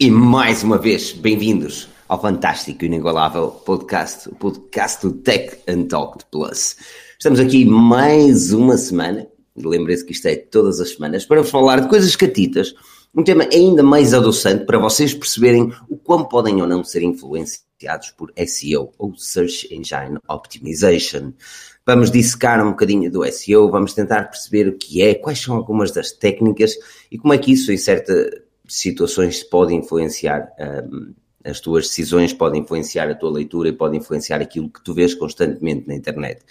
E mais uma vez, bem-vindos ao fantástico e inigualável podcast, o podcast do Tech and Talk Plus. Estamos aqui mais uma semana, lembrem-se que isto é todas as semanas, para falar de coisas catitas, um tema ainda mais adoçante para vocês perceberem o quão podem ou não ser influenciados por SEO, ou Search Engine Optimization. Vamos dissecar um bocadinho do SEO, vamos tentar perceber o que é, quais são algumas das técnicas e como é que isso, em certas situações, pode influenciar um, as tuas decisões, pode influenciar a tua leitura e pode influenciar aquilo que tu vês constantemente na internet.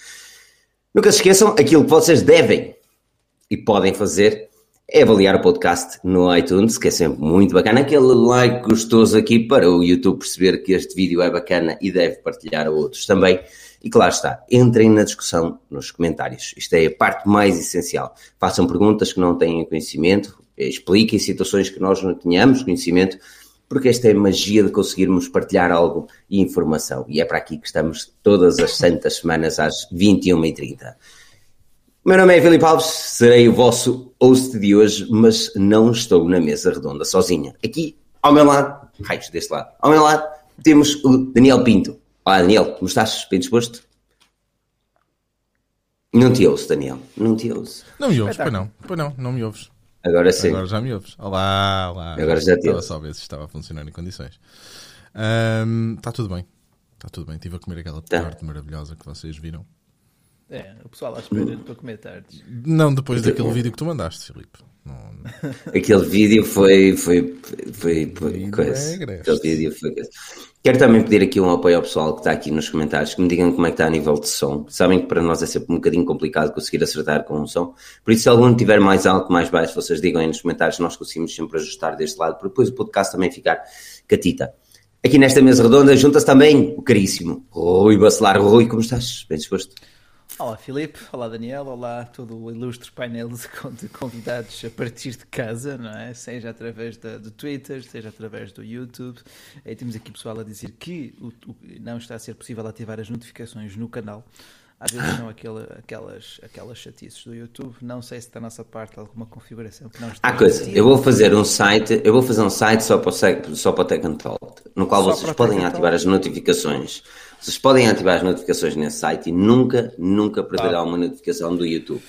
Nunca se esqueçam, aquilo que vocês devem e podem fazer é avaliar o podcast no iTunes, que é sempre muito bacana. Aquele like gostoso aqui para o YouTube perceber que este vídeo é bacana e deve partilhar a outros também. E claro está, entrem na discussão nos comentários. Isto é a parte mais essencial. Façam perguntas que não têm conhecimento, expliquem situações que nós não tenhamos conhecimento, porque esta é a magia de conseguirmos partilhar algo e informação. E é para aqui que estamos todas as santas semanas às 21h30. Meu nome é Filipe Alves, serei o vosso host de hoje, mas não estou na mesa redonda sozinha. Aqui, ao meu lado, raios deste lado, ao meu lado, temos o Daniel Pinto. Olá, Daniel, como estás? Bem disposto? Não te ouço, Daniel. Não te ouço. Não me ouves, pois não. Pois não, não me ouves. Agora sim. Agora já me ouves. Olá, olá. Agora já te Estava só a ver se estava a funcionar em condições. Ahm, Está tudo bem. Está tudo bem. Estive a comer aquela Tá. parte maravilhosa que vocês viram. É, o pessoal à espera para comer tardes. Não depois Muito daquele bom. vídeo que tu mandaste, Filipe. Não, Aquele vídeo foi, foi, foi, foi coisa. é. Aquele vídeo foi coisa. Quero também pedir aqui um apoio ao pessoal que está aqui nos comentários, que me digam como é que está a nível de som. Sabem que para nós é sempre um bocadinho complicado conseguir acertar com o som. Por isso, se algum tiver mais alto, mais baixo, vocês digam aí nos comentários, nós conseguimos sempre ajustar deste lado, para depois o podcast também ficar catita. Aqui nesta mesa redonda junta-se também o caríssimo Rui Bacelar. Rui, como estás? Bem disposto? Olá Filipe, olá Daniel, olá todo o ilustre painel de con- de convidados a partir de casa, não é? Seja através da, do Twitter, seja através do YouTube. Aí temos aqui pessoal a dizer que o- o- não está a ser possível ativar as notificações no canal. Às vezes são aquela, aquelas, aquelas chatices do YouTube. Não sei se da nossa parte alguma configuração que não está Há coisa, eu vou fazer um site, eu vou fazer um site só para o, só para o Tech and Talk, no qual Só vocês podem ativar as notificações. Vocês podem ativar as notificações nesse site e nunca, nunca perderá uma notificação do YouTube.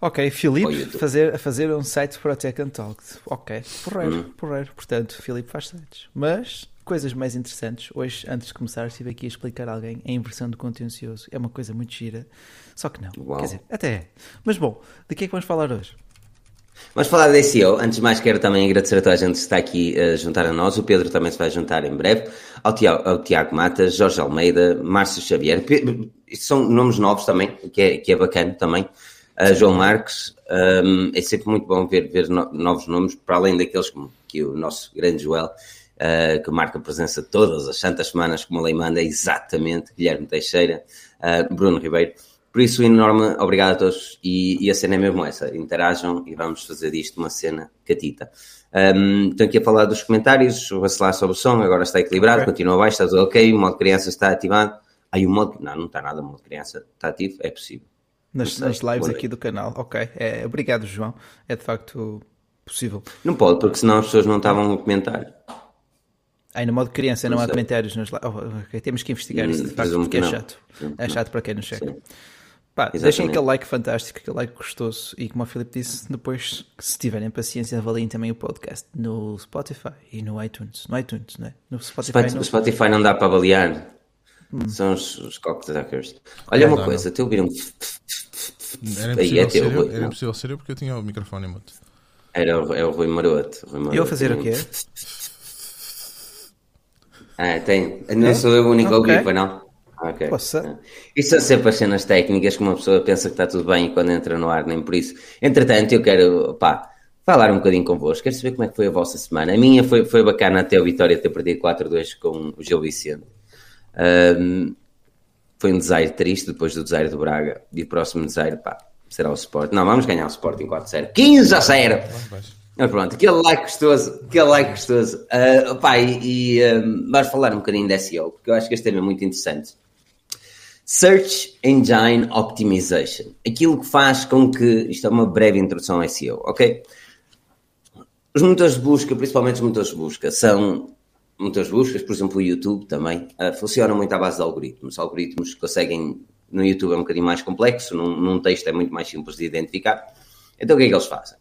Ok, Filipe, fazer, a fazer um site para o Tech and Talk. Ok, porreiro, Hum. porreiro. Portanto, Filipe faz sites. Mas, coisas mais interessantes. Hoje, antes de começar, estive aqui a explicar a alguém a inversão do contencioso. É uma coisa muito gira. Só que não. Uau. Quer dizer, até é. Mas bom, de que é que vamos falar hoje? Vamos falar da SEO. Antes de mais, quero também agradecer a toda a gente que está aqui a juntar a nós. O Pedro também se vai juntar em breve. Ao Tiago, ao Tiago Matas, Jorge Almeida, Márcio Xavier. São nomes novos também, que é, que é bacana também. Uh, João Marques. Um, é sempre muito bom ver, ver no- novos nomes, para além daqueles como que o nosso grande Joel, uh, que marca presença todas as santas semanas, como a lei manda, exatamente. Guilherme Teixeira, uh, Bruno Ribeiro. Por isso, um enorme obrigado a todos. E, e a cena é mesmo essa: interajam e vamos fazer disto uma cena catita. Um, estou aqui a falar dos comentários, vou vacilar sobre o som, agora está equilibrado, Ok. continua baixo, está tudo ok, o modo criança está ativado. Aí o modo. Não, não está nada, o modo criança está ativo, é possível. Nas, nas lives aqui do canal. Ok, é, obrigado, João. É de facto possível. Não pode, porque senão as pessoas não estavam a comentar. Aí no modo criança não, Não há comentários nas lives. Oh, ok, temos que investigar Hum, isso, de facto, porque que é não. chato. É não. chato para quem nos chega. Sim. Pá, Exatamente. deixem aquele like fantástico, aquele like gostoso e como o Filipe disse, depois, se tiverem paciência, avaliem também o podcast no Spotify e no iTunes. No iTunes, não é? No Spotify. Spotify, não. Spotify não dá para avaliar. São os, os cocktackers. Olha Não uma dá, coisa, te ouviram. Era é impossível, teu, ser eu, Rui. era não. impossível ser eu porque eu tinha o microfone mudo. Era o, é o Rui Maroto. Rui Maroto. Eu a fazer o quê? Ah, tem. Não sou eu o único a Ok. ouvir, foi não? Ok. Poça. Isso são sempre as cenas técnicas que uma pessoa pensa que está tudo bem e quando entra no ar nem por isso. Entretanto, eu quero, pá, falar um bocadinho convosco. Quero saber como é que foi a vossa semana. A minha foi, foi bacana até o Vitória ter perdido 4-2 com o Gil Vicente. Ahm, foi um desaire triste depois do desaire do Braga. E o próximo desaire, pá, será o Sport. Não, vamos ganhar o Sporting 4-0. 15 a 0! Mas pronto, aquele like gostoso, aquele like gostoso. Ah, pá, e, e ahm, vamos falar um bocadinho da SEO, porque eu acho que este tema é muito interessante. Search Engine Optimization. Aquilo que faz com que. Isto é uma breve introdução ao SEO, ok? os motores de busca, principalmente os motores de busca, são de buscas, por exemplo, o YouTube também, uh, funciona muito à base de algoritmos. Algoritmos que conseguem, no YouTube é um bocadinho mais complexo, num, num texto é muito mais simples de identificar. Então o que é que eles fazem?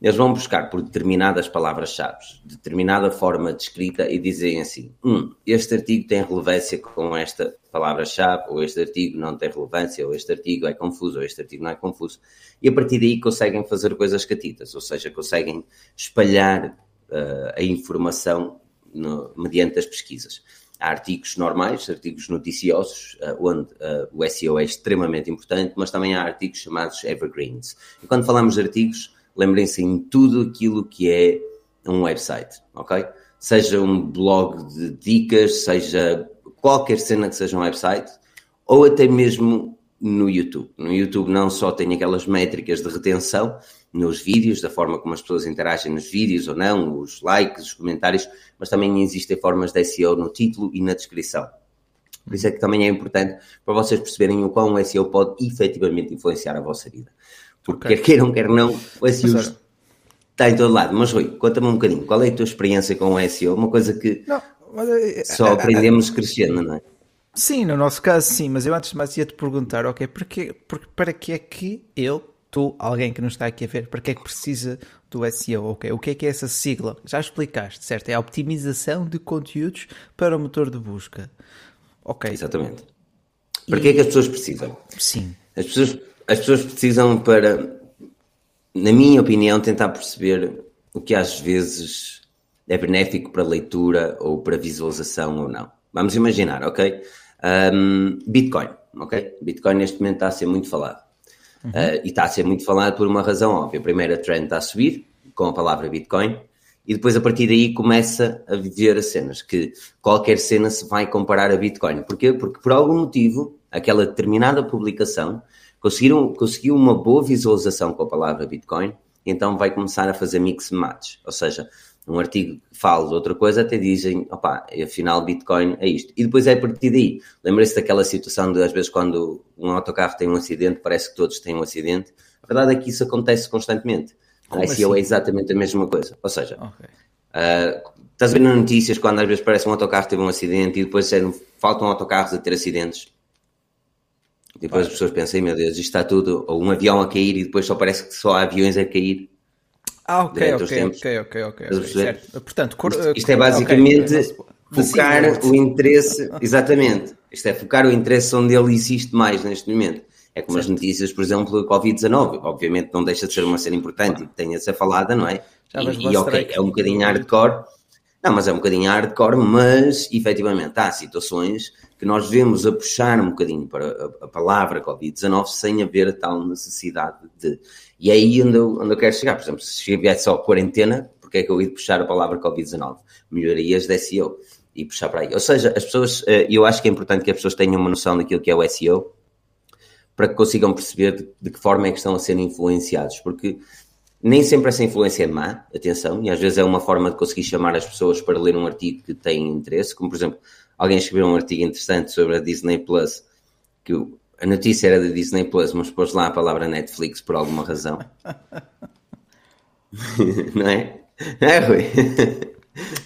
Eles vão buscar por determinadas palavras-chave, determinada forma de escrita e dizem assim: hum, este artigo tem relevância com esta palavra-chave, ou este artigo não tem relevância, ou este artigo é confuso, ou este artigo não é confuso. E a partir daí conseguem fazer coisas catitas, ou seja, conseguem espalhar uh, a informação no, mediante as pesquisas. Há artigos normais, artigos noticiosos, uh, onde uh, o SEO é extremamente importante, mas também há artigos chamados evergreens. E quando falamos de artigos, lembrem-se em tudo aquilo que é um website, ok? Seja um blog de dicas, seja qualquer cena que seja um website, ou até mesmo no YouTube. No YouTube não só tem aquelas métricas de retenção nos vídeos, da forma como as pessoas interagem nos vídeos ou não, os likes, os comentários, mas também existem formas de SEO no título e na descrição. Por isso é que também é importante para vocês perceberem o quão o SEO pode efetivamente influenciar a vossa vida. Porque okay. quer queiram, quer não, o SEO está em todo lado. Mas Rui, conta-me um bocadinho, qual é a tua experiência com o SEO? Uma coisa que não, mas, eh, só eh, aprendemos crescendo, não é? Sim, no nosso caso sim, mas eu antes de mais ia-te perguntar, ok, porque, porque, para que é que eu, tu, alguém que não está aqui a ver, para que é que precisa do SEO, ok? O que é que é essa sigla? Já explicaste, certo? É a optimização de conteúdos para o motor de busca. Ok. Exatamente. Para e... que é que as pessoas precisam? Sim. As pessoas as pessoas precisam para, na minha opinião, tentar perceber o que às vezes é benéfico para leitura ou para visualização ou não. Vamos imaginar, ok? Um, Bitcoin, ok? Bitcoin neste momento está a ser muito falado. Uhum. Uh, e está a ser muito falado por uma razão óbvia. Primeiro, a trend está a subir com a palavra Bitcoin e depois a partir daí começa a viver as cenas, que qualquer cena se vai comparar a Bitcoin. Porquê? Porque por algum motivo, aquela determinada publicação conseguiram, conseguiu uma boa visualização com a palavra Bitcoin, então vai começar a fazer mix match, ou seja, um artigo fala de outra coisa até dizem, opá, afinal Bitcoin é isto. E depois é a partir daí. Lembra-se daquela situação de às vezes quando um autocarro tem um acidente, parece que todos têm um acidente. A verdade é que isso acontece constantemente. Como a ICO assim? é exatamente a mesma coisa. Ou seja, okay. uh, estás nas notícias quando às vezes parece um autocarro teve um acidente e depois faltam autocarros a ter acidentes. Depois as pessoas pensam, meu Deus, isto está tudo, ou um avião a cair e depois só parece que só há aviões a cair. Ah, ok, ok, ok, ok, ok, certo. Portanto, cor, isto, isto, é basicamente okay. focar o interesse, exatamente, isto é focar o interesse onde ele existe mais neste momento. É como certo. as notícias, por exemplo, do Covid-19. Obviamente não deixa de ser uma cena importante e que tenha de ser falada, não é? Já e, e ok, é um bocadinho hardcore. Não, mas é um bocadinho hardcore, mas efetivamente há situações que nós vemos a puxar um bocadinho para a, a palavra Covid-19 sem haver a tal necessidade de. E é aí onde eu, onde eu quero chegar. Por exemplo, se estivesse só quarentena, porque é que eu ia puxar a palavra Covid-19? Melhorias de SEO e puxar para aí. Ou seja, as pessoas, eh, eu acho que é importante que as pessoas tenham uma noção daquilo que é o SEO para que consigam perceber de, de que forma é que estão a ser influenciados, porque nem sempre essa influência é má, atenção, e às vezes é uma forma de conseguir chamar as pessoas para ler um artigo que têm interesse, como por exemplo, alguém escreveu um artigo interessante sobre a Disney Plus, que a notícia era da Disney Plus, mas pôs lá a palavra Netflix por alguma razão. não é? É, Rui?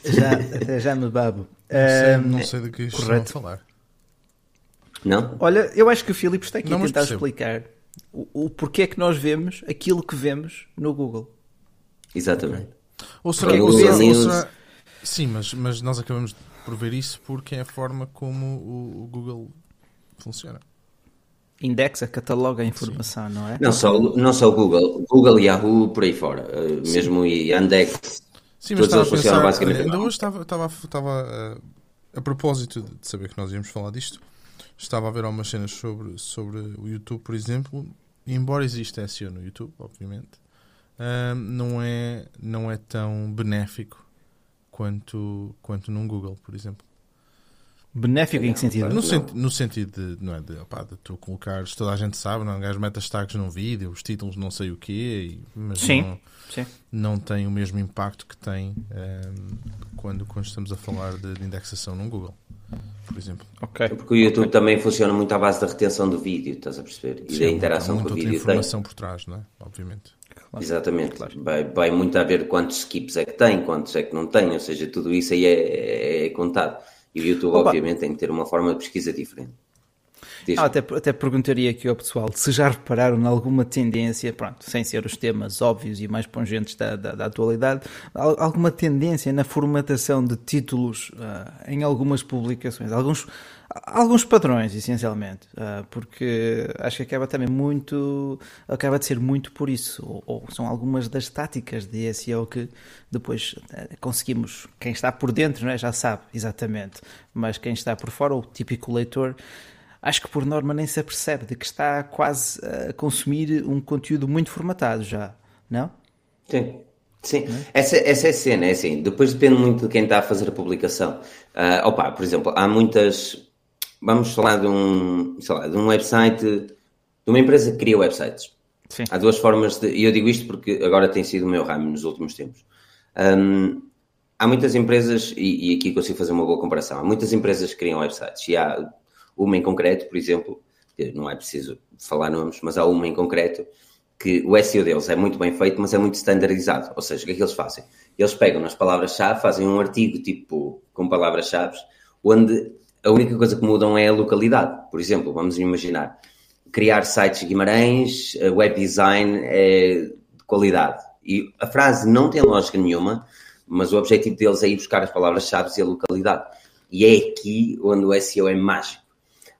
Já, já me babo. Não sei, não sei do que isto correto. falar. Não? Olha, eu acho que o Filipe está aqui não, a tentar explicar o, o porquê é que nós vemos aquilo que vemos no Google. Exatamente. Ou será, ou será, ou será, sim, mas, mas nós acabamos por ver isso porque é a forma como o, o Google funciona. Indexa, cataloga a informação, Sim. não é? Não só, não só o Google, Google, Yahoo, por aí fora, uh, mesmo e Yandex. Sim, mas estava a pensar, basicamente ainda hoje estava, estava, estava uh, a propósito de saber que nós íamos falar disto, estava a ver algumas cenas sobre, sobre o YouTube, por exemplo, e embora exista SEO no YouTube, obviamente, uh, não, é, não é tão benéfico quanto, quanto num Google, por exemplo. Benéfico em que sentido? No, senti no sentido de, não é, de, opa, de tu colocares, toda a gente sabe, não, é? um gajo mete as tags num vídeo, os títulos não sei o quê, e, mas sim, não, sim. não tem o mesmo impacto que tem um, ehm, quando, quando estamos a falar de, de, indexação num Google, por exemplo. Okay. Porque o YouTube okay. também funciona muito à base da retenção do vídeo, estás a perceber? E sim, da interação com o vídeo. Tem informação tem. por trás, não é? Obviamente. Exatamente. Claro. Vai, vai, muito a ver quantos skips é que tem, quantos é que não tem, ou seja, tudo isso aí é, é, é contado. E o YouTube, Opa. obviamente, tem que ter uma forma de pesquisa diferente. Ah, até, até perguntaria aqui ao pessoal se já repararam em alguma tendência, pronto, sem ser os temas óbvios e mais pungentes da, da, da atualidade, alguma tendência na formatação de títulos uh, em algumas publicações, alguns, alguns padrões, essencialmente, uh, porque acho que acaba também muito, acaba de ser muito por isso, ou, ou são algumas das táticas de SEO que depois uh, conseguimos, quem está por dentro não é, já sabe exatamente, mas quem está por fora, o típico leitor, acho que por norma nem se apercebe de que está quase a consumir um conteúdo muito formatado já, não? Sim. Sim, essa, essa é a cena, é assim, depois depende muito de quem está a fazer a publicação. Uh, opa, por exemplo, há muitas, vamos falar de um, sei lá, de um website, de uma empresa que cria websites. Sim. Há duas formas de, e eu digo isto porque agora tem sido o meu ramo nos últimos tempos. Um, há muitas empresas, e, e, aqui consigo fazer uma boa comparação, há muitas empresas que criam websites e há uma em concreto, por exemplo, não é preciso falar nomes, mas há uma em concreto que o SEO deles é muito bem feito, mas é muito standardizado. Ou seja, o que é que eles fazem? Eles pegam nas palavras-chave, fazem um artigo tipo com palavras-chave, onde a única coisa que mudam é a localidade. Por exemplo, vamos imaginar criar sites Guimarães, web design é de qualidade. E a frase não tem lógica nenhuma, mas o objetivo deles é ir buscar as palavras-chave e a localidade. E é aqui onde o SEO é mágico.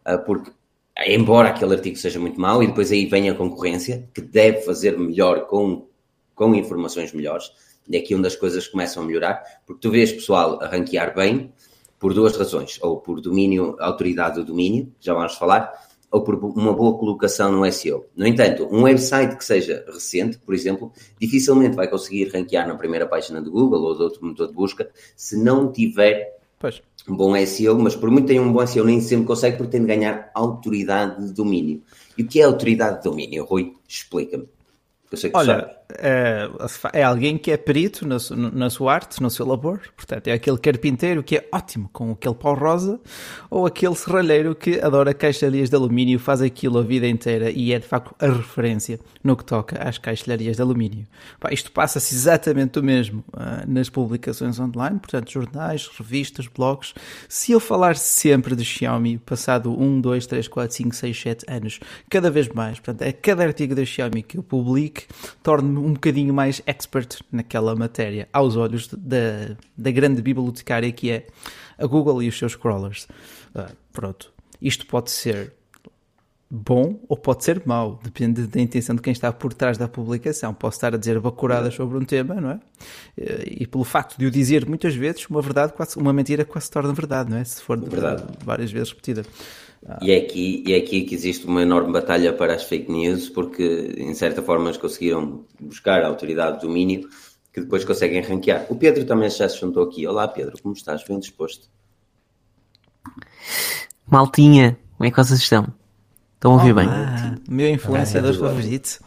Ah, porque embora aquele artigo seja muito mau, e depois aí vem a concorrência, que deve fazer melhor com, com informações melhores, e é aqui onde as coisas começam a melhorar, porque tu vês pessoal a ranquear bem por duas razões, ou por domínio, autoridade do domínio, já vamos falar, ou por uma boa colocação no SEO. No entanto, um website que seja recente, por exemplo, dificilmente vai conseguir ranquear na primeira página do Google ou de outro motor de busca se não tiver pois um bom SEO, mas por muito tem um bom SEO nem sempre consegue porque tem de ganhar autoridade de domínio. E o que é autoridade de domínio, Rui? Explica-me. Eu sei que Olha, é, é, alguém que é perito na, na, sua arte, no seu labor. Portanto, é aquele carpinteiro que é ótimo com aquele pau rosa, ou aquele serralheiro que adora caixilharias de alumínio, faz aquilo a vida inteira e é de facto a referência no que toca às caixilharias de alumínio. Pá, isto passa-se exatamente o mesmo uh, nas publicações online, portanto, jornais, revistas, blogs. Se eu falar sempre de Xiaomi, passado 1, 2, 3, 4, 5, 6, 7 anos, cada vez mais, portanto, é cada artigo da Xiaomi que eu publico torne-me um bocadinho mais expert naquela matéria, aos olhos da, da grande bibliotecária que é a Google e os seus crawlers. Uh, pronto. Isto pode ser bom ou pode ser mau, depende da intenção de quem está por trás da publicação. Posso estar a dizer bacuradas sobre um tema, não é? E pelo facto de o dizer muitas vezes, uma verdade, quase, uma mentira quase se torna verdade, não é? Se for verdade. várias vezes repetida. E, é aqui, e é aqui que existe uma enorme batalha para as fake news, porque em certa forma eles conseguiram buscar a autoridade do domínio que depois conseguem ranquear. O Pedro também já se juntou aqui. Olá Pedro, como estás? Bem disposto? Maltinha, como é que vocês estão? Estão a ouvir bem? Meu influenciador favorito.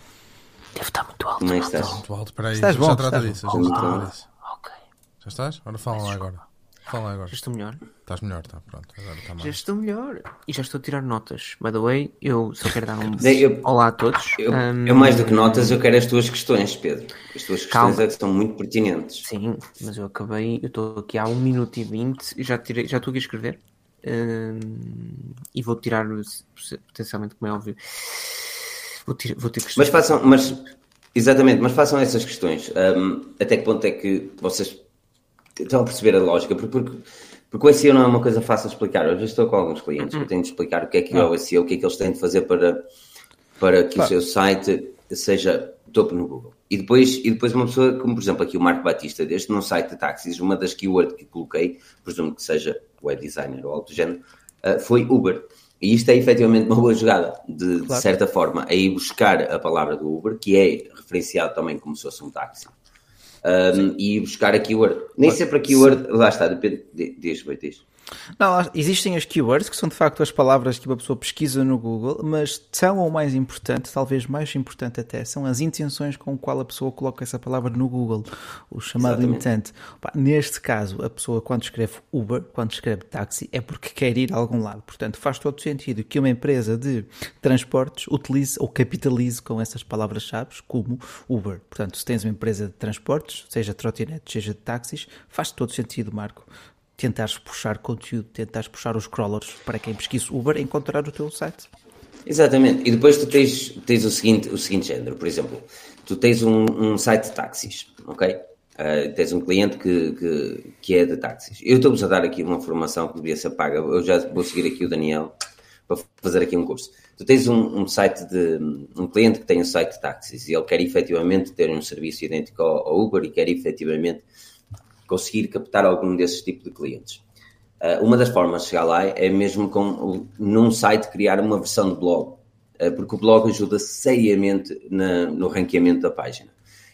Deve estar muito alto. Como é que estás? Muito alto, peraí. Estás bom? Já trata disso. Já, disso. Ok. Já estás? Ora fala lá agora. Fala agora. Já estou melhor? Estás melhor, está pronto. Agora está mais. Já estou melhor. E já estou a tirar notas. By the way, eu só quero dar um eu, olá a todos. Eu, um... eu, mais do que notas, eu quero as tuas questões, Pedro. As tuas questões é que são muito pertinentes. Sim, mas eu acabei, eu estou aqui há 1 minuto e 20 e já, tirei, já estou aqui a escrever. E vou tirar potencialmente, como é óbvio. Vou, ter, vou ter questões. Mas façam, mas exatamente, mas façam essas questões. Um, até que ponto é que vocês estão a perceber a lógica, porque, porque, porque o SEO não é uma coisa fácil de explicar. Eu já estou com alguns clientes que têm de explicar o que é que é o SEO, o que é que eles têm de fazer para, para que o seu site seja topo no Google. E depois, e depois uma pessoa, como por exemplo aqui o Marco Batista, deste num site de táxis, uma das keywords que coloquei, presumo que seja web designer ou algo do género, uh, foi Uber. E isto é efetivamente uma boa jogada, de, claro. de certa forma, a ir buscar a palavra do Uber, que é referenciado também como se fosse um táxi um, e buscar a keyword. Nem sempre a keyword, lá está, depende, diz, diz. Não, existem as keywords, que são de facto as palavras que uma pessoa pesquisa no Google, mas tão ou mais importante, talvez mais importante até, são as intenções com qual a pessoa coloca essa palavra no Google, o chamado Exatamente. intent. Neste caso, a pessoa quando escreve Uber, quando escreve táxi, é porque quer ir a algum lado. Portanto, faz todo sentido que uma empresa de transportes utilize ou capitalize com essas palavras-chave como Uber. Portanto, se tens uma empresa de transportes, seja trotinetes, seja de táxis, faz todo sentido, Marco tentares puxar conteúdo, tentares puxar os crawlers para quem pesquisa Uber encontrar o teu site. Exatamente. E depois tu tens, tens o, seguinte, o seguinte género, por exemplo, tu tens um, um site de táxis, ok? Uh, tens um cliente que, que, que é de táxis. Eu estou-vos a dar aqui uma formação que devia ser paga. Eu já vou seguir aqui o Daniel para fazer aqui um curso. Tu tens um, um site de um cliente que tem um site de táxis e ele quer efetivamente ter um serviço idêntico ao, ao Uber e quer efetivamente conseguir captar algum desses tipos de clientes. Uh, uma das formas de chegar lá é mesmo com, num site, criar uma versão de blog, uh, porque o blog ajuda seriamente na, no ranqueamento da página.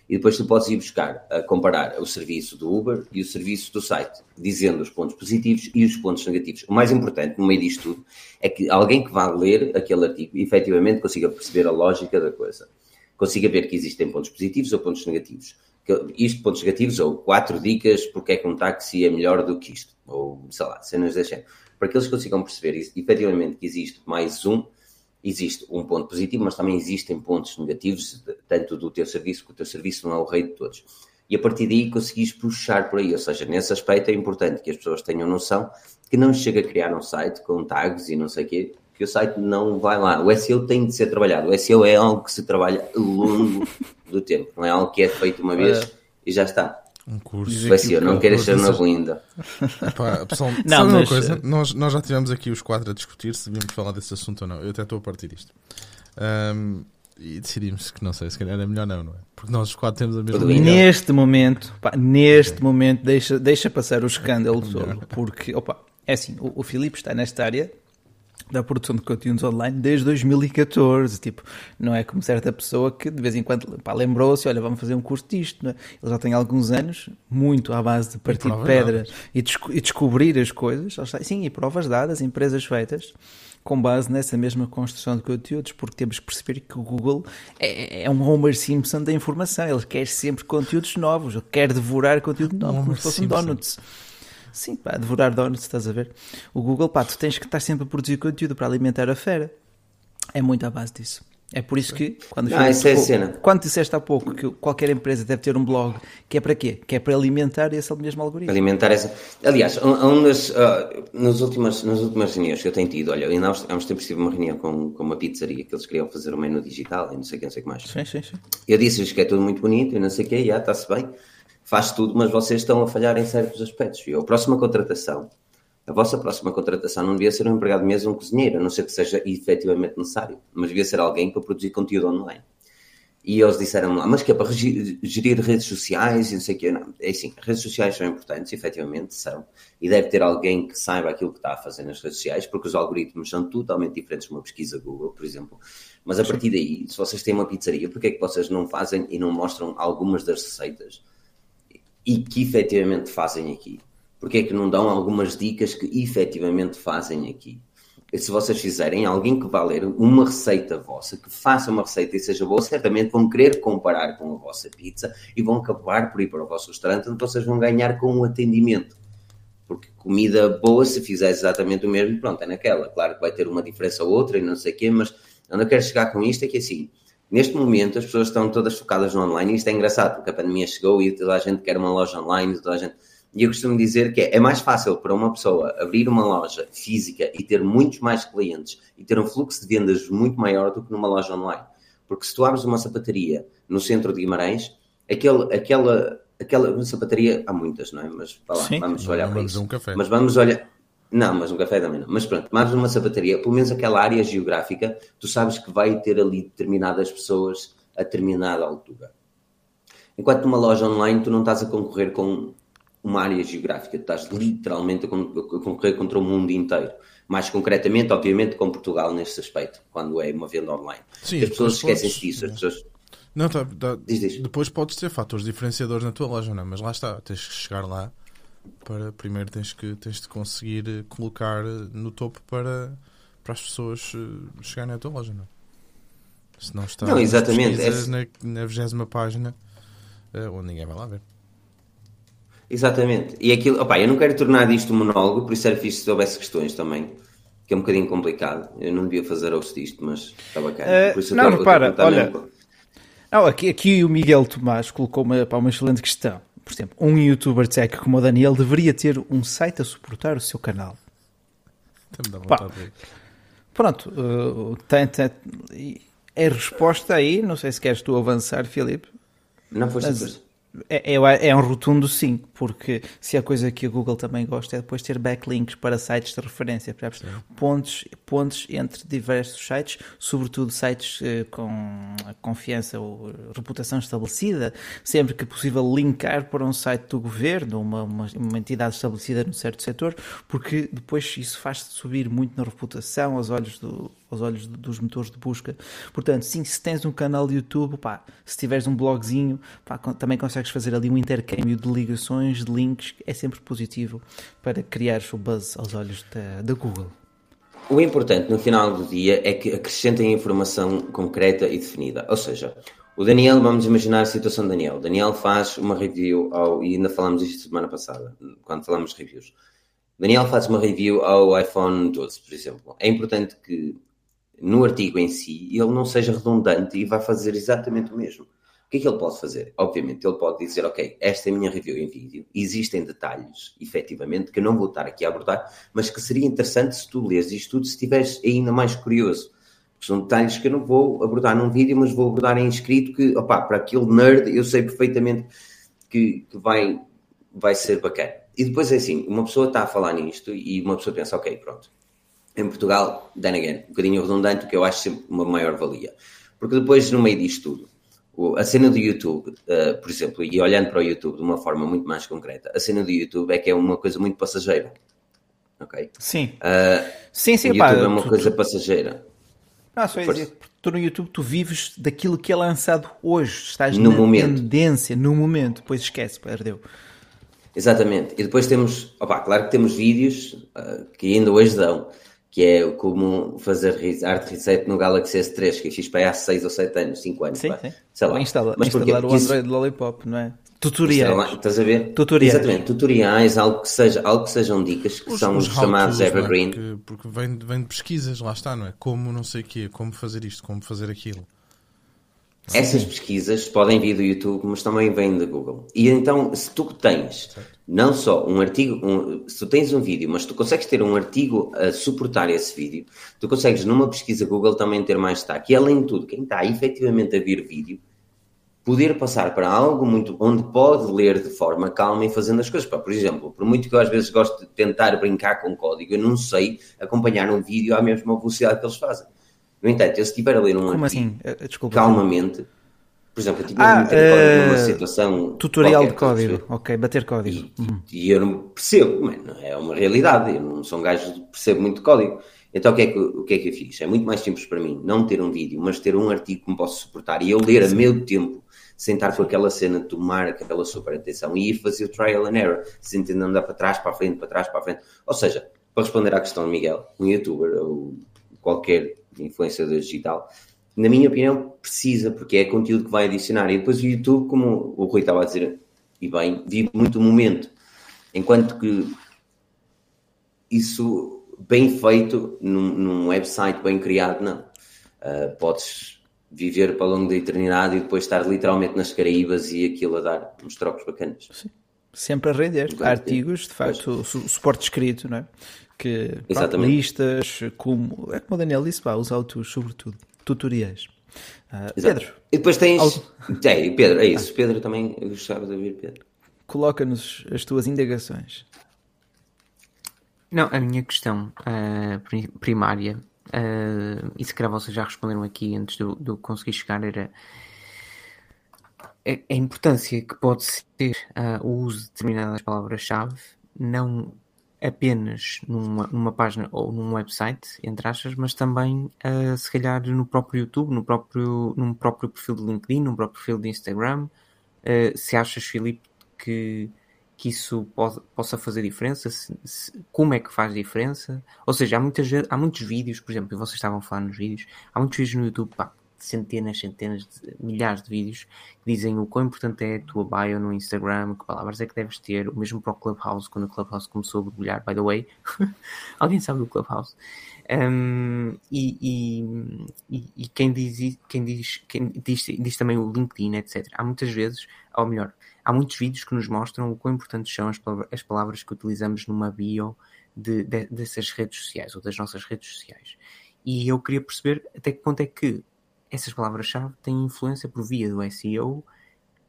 E depois tu podes ir buscar, a comparar o serviço do Uber e o serviço do site, dizendo os pontos positivos e os pontos negativos. O mais importante no meio disto tudo é que alguém que vá ler aquele artigo efetivamente consiga perceber a lógica da coisa. Consiga ver que existem pontos positivos ou pontos negativos isto pontos negativos, ou quatro dicas porque é que um táxi é melhor do que isto, ou sei lá, cenas género. Para que eles consigam perceber efetivamente que existe mais um, existe um ponto positivo, mas também existem pontos negativos, tanto do teu serviço, que o teu serviço não é o rei de todos. E a partir daí conseguis puxar por aí, ou seja, nesse aspecto é importante que as pessoas tenham noção que não chega a criar um site com tags e não sei o quê, que o site não vai lá. O SEO tem de ser trabalhado. O SEO é algo que se trabalha ao longo do tempo, não é algo que é feito uma vez é. e já está. Um curso. O SEO, não queres ser na linda. Pá, pessoal, não, mas... uma coisa? Eh, nós, nós já tivemos aqui os quatro a discutir se devíamos falar desse assunto ou não. Eu até estou a partir disto. Um, e decidimos que não sei, se calhar é melhor não, não é? Porque nós os quatro temos a mesma Neste momento, pá, neste momento, deixa, deixa passar o escândalo todo. Porque, opa, é assim, o, o Filipe está nesta área da produção de conteúdos online desde 2014. Tipo, não é como certa pessoa que de vez em quando lembrou-se: olha, vamos fazer um curso disto. Né? Ele já tem alguns anos, muito à base de partir de pedra e, e, descobrir as coisas. Sim, e provas dadas, empresas feitas com base nessa mesma construção de conteúdos, porque temos que perceber que o Google é, é um Homer Simpson da informação. Ele quer sempre conteúdos novos, ele quer devorar conteúdo novo, como se fossem donuts. Sim, pá, devorar donuts, estás a ver? O Google, pá, tu tens que estar sempre a produzir conteúdo para alimentar a fera. É muito à base disso. É por isso que, quando, ah, isso é cena. quando disseste há pouco que qualquer empresa deve ter um blog, que é para quê? Que é para alimentar esse mesmo algoritmo. Alimentar essa. Aliás, um, das, uh, nas, últimas, nas últimas reuniões que eu tenho tido, olha, ainda há uns tempos tive uma reunião com, com uma pizzaria que eles queriam fazer um menu digital e não sei o que, não sei o que mais. Sim, sim, sim. Eu disse-lhes que é tudo muito bonito e não sei o que, já está-se bem faz tudo, mas vocês estão a falhar em certos aspectos. E a próxima contratação, a vossa próxima contratação não devia ser um empregado mesmo, um cozinheiro, a não ser que seja efetivamente necessário, mas devia ser alguém para produzir conteúdo online. E eles disseram lá, mas que é para gerir redes sociais e não sei o quê. Não, é assim, redes sociais são importantes, efetivamente são. E deve ter alguém que saiba aquilo que está a fazer nas redes sociais, porque os algoritmos são totalmente diferentes de uma pesquisa Google, por exemplo. Mas a partir daí, se vocês têm uma pizzaria, por que é que vocês não fazem e não mostram algumas das receitas e que efetivamente fazem aqui? Porque é que não dão algumas dicas que efetivamente fazem aqui? E se vocês fizerem, alguém que vá ler uma receita vossa, que faça uma receita e seja boa, certamente vão querer comparar com a vossa pizza e vão acabar por ir para o vosso restaurante, onde vocês vão ganhar com o atendimento. Porque comida boa, se fizer exatamente o mesmo, pronto, é naquela. Claro que vai ter uma diferença ou outra e não sei o quê, mas onde eu quero chegar com isto é que assim, Neste momento as pessoas estão todas focadas no online e isto é engraçado porque a pandemia chegou e toda a gente quer uma loja online, toda a gente... E eu costumo dizer que é, é mais fácil para uma pessoa abrir uma loja física e ter muitos mais clientes e ter um fluxo de vendas muito maior do que numa loja online. Porque se tu abres uma sapataria no centro de Guimarães, aquele, aquela, aquela sapataria, há muitas, não é? Mas lá, Sim, vamos olhar para isso. Um Mas vamos olhar não, mas um café também não. Mas pronto, mas numa sapataria, pelo menos aquela área geográfica, tu sabes que vai ter ali determinadas pessoas a determinada altura. Enquanto numa loja online, tu não estás a concorrer com uma área geográfica, tu estás literalmente a concorrer contra o mundo inteiro. Mais concretamente, obviamente, com Portugal nesse aspecto, quando é uma venda online. Sim, as pessoas esquecem-se disso. As pessoas... Não, tá, tá, diz, diz. Depois podes ter fatores diferenciadores na tua loja, não é? mas lá está, tens que chegar lá para primeiro tens que tens de conseguir colocar no topo para, para as pessoas eh, chegarem à tua loja, não? Se não está não, exatamente. É... na vigésima página uh, onde ninguém vai lá ver. Exatamente. E aquilo, opa, eu não quero tornar disto um monólogo, por isso era fixe se houvesse questões também, que é um bocadinho complicado. Eu não devia fazer host disto, mas está bacana. Uh, não, repara, olha. Não, aqui, aqui o Miguel Tomás colocou uma, para uma excelente questão. Por exemplo, um youtuber tech como o Daniel deveria ter um site a suportar o seu canal. Pá, pronto, uh, tem, tem, é resposta aí, não sei se queres tu avançar, Filipe. Não, foste, mas, é, é, é, um rotundo sim, porque se a coisa que a Google também gosta é depois ter backlinks para sites de referência, pontos, pontos entre diversos sites, sobretudo sites eh, com confiança ou reputação estabelecida, sempre que possível linkar para um site do governo, uma, uma, uma entidade estabelecida num certo setor, porque depois isso faz subir muito na reputação aos olhos do, aos olhos dos motores de busca. Portanto, sim, se tens um canal de YouTube, pá, se tiveres um blogzinho, pá, também consegues fazer ali um intercâmbio de ligações, de links, é sempre positivo para criar o buzz aos olhos da, da Google. O importante no final do dia é que acrescentem informação concreta e definida. Ou seja, o Daniel, vamos imaginar a situação do Daniel. Daniel faz uma review ao, e ainda falamos isto semana passada, quando falamos de reviews. Daniel faz uma review ao iPhone 12, por exemplo. É importante que no artigo em si, ele não seja redundante e vai fazer exatamente o mesmo. O que é que ele pode fazer? Obviamente, ele pode dizer, ok, esta é a minha review em vídeo, existem detalhes, efetivamente, que eu não vou estar aqui a abordar, mas que seria interessante se tu lês isto tudo, se estiveres ainda mais curioso. São detalhes que eu não vou abordar num vídeo, mas vou abordar em escrito, que, opá, para aquele nerd, eu sei perfeitamente que, que vai, vai ser bacana. E depois é assim, uma pessoa está a falar nisto e uma pessoa pensa, ok, pronto, em Portugal, then again, um bocadinho redundante, que eu acho sempre uma maior valia. Porque depois, no meio disto tudo, a cena do YouTube, uh, por exemplo, e olhando para o YouTube de uma forma muito mais concreta, a cena do YouTube é que é uma coisa muito passageira. Ok? Sim. Uh, sim, sim, o YouTube pá, é uma tu, coisa tu, passageira. Não, só dizer, tu no YouTube tu vives daquilo que é lançado hoje, estás no na momento. tendência, no momento, depois esquece, perdeu. Exatamente. E depois temos, opa, claro que temos vídeos uh, que ainda hoje dão que é como fazer arte reset no Galaxy S3, que eu fiz para aí há 6 ou 7 anos, 5 anos. Sim, sim. Sei lá. Instala, Mas instalar o Android isso... Lollipop, não é? Tutoriais. Estás a ver? Tutoriais. Exatamente, tutoriais, algo que, seja, algo que sejam dicas, que os, são os, chamados evergreen. É? Porque, porque vem, vem de pesquisas, lá está, não é? Como não sei o quê, como fazer isto, como fazer aquilo. Essas pesquisas podem vir do YouTube, mas também vêm da Google. E então, se tu tens não só um artigo, um, se tu tens um vídeo, mas tu consegues ter um artigo a suportar esse vídeo, tu consegues numa pesquisa Google também ter mais destaque. E além de tudo, quem está efetivamente a ver vídeo, poder passar para algo muito onde pode ler de forma calma e fazendo as coisas. Por exemplo, por muito que eu às vezes gosto de tentar brincar com código, eu não sei acompanhar um vídeo à mesma velocidade que eles fazem. No entanto, eu se estiver a ler um Como artigo assim? Eh, desculpa, calmamente, por exemplo, eu tive ah, uh, numa situação. Tutorial de código, ok, bater código. E, uhum. e eu não percebo, mano, é uma realidade, eu não sou um gajo que percebo muito código. Então o que, é que, o que é que eu fiz? É muito mais simples para mim não ter um vídeo, mas ter um artigo que me possa suportar e eu ler Sim. a meu tempo, sentar com aquela cena, tomar aquela super atenção e ir fazer o trial and error, se entender andar para trás, para a frente, para trás, para a frente. Ou seja, para responder à questão de Miguel, um youtuber ou qualquer influenciador digital, na minha opinião, precisa, porque é conteúdo que vai adicionar. E depois o YouTube, como o Rui estava a dizer, e bem, vive muito o momento. Enquanto que isso bem feito num, num website bem criado, não. Uh, podes viver para longo da eternidade e depois estar literalmente nas Caraíbas e aquilo a dar uns trocos bacanas. Sim. Sempre a render. Há artigos, de facto, su suporte escrito, não é? Que, Exatamente. listas, como, é como o Daniel disse, pá, os autos, sobretudo tutoriais. Uh, Pedro. E depois tens. Algo... É, Pedro, é isso. Ah. Pedro também gostava de ouvir, Pedro. Coloca-nos as tuas indagações. Não, a minha questão uh, primária, uh, e se calhar vocês já responderam aqui antes de eu conseguir chegar, era a, a importância que pode ter uh, o uso de determinadas palavras-chave, não apenas numa, numa página ou num website, entre aspas, mas também uh, se calhar no próprio YouTube, no próprio, num próprio perfil de LinkedIn, num próprio perfil de Instagram. Uh, se achas, Filipe, que que isso pode, possa fazer diferença? Se, se, como é que faz diferença? Ou seja, há, muitas, há muitos vídeos, por exemplo, vocês estavam a falar nos vídeos, há muitos vídeos no YouTube, pá, centenas, centenas, de, milhares de vídeos que dizem o quão importante é a tua bio no Instagram, que palavras é que deves ter, o mesmo para o Clubhouse, quando o Clubhouse começou a borbulhar, by the way. Alguém sabe do Clubhouse? Um, e, e, e, quem diz, quem diz, quem diz, diz também o LinkedIn, etc. Há muitas vezes, ou melhor, há muitos vídeos que nos mostram o quão importantes são as as palavras que utilizamos numa bio de, de, dessas redes sociais ou das nossas redes sociais. E eu queria perceber até que ponto é que essas palavras-chave têm influência por via do SEO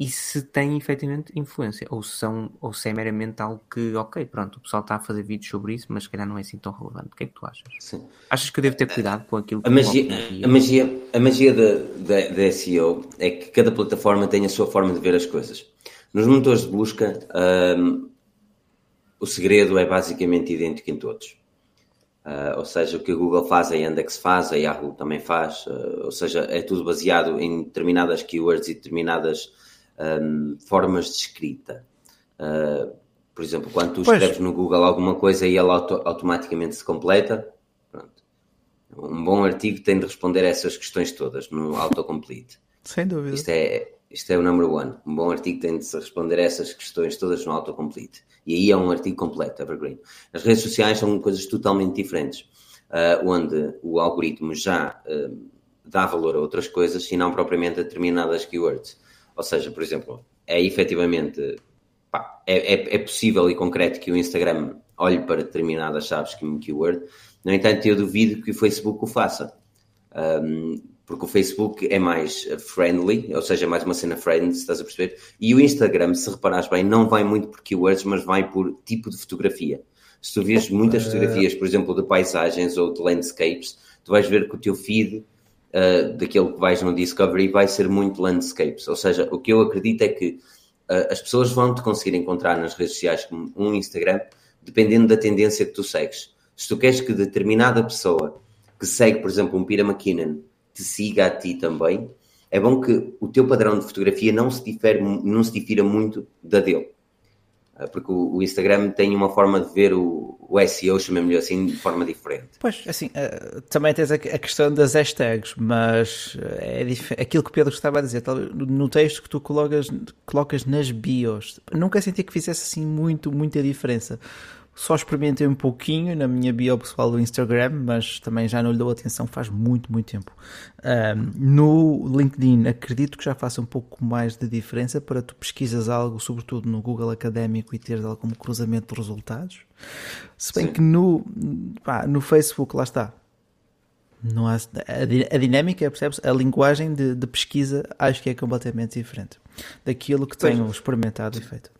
e se têm efetivamente influência, ou se, são, ou se é meramente algo que, ok, pronto, o pessoal está a fazer vídeos sobre isso, mas se calhar não é assim tão relevante. O que é que tu achas? Sim. Achas que eu devo ter cuidado com aquilo que a magia, a magia A magia da SEO é que cada plataforma tem a sua forma de ver as coisas. Nos motores de busca, um, o segredo é basicamente idêntico em todos. Uh, ou seja, o que a Google faz, a Yandex faz, a Yahoo também faz, uh, ou seja, é tudo baseado em determinadas keywords e determinadas um, formas de escrita. Uh, por exemplo, quando tu escreves no Google alguma coisa e ela auto automaticamente se completa, pronto. um bom artigo tem de responder a essas questões todas no autocomplete. Sem dúvida. Isto é, isto é o number one. Um bom artigo tem de responder a essas questões todas no autocomplete. E aí é um artigo completo, evergreen. As redes sociais são coisas totalmente diferentes, uh, onde o algoritmo já uh, dá valor a outras coisas e não propriamente a determinadas keywords. Ou seja, por exemplo, é efetivamente pá, é, é, é, possível e concreto que o Instagram olhe para determinadas chaves que keyword, no entanto, eu duvido que o Facebook o faça. Um, porque o Facebook é mais friendly, ou seja, é mais uma cena friendly, se estás a perceber. E o Instagram, se reparares bem, não vai muito por keywords, mas vai por tipo de fotografia. Se tu vês muitas fotografias, por exemplo, de paisagens ou de landscapes, tu vais ver que o teu feed uh, daquele que vais no Discovery vai ser muito landscapes. Ou seja, o que eu acredito é que uh, as pessoas vão te conseguir encontrar nas redes sociais como um Instagram, dependendo da tendência que tu segues. Se tu queres que determinada pessoa que segue, por exemplo, um Pira McKinnon, te siga a ti também, é bom que o teu padrão de fotografia não se, difere, não se difira muito da dele. Ah, porque o, Instagram tem uma forma de ver o, o SEO, chamemos-lhe assim, de forma diferente. Pois, assim, uh, também tens a, questão das hashtags, mas é aquilo que o Pedro estava a dizer, no texto que tu colocas, colocas nas bios, nunca senti que fizesse assim muito, muita diferença. Só experimentei um pouquinho na minha bio pessoal do Instagram, mas também já não lhe dou atenção faz muito, muito tempo. Um, no LinkedIn, acredito que já faça um pouco mais de diferença para tu pesquisas algo, sobretudo no Google Académico, e teres algo como cruzamento de resultados. Se bem Sim. que no, pá, no Facebook, lá está, não há, a, a dinâmica, percebes? A linguagem de, de, pesquisa acho que é completamente diferente daquilo que tenho experimentado e feito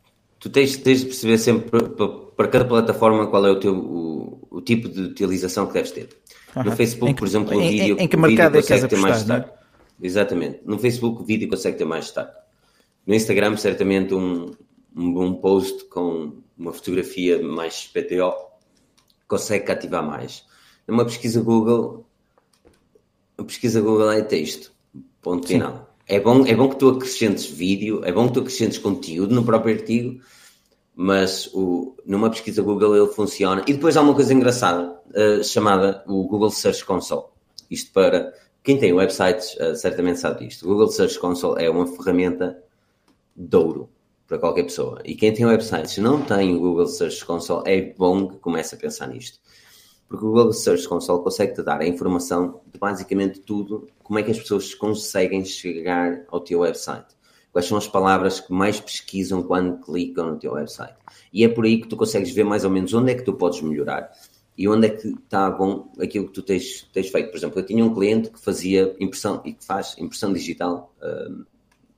tu tens, tens de perceber sempre para, para cada plataforma qual é o teu o, o tipo de utilização que deves ter. Uhum. No Facebook, por exemplo, o vídeo, em, em que mercado é que consegue ter mais destaque. Exatamente. No Facebook, o vídeo consegue ter mais destaque. No Instagram, certamente, um, um bom post com uma fotografia mais PTO consegue cativar mais. Numa pesquisa Google, a pesquisa Google é texto. Ponto final. É bom, é bom que tu acrescentes vídeo, é bom que tu acrescentes conteúdo no próprio artigo, mas o, numa pesquisa Google ele funciona. E depois há uma coisa engraçada uh, chamada o Google Search Console. Isto para quem tem websites uh, certamente sabe disto. O Google Search Console é uma ferramenta de ouro para qualquer pessoa. E quem tem websites não tem o Google Search Console é bom que comece a pensar nisto. Porque o Google Search Console consegue-te dar a informação de basicamente tudo, como é que as pessoas conseguem chegar ao teu website. Quais são as palavras que mais pesquisam quando clicam no teu website. E é por aí que tu consegues ver mais ou menos onde é que tu podes melhorar e onde é que está bom aquilo que tu tens, tens feito. Por exemplo, eu tinha um cliente que fazia impressão e que faz impressão digital uh,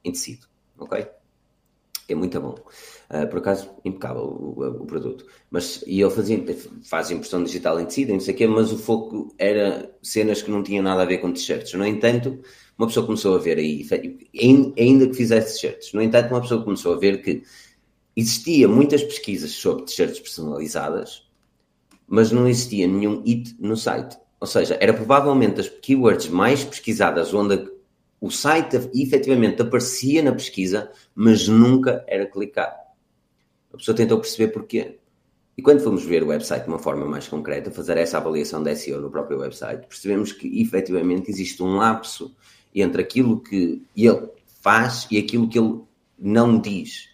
em tecido, ok? É muito bom. Uh, por acaso, impecável o, o, produto. Mas, e ele fazia, faz impressão digital em tecido, não sei o quê, mas o foco era cenas que não tinham nada a ver com t-shirts. No entanto, uma pessoa começou a ver aí, ainda que fizesse t-shirts, no entanto, uma pessoa começou a ver que existia muitas pesquisas sobre t-shirts personalizadas, mas não existia nenhum hit no site. Ou seja, era provavelmente as keywords mais pesquisadas onde o site efetivamente aparecia na pesquisa, mas nunca era clicado. A pessoa tentou perceber porquê. E quando fomos ver o website de uma forma mais concreta, fazer essa avaliação da SEO no próprio website, percebemos que efetivamente existe um lapso entre aquilo que ele faz e aquilo que ele não diz.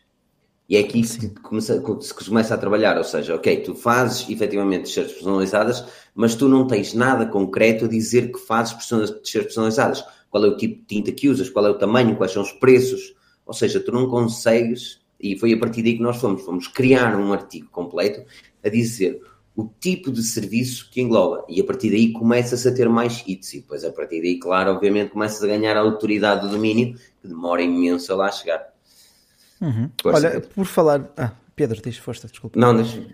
E é aqui que se começa, se começa a trabalhar, ou seja, ok, tu fazes efetivamente t-shirts personalizadas, mas tu não tens nada concreto a dizer que fazes t-shirts personalizadas. Qual é o tipo de tinta que usas, qual é o tamanho, quais são os preços, ou seja, tu não consegues, e foi a partir daí que nós fomos, fomos criar um artigo completo a dizer o tipo de serviço que engloba. E a partir daí começa-se a ter mais hits. E depois, a partir daí, claro, obviamente, começas a ganhar a autoridade do domínio, que demora imenso a lá chegar. Uhum. Olha, por falar. Ah, Pedro, deixa força, desculpa. Não, deixa.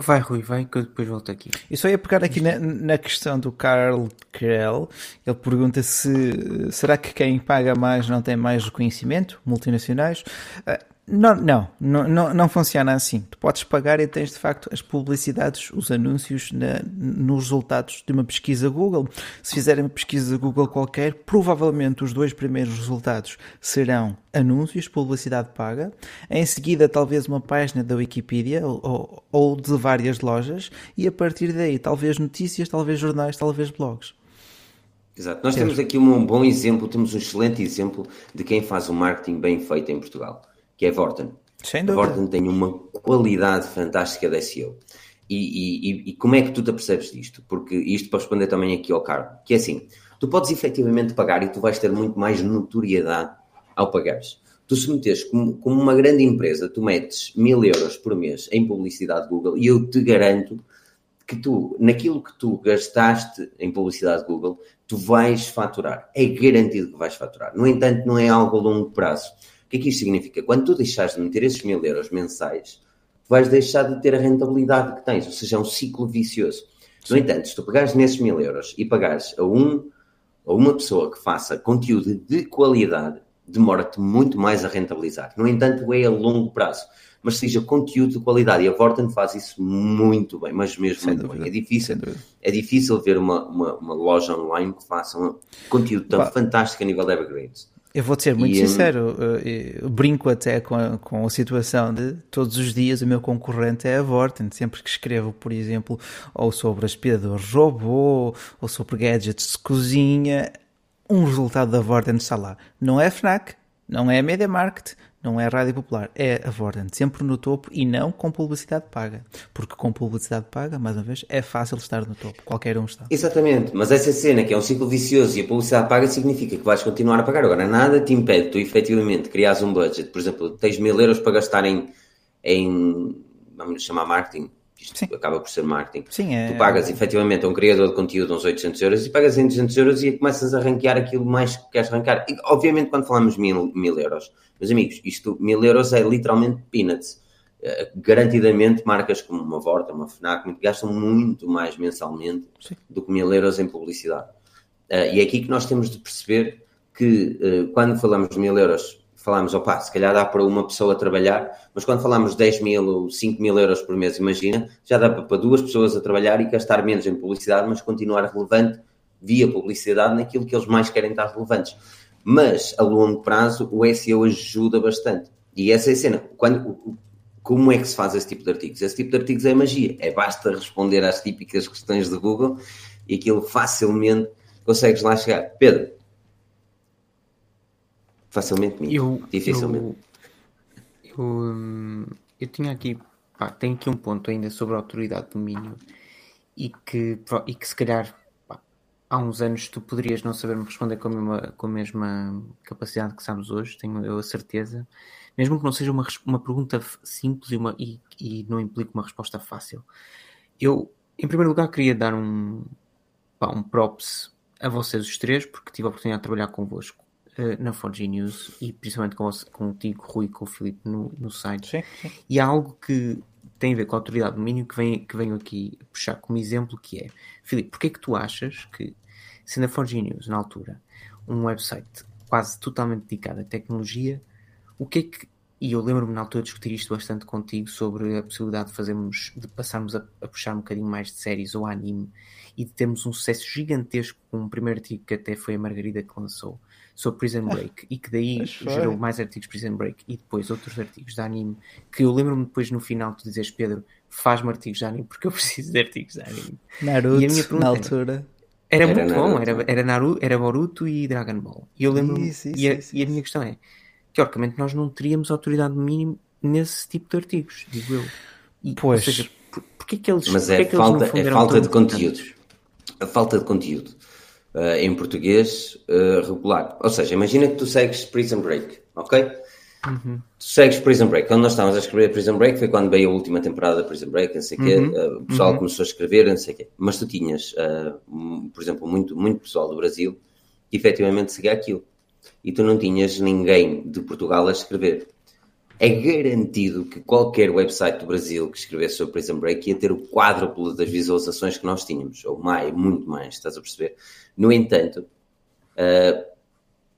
Vai, Rui, vai, que eu depois volto aqui. Eu só ia pegar aqui na, na questão do Carl Krell. Ele pergunta se será que quem paga mais não tem mais reconhecimento, multinacionais? Uh, não, não, não, não, funciona assim. Tu podes pagar e tens de facto as publicidades, os anúncios na, nos resultados de uma pesquisa Google. Se fizerem uma pesquisa Google qualquer, provavelmente os dois primeiros resultados serão anúncios, publicidade paga. Em seguida, talvez uma página da Wikipedia ou, ou de várias lojas. E a partir daí, talvez notícias, talvez jornais, talvez blogs. Exato. Nós temos aqui um bom exemplo, temos um excelente exemplo de quem faz o marketing bem feito em Portugal que é Vorten. Sem dúvida. Vorten tem uma qualidade fantástica de SEO. E, e, e, como é que tu te apercebes disto? Porque isto para responder também aqui ao Carlos, que é assim, tu podes efetivamente pagar e tu vais ter muito mais notoriedade ao pagares. Tu se metes como, como uma grande empresa, tu metes mil euros por mês em publicidade Google e eu te garanto que tu, naquilo que tu gastaste em publicidade Google, tu vais faturar. É garantido que vais faturar. No entanto, não é algo a longo prazo. O que é que isto significa? Quando tu deixares de meter esses mil euros mensais, tu vais deixar de ter a rentabilidade que tens, ou seja, é um ciclo vicioso. Sim. No entanto, se tu pegares nesses mil euros e pagares a, um, a uma pessoa que faça conteúdo de qualidade, demora-te muito mais a rentabilizar. No entanto, é a longo prazo. Mas seja conteúdo de qualidade. E a Vorten faz isso muito bem, mas mesmo Sem muito dúvida. bem. É difícil, é difícil ver uma, uma, uma, loja online que faça um conteúdo tão fantástico a nível de evergreens. Eu vou ser muito e, sincero, eu brinco até com a, com a situação de todos os dias o meu concorrente é a Vorten. Sempre que escrevo, por exemplo, ou sobre aspiradores robô, ou sobre gadgets de cozinha, um resultado da Vorten está lá. Não é FNAC, não é Media Market, não é a Rádio Popular, é a Vorten, sempre no topo e não com publicidade paga. Porque com publicidade paga, mais uma vez, é fácil estar no topo, qualquer um está. Exatamente, mas essa cena que é um ciclo vicioso e a publicidade paga significa que vais continuar a pagar. Agora, nada te impede tu efetivamente criares um budget, por exemplo, tens mil euros para gastar em, em vamos chamar marketing, isto Sim. acaba por ser marketing. Sim, é... Tu pagas efetivamente a um criador de conteúdo uns 800 euros e pagas em 200 euros e começas a ranquear aquilo mais que queres ranquear. E, obviamente, quando falamos mil, mil euros, meus amigos, isto, mil euros é literalmente peanuts. Uh, garantidamente, marcas como uma Vorta, uma FNAC, gastam muito mais mensalmente Sim. do que mil euros em publicidade. Uh, e é aqui que nós temos de perceber que uh, quando falamos de mil euros falamos, opá, se calhar dá para uma pessoa trabalhar, mas quando falamos 10 mil ou 5 mil euros por mês, imagina, já dá para duas pessoas a trabalhar e gastar menos em publicidade, mas continuar relevante via publicidade naquilo que eles mais querem estar relevantes. Mas, a longo prazo, o SEO ajuda bastante. E essa é a cena. Quando, como é que se faz esse tipo de artigos? Esse tipo de artigos é magia. É basta responder às típicas questões de Google e aquilo facilmente consegues lá chegar. Pedro, Facilmente minto. Eu, Dificilmente. Eu, eu, hum, eu, tinha aqui, pá, tenho aqui um ponto ainda sobre a autoridade de domínio e que, e que se calhar pá, há uns anos tu poderias não saber-me responder com a, mesma, com a mesma capacidade que sabes hoje, tenho eu a certeza. Mesmo que não seja uma, uma pergunta simples e, uma, e, e não implique uma resposta fácil. Eu, em primeiro lugar, queria dar um, pá, um props a vocês os três, porque tive a oportunidade de trabalhar convosco uh, na 4G News e principalmente com, contigo, Rui e com o Filipe no, no site. Sim, sim. E há algo que tem a ver com a autoridade do domínio que, vem, que venho aqui puxar como exemplo, que é, Filipe, porquê é que tu achas que, sendo a 4G News, na altura, um website quase totalmente dedicado à tecnologia, o que é que e eu lembro-me na altura de discutir isto bastante contigo sobre a possibilidade de fazermos, de passarmos a, a, puxar um bocadinho mais de séries ou anime e de termos um sucesso gigantesco com um primeiro artigo que até foi a Margarida que lançou sobre Prison Break e que daí gerou mais artigos de Prison Break e depois outros artigos de anime que eu lembro-me depois no final tu dizes Pedro faz-me artigos de anime porque eu preciso de artigos de anime. Naruto, e a minha na altura. era, era muito Naruto. bom, era, era, Naruto, era Boruto e Dragon Ball. E eu lembro e, a, e a minha questão é teoricamente nós não teríamos autoridade mínimo nesse tipo de artigos, digo eu. E, pois. Ou seja, por, porque é que eles, Mas é, é falta, é falta de conteúdo. A falta de conteúdo uh, em português uh, regular. Ou seja, imagina que tu segues Prison Break, ok? Uhum. Tu segues Prison Break. Quando nós estávamos a escrever Prison Break foi quando veio a última temporada da Prison Break, não sei o quê. Uh, o pessoal uhum. começou a escrever, não sei o quê. Mas tu tinhas, por exemplo, muito, muito pessoal do Brasil que efetivamente seguia aquilo. E tu não tinhas ninguém de Portugal a escrever é garantido que qualquer website do Brasil que escrevesse sobre Prison Break ia ter o quádruplo das visualizações que nós tínhamos, ou mais, muito mais, estás a perceber? No entanto, uh,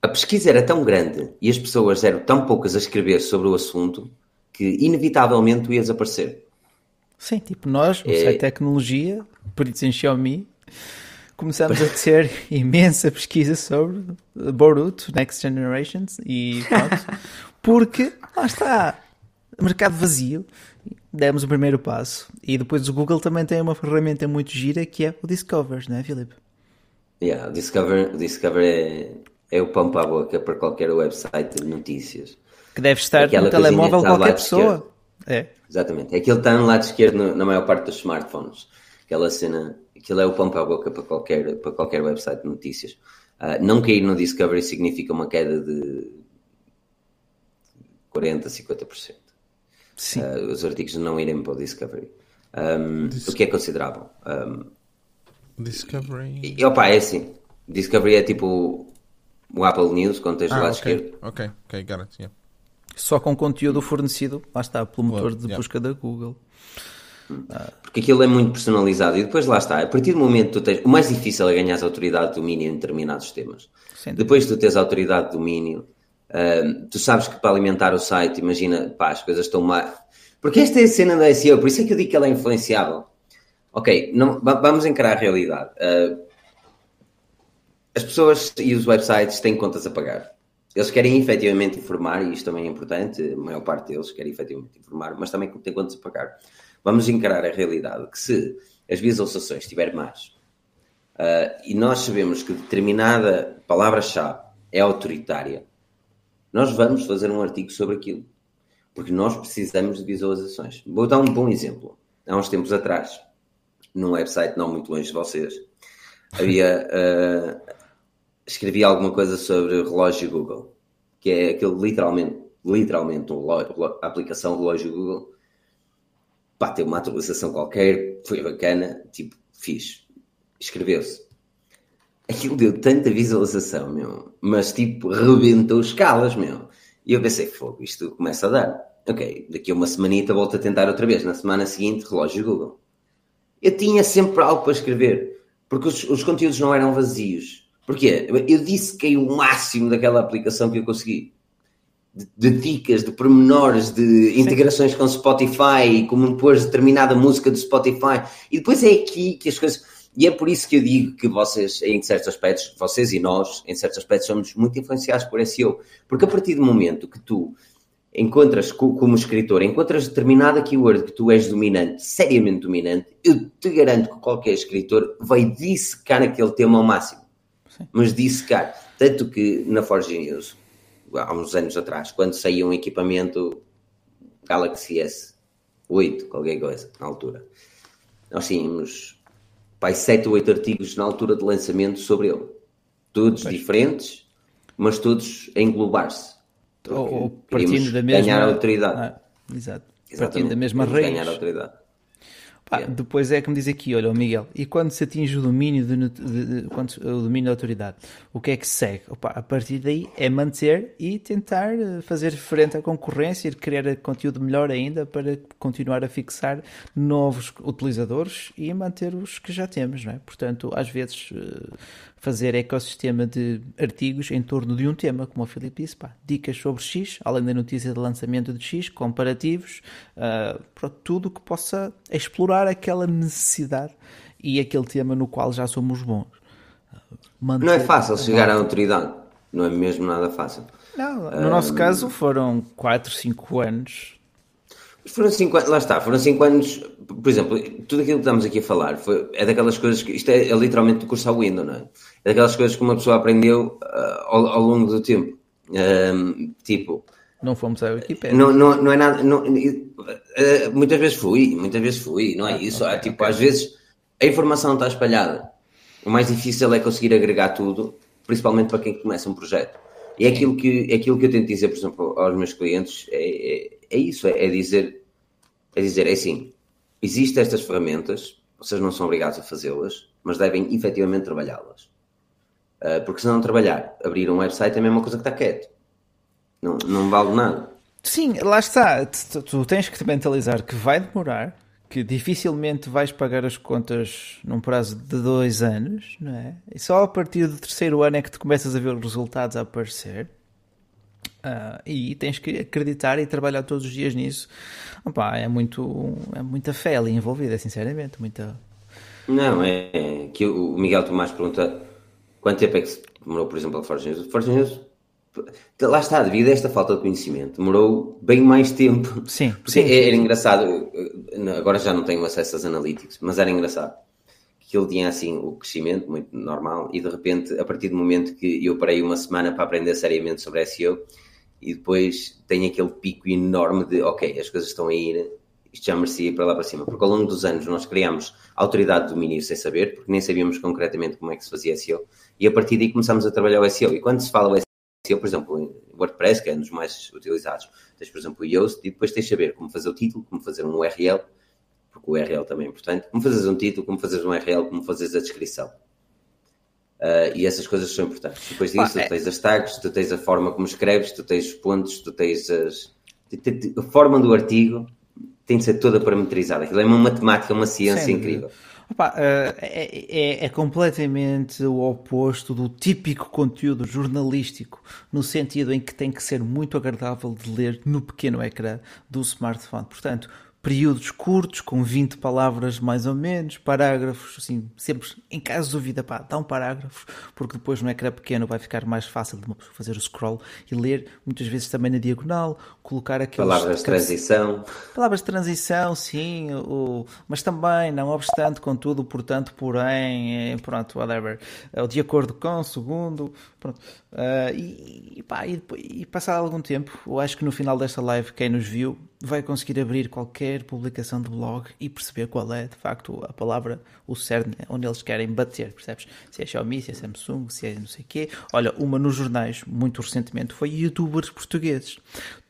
a pesquisa era tão grande e as pessoas eram tão poucas a escrever sobre o assunto que inevitavelmente tu ias aparecer. Sim, tipo nós, no é... site tecnologia, por isso em Xiaomi, começamos a ter imensa pesquisa sobre Boruto, Next Generations e pronto. Porque, lá está, mercado vazio, demos o primeiro passo. E depois o Google também tem uma ferramenta muito gira que é o Discover, não é, Filipe? Yeah, o Discover, o Discover é, é o pão para a boca para qualquer website de notícias. Que deve estar Aquela no telemóvel de qualquer pessoa. É. Exatamente. Aquilo está no lado esquerdo na maior parte dos smartphones. Aquela cena, aquilo é o pão para a boca para qualquer, para qualquer website de notícias. Uh, não cair no Discovery significa uma queda de 40%, 50%. Sim. Uh, os artigos não irem para o Discovery. Um, Dis o que é considerável? Um, Discovery. E, opa, é assim. Discovery é tipo o Apple News quando tens ah, do lado okay. esquerdo. Ok, ok, got it. Yeah. Só com conteúdo fornecido, lá está, pelo motor well, de yeah. busca da Google. Porque aquilo é muito personalizado e depois lá está. A partir do momento que tu tens. O mais difícil é ganhar a autoridade de domínio em determinados temas. Sim, depois de tu tens a autoridade de domínio, Uh, tu sabes que para alimentar o site, imagina, pá, as coisas estão má. Porque esta é a cena da SEO, por isso é que eu digo que ela é influenciável. Ok, não, vamos encarar a realidade. Uh, as pessoas e os websites têm contas a pagar. Eles querem efetivamente informar, e isto também é importante, a maior parte deles querem efetivamente informar, mas também têm contas a pagar. Vamos encarar a realidade que se as visualizações estiverem más uh, e nós sabemos que determinada palavra-chave é autoritária, nós vamos fazer um artigo sobre aquilo. Porque nós precisamos de visualizações. Vou dar um bom exemplo. Há uns tempos atrás, num website não muito longe de vocês, havia. Uh, escrevi alguma coisa sobre relógio Google, que é aquele literalmente, literalmente um a aplicação relógio Google. Pá, teve uma atualização qualquer, foi bacana, tipo, fiz. Escreveu-se aquilo deu tanta visualização, meu, mas tipo, rebentou escalas, meu. E eu pensei, fogo, isto começa a dar. Ok, daqui a uma semanita volto a tentar outra vez. Na semana seguinte, relógio Google. Eu tinha sempre algo para escrever, porque os, os conteúdos não eram vazios. Porquê? Eu disse que é o máximo daquela aplicação que eu consegui. De, de dicas, de pormenores, de integrações com Spotify, como pôr determinada música do Spotify. E depois é aqui que as coisas e é por isso que eu digo que vocês, em certos aspectos, vocês e nós, em certos aspectos, somos muito influenciados por SEO. Porque a partir do momento que tu encontras, como escritor, encontras determinada keyword que tu és dominante, seriamente dominante, eu te garanto que qualquer escritor vai dissecar aquele tema ao máximo. Sim. Mas dissecar. Tanto que na Forge News, há uns anos atrás, quando saiu um equipamento Galaxy S8, qualquer coisa, na altura, nós tínhamos pai, sete ou oito artigos na altura de lançamento sobre ele. Todos pois. diferentes, mas todos a englobar-se. Ou, ou partindo da mesma... ganhar autoridade. Ah, exato. Exatamente. Partindo da mesma raiz. ganhar autoridade. Yeah. Depois é como diz aqui, olha, Miguel, e quando se atinge o domínio, de, de, de, quando, o domínio da autoridade, o que é que segue? Opa, a partir daí é manter e tentar eh, fazer frente à concorrência e criar conteúdo melhor ainda para continuar a fixar novos utilizadores e manter os que já temos, não é? Portanto, às vezes eh, fazer ecossistema de artigos em torno de um tema, como o Filipe disse, pá, dicas sobre X, além da notícia de lançamento de X, comparativos, uh, para tudo que possa explorar aquela necessidade e aquele tema no qual já somos bons. Manter Não é fácil chegar à autoridade. Não é mesmo nada fácil. Não, no um, nosso caso foram 4, 5 anos. Foram 5 anos, lá está, foram 5 anos, por exemplo, tudo aquilo que estamos aqui a falar foi, é daquelas coisas que, isto é, é literalmente do curso ao Windows, não é? É daquelas coisas que uma pessoa aprendeu uh, ao, ao, longo do tempo. Um, tipo, não fomos à Wikipedia. Não, não, não é nada. Não, uh, muitas vezes fui, muitas vezes fui, não é ah, isso? Okay, é, tipo, okay. às vezes a informação está espalhada. O mais difícil é conseguir agregar tudo, principalmente para quem começa um projeto. E é aquilo que, é aquilo que eu tento dizer, por exemplo, aos meus clientes, é, é, é isso, é, é, dizer, é dizer, é assim, existem estas ferramentas, vocês não são obrigados a fazê-las, mas devem efetivamente trabalhá-las. Uh, porque se não trabalhar, abrir um website é a mesma coisa que está quieto. Não, não vale nada. Sim, lá está. Tu, tu tens que te mentalizar que vai demorar, que dificilmente vais pagar as contas num prazo de dois anos, não é? E só a partir do terceiro ano é que tu começas a ver os resultados a aparecer. Uh, e tens que acreditar e trabalhar todos os dias nisso. Opa, é muito é muita fé ali envolvida, sinceramente, muita. Não, é, é que o Miguel Tomás pergunta quanto tempo é que demorou, por exemplo, a Forge News. Forge News Lá está, devido a esta falta de conhecimento, demorou bem mais tempo. Sim, Porque sim, era sim. engraçado, agora já não tenho acesso às analytics, mas era engraçado que ele tinha assim o crescimento muito normal e de repente, a partir do momento que eu parei uma semana para aprender seriamente sobre SEO e depois tem aquele pico enorme de ok, as coisas estão a ir, isto já merecia ir para lá para cima. Porque ao longo dos anos nós criámos autoridade de domínio sem saber, porque nem sabíamos concretamente como é que se fazia SEO, e a partir daí começámos a trabalhar o SEO. E quando se fala o SEO, por exemplo, em WordPress, que é um dos mais utilizados, tens, por exemplo, o Yoast, e depois tens de saber como fazer o título, como fazer um URL, porque o URL também é importante, como fazer um título, como fazer um URL, como fazer a descrição. Uh, e essas coisas são importantes. Depois disso, ah, é... tu tens as tags, tu tens a forma como escreves, tu tens os pontos, tu tens as... A forma do artigo tem de ser toda parametrizada. Aquilo é uma matemática, uma ciência Sim, incrível. Opa, eh, é, é, é, completamente o oposto do típico conteúdo jornalístico, no sentido em que tem que ser muito agradável de ler no pequeno ecrã do smartphone. Portanto, períodos curtos, com 20 palavras mais ou menos, parágrafos, assim, sempre, em caso de dúvida, pá, dá um parágrafo, porque depois no ecrã pequeno vai ficar mais fácil de uma pessoa fazer o scroll e ler, muitas vezes também na diagonal, colocar aqueles... Palavras de transição. Palavras de transição, sim, o, mas também, não obstante, contudo, portanto, porém, pronto, whatever, é de acordo com, segundo, pronto. Uh, e, e, pá, e, e passado algum tempo, eu acho que no final desta live, quem nos viu, vai conseguir abrir qualquer publicação de blog e perceber qual é de facto a palavra, o cerne onde eles querem bater, percebes? Se é Xiaomi, se é Samsung, se é não sei o quê. Olha, uma nos jornais, muito recentemente, foi youtubers portugueses.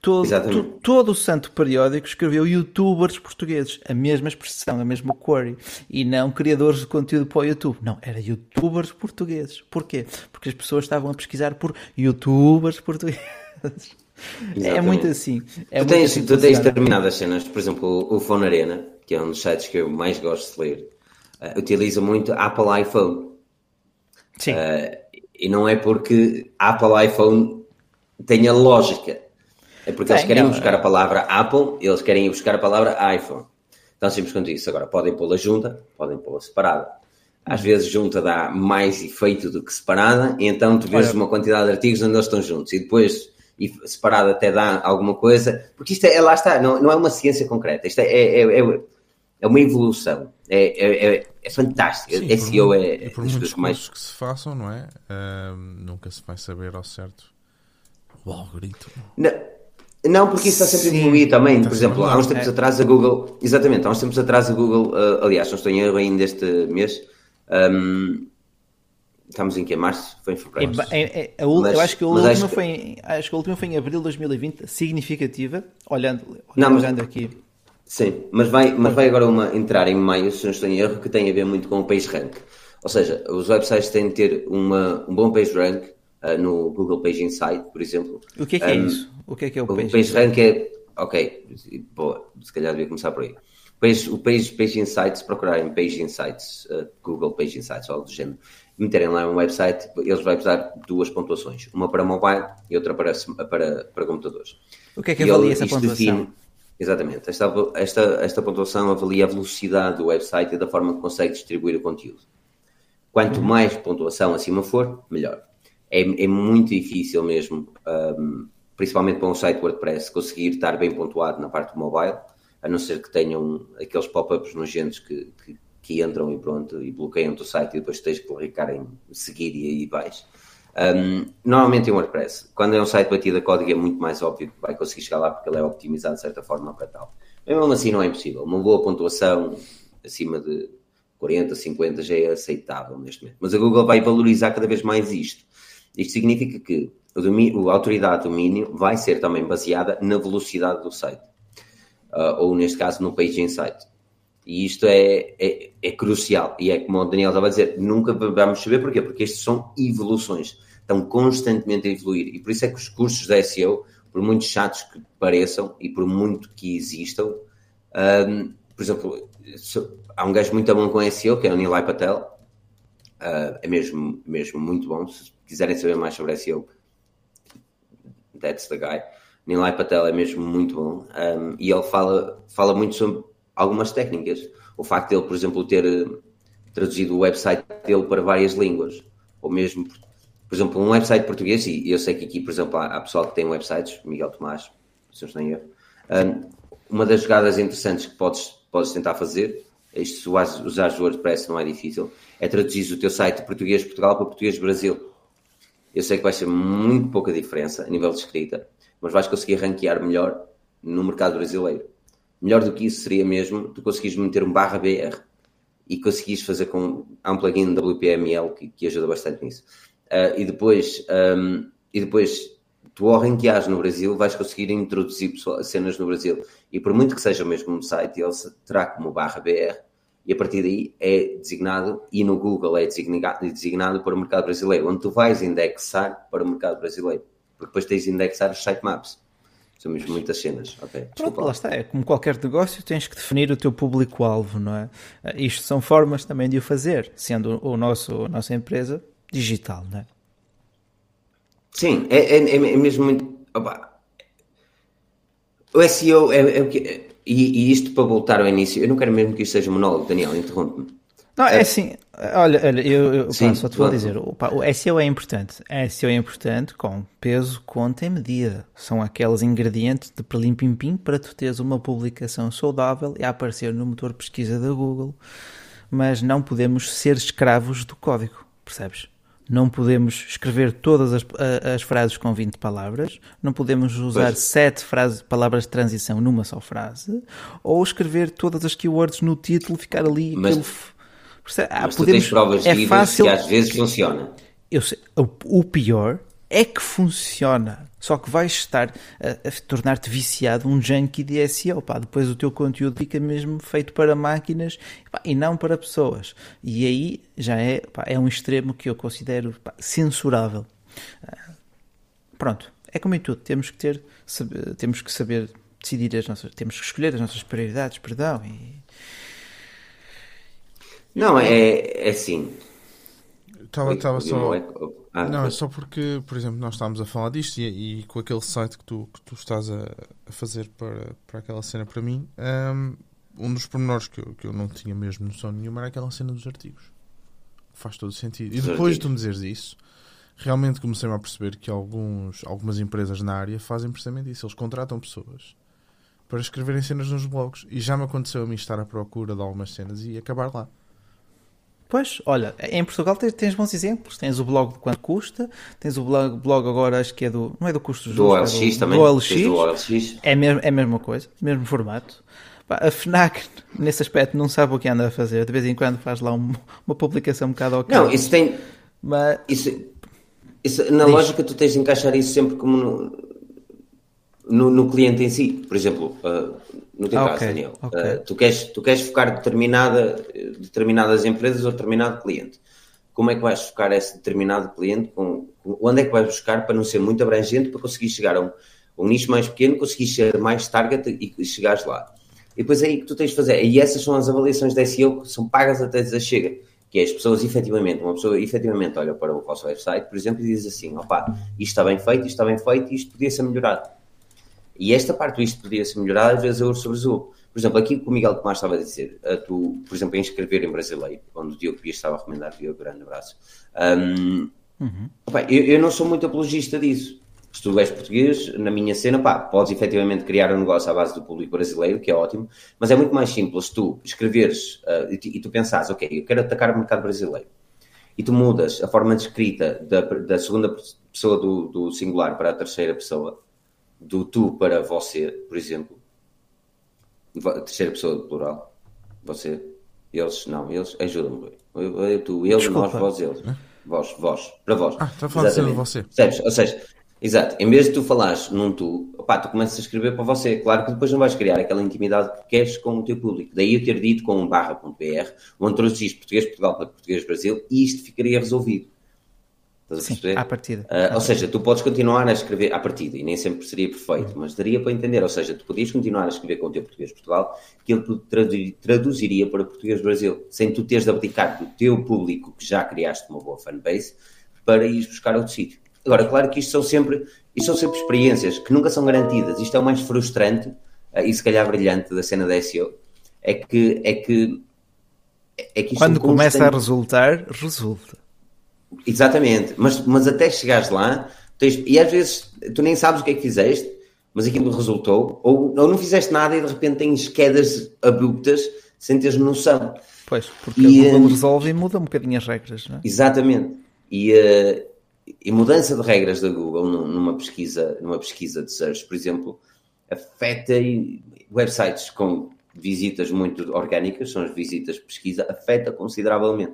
Todo, to, todo o santo periódico escreveu youtubers portugueses, a mesma expressão, a mesma query, e não criadores de conteúdo para o YouTube. Não, era youtubers portugueses. Porquê? Porque as pessoas estavam a pesquisar por youtubers portugueses. Exatamente. É muito assim. É tu, tens, assim tu tens determinadas cenas, por exemplo, o Phone Arena, que é um dos sites que eu mais gosto de ler, uh, utiliza muito Apple iPhone. Sim. Uh, e não é porque Apple iPhone tenha lógica. É porque eles querem não, buscar a palavra Apple, eles querem ir buscar a palavra iPhone. Tão simples quanto isso. Agora, podem pô-la junta, podem pô-la separada. Às hum. vezes junta dá mais efeito do que separada, e então tu vês Olha, uma quantidade de artigos onde eles estão juntos. E depois e separado até dá alguma coisa, porque isto é, lá está, não, não é uma ciência concreta, isto é, é, é, é uma evolução, é, é, é fantástico. Sim, SEO por, é, é por muitos mais... que se façam, não é? Uh, nunca se vai saber ao certo o algoritmo. Não. Não, porque isso está sempre a evoluir também. Está Por exemplo, há uns tempos é. atrás a Google, exatamente, há uns tempos atrás a Google, uh, aliás, não estou em erro ainda este mês, um, Estamos em que? Março? Foi em fevereiro? É, é, é, mas, eu acho que a última acho que... foi em, acho que a última foi em abril de 2020, significativa, olhando, não, olhando mas, aqui. Sim, mas vai, mas vai agora uma entrar em maio, se não estou em erro, que tem a ver muito com o PageRank. Ou seja, os websites têm de ter uma, um bom PageRank uh, no Google Page Insight, por exemplo. O que é que um, é isso? O que é que é o, o Page, PageRank? é, ok, boa, se calhar devia começar por aí. Page, o Page, Page Insights, procurarem Page Insights, uh, Google Page Insights ou algo do género, meterem lá um website, eles vão usar duas pontuações, uma para mobile e outra para, para, para computadores. O que é que avalia essa pontuação? Define, exatamente, esta, esta, esta pontuação avalia a velocidade do website e da forma que consegue distribuir o conteúdo. Quanto uhum. mais pontuação acima for, melhor. é, é muito difícil mesmo, um, principalmente para um site WordPress, conseguir estar bem pontuado na parte do mobile, a não ser que tenham aqueles pop-ups nojentos que, que, que, entram e pronto, e bloqueiam o site e depois tens que clicar em seguir e aí vais. Um, normalmente em WordPress, quando é um site batido a código, é muito mais óbvio que vai conseguir chegar lá porque ele é optimizado de certa forma para tal. Mesmo assim, não é impossível. Uma boa pontuação acima de 40, 50 já é aceitável neste momento. Mas a Google vai valorizar cada vez mais isto. Isto significa que a autoridade de domínio vai ser também baseada na velocidade do site. Uh, ou neste caso no page insight. E isto é, é, é, crucial. E é como o Daniel estava a dizer, nunca vamos saber porquê, porque estes são evoluções. Estão constantemente a evoluir. E por isso é que os cursos da SEO, por muito chatos que pareçam e por muito que existam, um, por exemplo, há um gajo muito bom com SEO, que é o Nilay Patel. Uh, é mesmo, mesmo muito bom. Se quiserem saber mais sobre SEO, that's the guy. Nilay Patel é mesmo muito bom. Um, e ele fala, fala muito sobre algumas técnicas. O facto de ele, por exemplo, ter eh, traduzido o website dele para várias línguas. Ou mesmo, por exemplo, um website português, e eu sei que aqui, por exemplo, há, há pessoal que tem websites, Miguel Tomás, se em erro. Um, uma das jogadas interessantes que podes, podes tentar fazer, isto, se usares o WordPress não é difícil, é traduzir o teu site de português Portugal para português Brasil. Eu sei que vai ser muito pouca diferença a nível de escrita, mas vais conseguir ranquear melhor no mercado brasileiro. Melhor do que isso seria mesmo tu conseguires meter um barra BR e conseguires fazer com. Há um plugin WPML que, que ajuda bastante nisso. Uh, e depois, um, e depois tu ao ranqueares no Brasil vais conseguir introduzir cenas no Brasil. E por muito que seja o mesmo site, ele terá como barra BR e a partir daí é designado, e no Google é designado, designado para o mercado brasileiro, onde tu vais indexar para o mercado brasileiro. Porque depois tens de indexar os sitemaps. São mesmo muitas cenas. Okay, Pronto, lá está. É como qualquer negócio, tens que definir o teu público-alvo, não é? Isto são formas também de o fazer, sendo o nosso, a nossa empresa digital, não é? Sim, é, é, é mesmo muito. Opa. O SEO é, é, é e, e, isto para voltar ao início, eu não quero mesmo que isto seja monólogo, Daniel, interrompe-me. Não, é, é assim, olha, olha eu, eu Sim, pá, só te vou dizer, o, pá, o SEO é importante. SEO é importante com peso, conta e medida. São aqueles ingredientes de perlim pim pim para tu teres uma publicação saudável e a aparecer no motor de pesquisa da Google. Mas não podemos ser escravos do código, percebes? Não podemos escrever todas as, as frases com 20 palavras, não podemos usar pois. 7 frases, palavras de transição numa só frase, ou escrever todas as keywords no título, ficar ali. Mas, aquele... ah, mas podemos, tu tens provas é fácil, que às vezes funciona. Eu sei, o, o pior é que funciona. Só que vais estar a, a tornar-te viciado um junkie de SEO. Pá. Depois o teu conteúdo fica mesmo feito para máquinas pá, e não para pessoas. E aí já é, pá, é um extremo que eu considero censurável. Ah, pronto, é como em tudo. Temos que ter, saber, temos que saber decidir as nossas, temos que escolher as nossas prioridades, perdão. E... Não, é, é assim. Estava só. É ah, não, é só porque, por exemplo, nós estávamos a falar disto e, e com aquele site que tu, que tu estás a, a, fazer para, para aquela cena para mim, um, um dos pormenores que eu, que eu não tinha mesmo noção nenhuma era aquela cena dos artigos. Faz todo sentido. E depois de tu me dizeres isso, realmente comecei-me a perceber que alguns, algumas empresas na área fazem precisamente isso. Eles contratam pessoas para escreverem cenas nos blogs. E já me aconteceu a mim estar à procura de algumas cenas e acabar lá. Pois, olha, em Portugal tens, tens, bons exemplos. Tens o blog de quanto custa, tens o blog, blog agora, acho que é do. Não é do custo justo. Do OLX é do, também. Do OLX. do OLX. É, mesmo, é a mesma coisa, mesmo formato. A FNAC, nesse aspecto, não sabe o que anda a fazer. De vez em quando faz lá um, uma publicação um bocado ao Não, isso tem. Mas... Isso, isso, na Diz. lógica, tu tens de encaixar isso sempre como no, no, no cliente em si. Por exemplo, uh, no teu okay, caso, Daniel, okay. uh, tu, queres, tu queres focar determinada, determinadas empresas ou determinado cliente. Como é que vais focar esse determinado cliente? Com, com, onde é que vais buscar para não ser muito abrangente, para conseguir chegar a um, um nicho mais pequeno, conseguir ser mais target e, e chegares lá? E depois é aí que tu tens de fazer. E essas são as avaliações da SEO que são pagas até dizer chega. Que é as pessoas efetivamente, uma pessoa efetivamente olha para o vosso website, por exemplo, e diz assim: opá, isto está bem feito, isto está bem feito, isto podia ser melhorado e esta parte isto podia ser melhorada, às vezes eu sobre azul. Por exemplo, aqui que o Miguel Tomás estava a dizer, a tu, por exemplo, em escrever em brasileiro, onde o Diogo Pia estava a recomendar, Diogo, grande abraço. Um, Uhum. Opa, eu, eu, não sou muito apologista disso. Se tu és português, na minha cena, pá, podes efetivamente criar um negócio à base do público brasileiro, que é ótimo, mas é muito mais simples tu escreveres uh, e, e, tu pensares, ok, eu quero atacar o mercado brasileiro, e tu mudas a forma de escrita da, da segunda pessoa do, do singular para a terceira pessoa, do tu para você, por exemplo, terceira pessoa do plural, você, eles, não, eles, ajuda-me, eu, eu, tu, eles, Desculpa. nós, vós, eles. Vós, vós, para vós. Ah, está a falar de você. Percebes? Ou seja, exato, em vez de tu falares num tu, opá, tu começas a escrever para você. Claro que depois não vais criar aquela intimidade que queres com o teu público. Daí eu ter dito com um barra.br, onde traduzis português Portugal para português Brasil, e isto ficaria resolvido. Estás a perceber? Sim, à partida. Uh, ou seja, tu podes continuar a escrever à partida, e nem sempre seria perfeito, mas daria para entender. Ou seja, tu podias continuar a escrever com o teu português Portugal, que ele traduziria para português Brasil, sem tu teres de abdicar do teu público, que já criaste uma boa fanbase, para ir buscar outro sítio. Agora, claro que isto são sempre, isto são sempre experiências que nunca são garantidas. Isto é o mais frustrante uh, e se calhar brilhante da cena da SEO. É que, é que, é que Quando começa a resultar, resulta. Exatamente, mas, mas até chegares lá, tens, e às vezes tu nem sabes o que é que fizeste, mas aquilo resultou, ou, ou não fizeste nada e de repente tens quedas abruptas sem teres noção. Pois, porque e, a Google eh, resolve e muda um bocadinho as regras, não é? Exatamente. E, uh, e mudança de regras da Google numa pesquisa, numa pesquisa de search, por exemplo, afeta websites com visitas muito orgânicas, são as visitas de pesquisa, afeta consideravelmente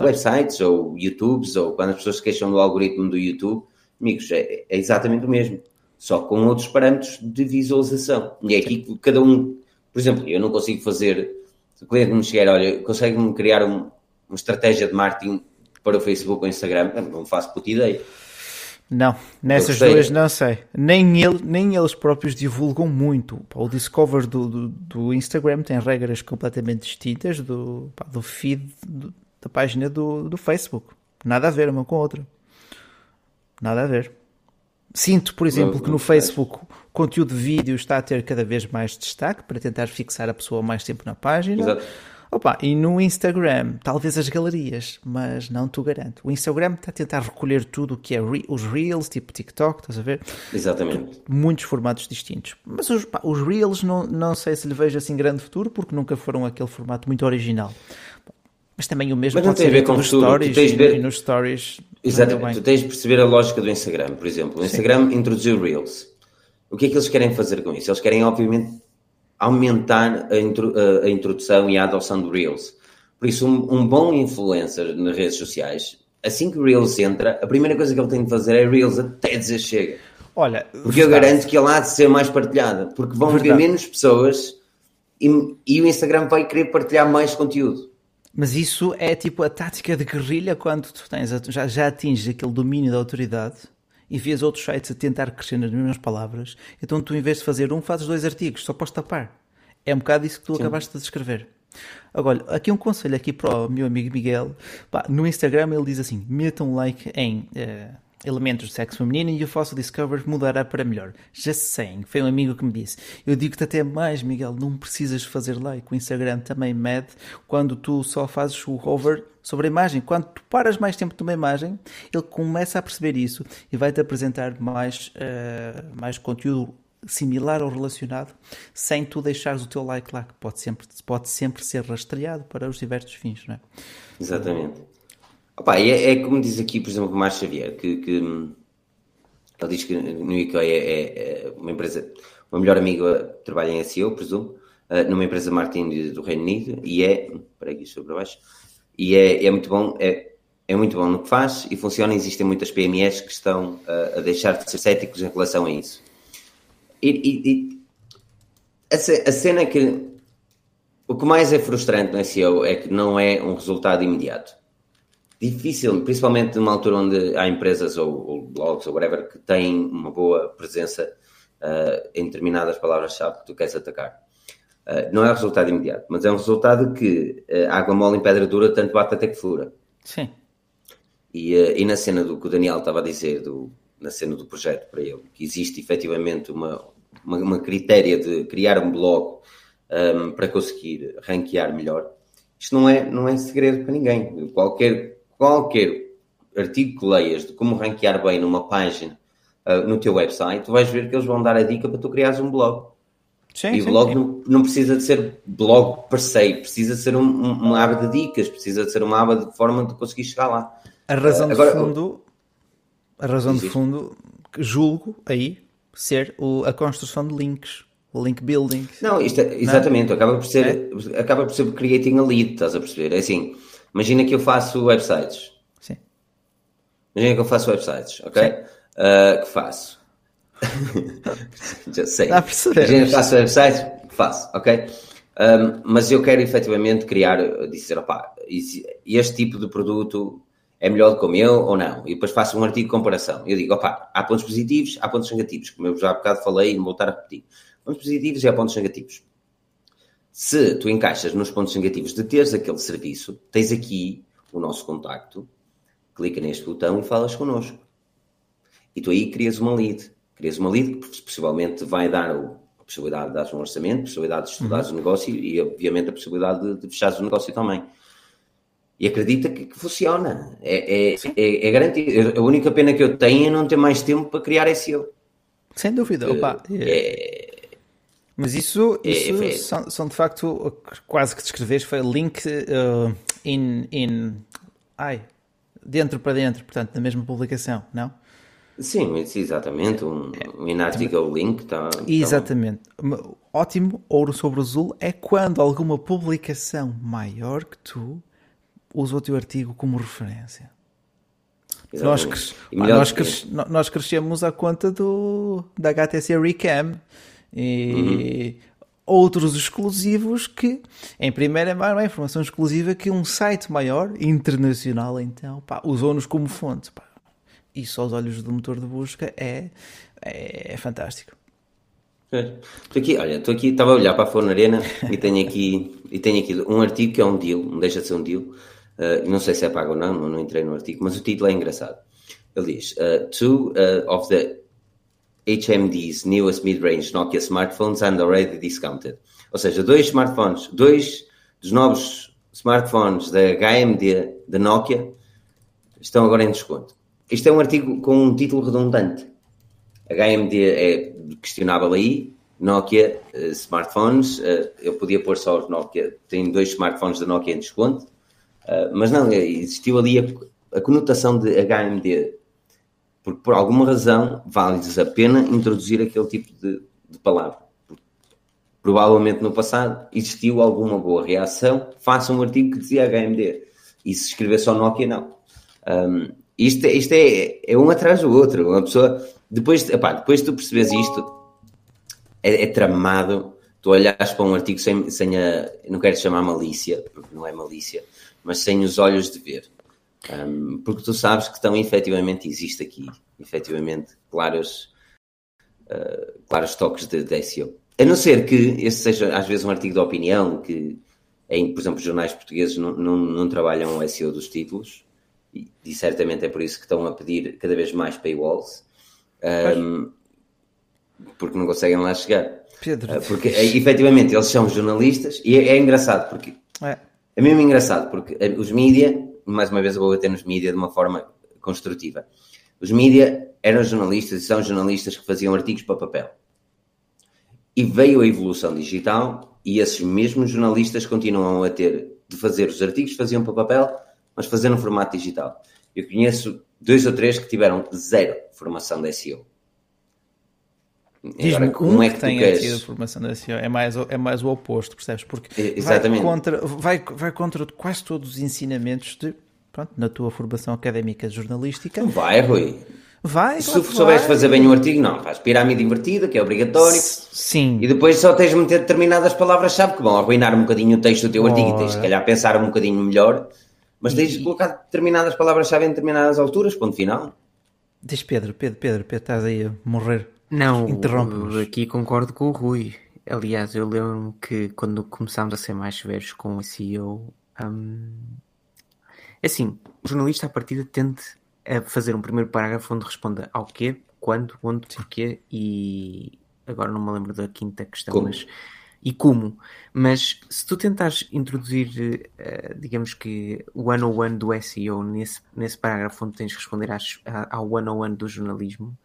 websites ou YouTubes, ou quando as pessoas se queixam do algoritmo do YouTube, amigos, é, é, exatamente o mesmo, só com outros parâmetros de visualização. E é aqui que cada um, por exemplo, eu não consigo fazer, se o cliente me chegar, olha, consegue-me criar um, uma estratégia de marketing para o Facebook ou Instagram, não faço puta ideia. Não, nessas duas não sei. Nem, ele, nem eles próprios divulgam muito. O Discover do, do, do Instagram tem regras completamente distintas do, do feed do, da página do, do Facebook. Nada a ver uma com a outra. Nada a ver. Sinto, por exemplo, que no Facebook o conteúdo de vídeo está a ter cada vez mais destaque para tentar fixar a pessoa mais tempo na página. Exato. Opa, e no Instagram, talvez as galerias, mas não te garanto. O Instagram está a tentar recolher tudo o que é re os Reels, tipo TikTok, estás a ver? Exatamente. Muitos formatos distintos. Mas os, pá, os Reels não, não sei se lhe vejo assim grande futuro, porque nunca foram aquele formato muito original. Mas também o mesmo Mas não tem a ver com nos stories e, ver... nos stories. Exatamente. Tu tens de perceber a lógica do Instagram, por exemplo. O Instagram Sim. introduziu Reels. O que é que eles querem fazer com isso? Eles querem, obviamente, aumentar a, intro, a, a introdução e a adoção do Reels. Por isso, um, um, bom influencer nas redes sociais, assim que o Reels entra, a primeira coisa que ele tem de fazer é Reels até dizer chega. Olha, porque eu garanto que ele há de ser mais partilhada, porque vão verdade. ver menos pessoas e, e o Instagram vai querer partilhar mais conteúdo. Mas isso é tipo a tática de guerrilha quando tu tens, já, já atinges aquele domínio da autoridade e vês outros sites a tentar crescer nas mesmas palavras, então tu em vez de fazer um, fazes dois artigos, só podes tapar. É um bocado isso que tu Sim. acabaste de descrever. Agora, aqui um conselho aqui para o meu amigo Miguel. no Instagram ele diz assim, meta um like em... Uh, elementos de sexo feminino e o Fossil Discover mudará para melhor. Já sei, foi um amigo que me disse. Eu digo-te até mais, Miguel, não precisas fazer like. O Instagram também mede quando tu só fazes o hover sobre a imagem. Quando tu paras mais tempo numa imagem, ele começa a perceber isso e vai-te apresentar mais, uh, mais conteúdo similar ou relacionado, sem tu deixares o teu like lá, que pode sempre, pode sempre ser rastreado para os diversos fins, não é? Exatamente. Opa, é, é, como diz aqui, por exemplo, o Márcio Xavier, que, que ele diz que no IKEA é, é, uma empresa, uma melhor amiga trabalha em SEO, presumo, uh, numa empresa marketing do Reino Unido, e é, para aqui sobre baixo, e é, é muito bom, é, é muito bom no que faz e funciona. Existem muitas PMEs que estão uh, a deixar de ser céticos em relação a isso. E, e, e a, a cena é que o que mais é frustrante no SEO é que não é um resultado imediato difícil, principalmente numa altura onde há empresas ou, ou blogs ou whatever que têm uma boa presença uh, em determinadas palavras-chave que tu queres atacar. Uh, não é o resultado imediato, mas é um resultado que uh, água mole em pedra dura, tanto bate até que fura. Sim. E, e na cena do que o Daniel estava a dizer, do, na cena do projeto para ele, que existe efetivamente uma, uma, uma critéria de criar um blog um, para conseguir ranquear melhor, isto não é, não é segredo para ninguém. Qualquer qualquer artigo que leias de como ranquear bem numa página uh, no teu website, tu vais ver que eles vão dar a dica para tu criares um blog. Sim, e o blog sim. Não, não, precisa de ser blog per se, precisa de ser um, um, uma aba de dicas, precisa de ser uma aba de forma de conseguir chegar lá. A razão uh, agora, de fundo, a razão de fundo, julgo aí ser o, a construção de links, o link building. Não, isto é, exatamente, não? acaba por ser, é? acaba por ser creating a lead, estás a perceber? É assim, imagina que eu faço websites. Sim. Imagina que eu faço websites, ok? Uh, que faço Já sei. Dá a Gente, faço websites? Faço, ok? Um, mas eu quero efetivamente criar, dizer, opá, este tipo de produto é melhor do que o meu ou não? E depois faço um artigo de comparação. Eu digo, opá, há pontos positivos, há pontos negativos, como eu já há bocado falei e não voltar a repetir. Pontos positivos e há pontos negativos. Se tu encaixas nos pontos negativos de teres aquele serviço, tens aqui o nosso contacto, clica neste botão e falas connosco. E tu aí crias uma lead crias uma lead que possivelmente vai dar a possibilidade de dar um orçamento, a possibilidade de estudar uhum. o negócio e, obviamente, a possibilidade de, de fechar o negócio também. E acredita que, que funciona. É, é, é, é, garantido. A única pena que eu tenho é não ter mais tempo para criar SEO. Sem dúvida. Opa, é... Mas isso, é, isso é, são, são, de facto, quase que descreves, foi link uh, in, in. Ai, dentro para dentro, portanto, na mesma publicação, não? Sim, exatamente. Um, um in-article link está. Tá exatamente. Tá Ótimo, ouro sobre azul é quando alguma publicação maior que tu usa o teu artigo como referência. Nós, cres... nós, cres... nós crescemos à conta do... da HTC Recam e uhum. outros exclusivos que, em primeira mão, é informação exclusiva que um site maior, internacional, então, usou-nos como fonte. Pá isso aos olhos do motor de busca é, é, é fantástico. Estou aqui, olha, estou aqui, estava a olhar para a Forno Arena e tenho aqui, e tenho aqui um artigo que é um deal, não deixa de ser um deal. Uh, não sei se é pago ou não, não entrei no artigo, mas o título é engraçado. Ele diz: uh, Two uh, of the HMD's newest mid-range Nokia smartphones are already discounted. Ou seja, dois smartphones, dois dos novos smartphones da HMD da Nokia estão agora em desconto. Isto é um artigo com um título redundante. HMD é questionável aí. Nokia, uh, smartphones, uh, eu podia pôr só os Nokia. Tem dois smartphones da Nokia em desconto. Uh, mas não, existiu ali a, a, conotação de HMD. Porque por alguma razão vale-lhes a pena introduzir aquele tipo de, de palavra. provavelmente no passado existiu alguma boa reação. Faça um artigo que dizia HMD. E se escrever só Nokia, não. Um, isto, isto é, é um atrás do outro. Uma pessoa, depois, epá, depois de tu percebes isto, é, é, tramado. Tu olhas para um artigo sem, sem a. Não quero chamar malícia, porque não é malícia, mas sem os olhos de ver. Um, porque tu sabes que estão efetivamente, existe aqui, efetivamente, claros, uh, claros toques de, de SEO. A não ser que este seja, às vezes, um artigo de opinião, que, em, por exemplo, jornais portugueses não, não, não trabalham o SEO dos títulos, e, e, certamente é por isso que estão a pedir cada vez mais paywalls, um, porque não conseguem lá chegar. Pedro. Uh, porque é, efetivamente eles são jornalistas e é, é engraçado porque é. é mesmo engraçado porque eh, os mídia, mais uma vez eu vou bater nos mídia de uma forma construtiva. Os mídia eram jornalistas e são jornalistas que faziam artigos para papel. E veio a evolução digital e esses mesmos jornalistas continuam a ter de fazer os artigos faziam para papel mas fazer no formato digital. Eu conheço dois ou três que tiveram zero formação de SEO. Diz-me como um é que, que tem queres... tido formação de SEO. É mais, é mais o oposto, percebes? Porque Exatamente. Vai, contra, vai, vai contra quase todos os ensinamentos de, pronto, na tua formação académica jornalística. Não vai, Rui. Vai, Se tu souberes fazer bem um artigo, não, faz pirâmide invertida, que é obrigatório. Sim. E depois só tens de meter determinadas palavras-chave que vão arruinar um bocadinho o texto do teu artigo e tens de, calhar, pensar um bocadinho melhor mas tens de colocar determinadas palavras-chave em determinadas alturas, ponto final. Diz Pedro, Pedro, Pedro, Pedro, estás aí a morrer. Não, interrompe aqui concordo com o Rui. Aliás, eu lembro-me que quando começámos a ser mais severos com o SEO, hum, é assim, o jornalista à partida tende a fazer um primeiro parágrafo onde responda ao quê, quando, onde, porquê e agora não me lembro da quinta questão, Como? mas e como. Mas se tu tentares introduzir, uh, digamos que o one-on-one do SEO nesse, nesse parágrafo onde tens de responder às, ao one-on-one do jornalismo,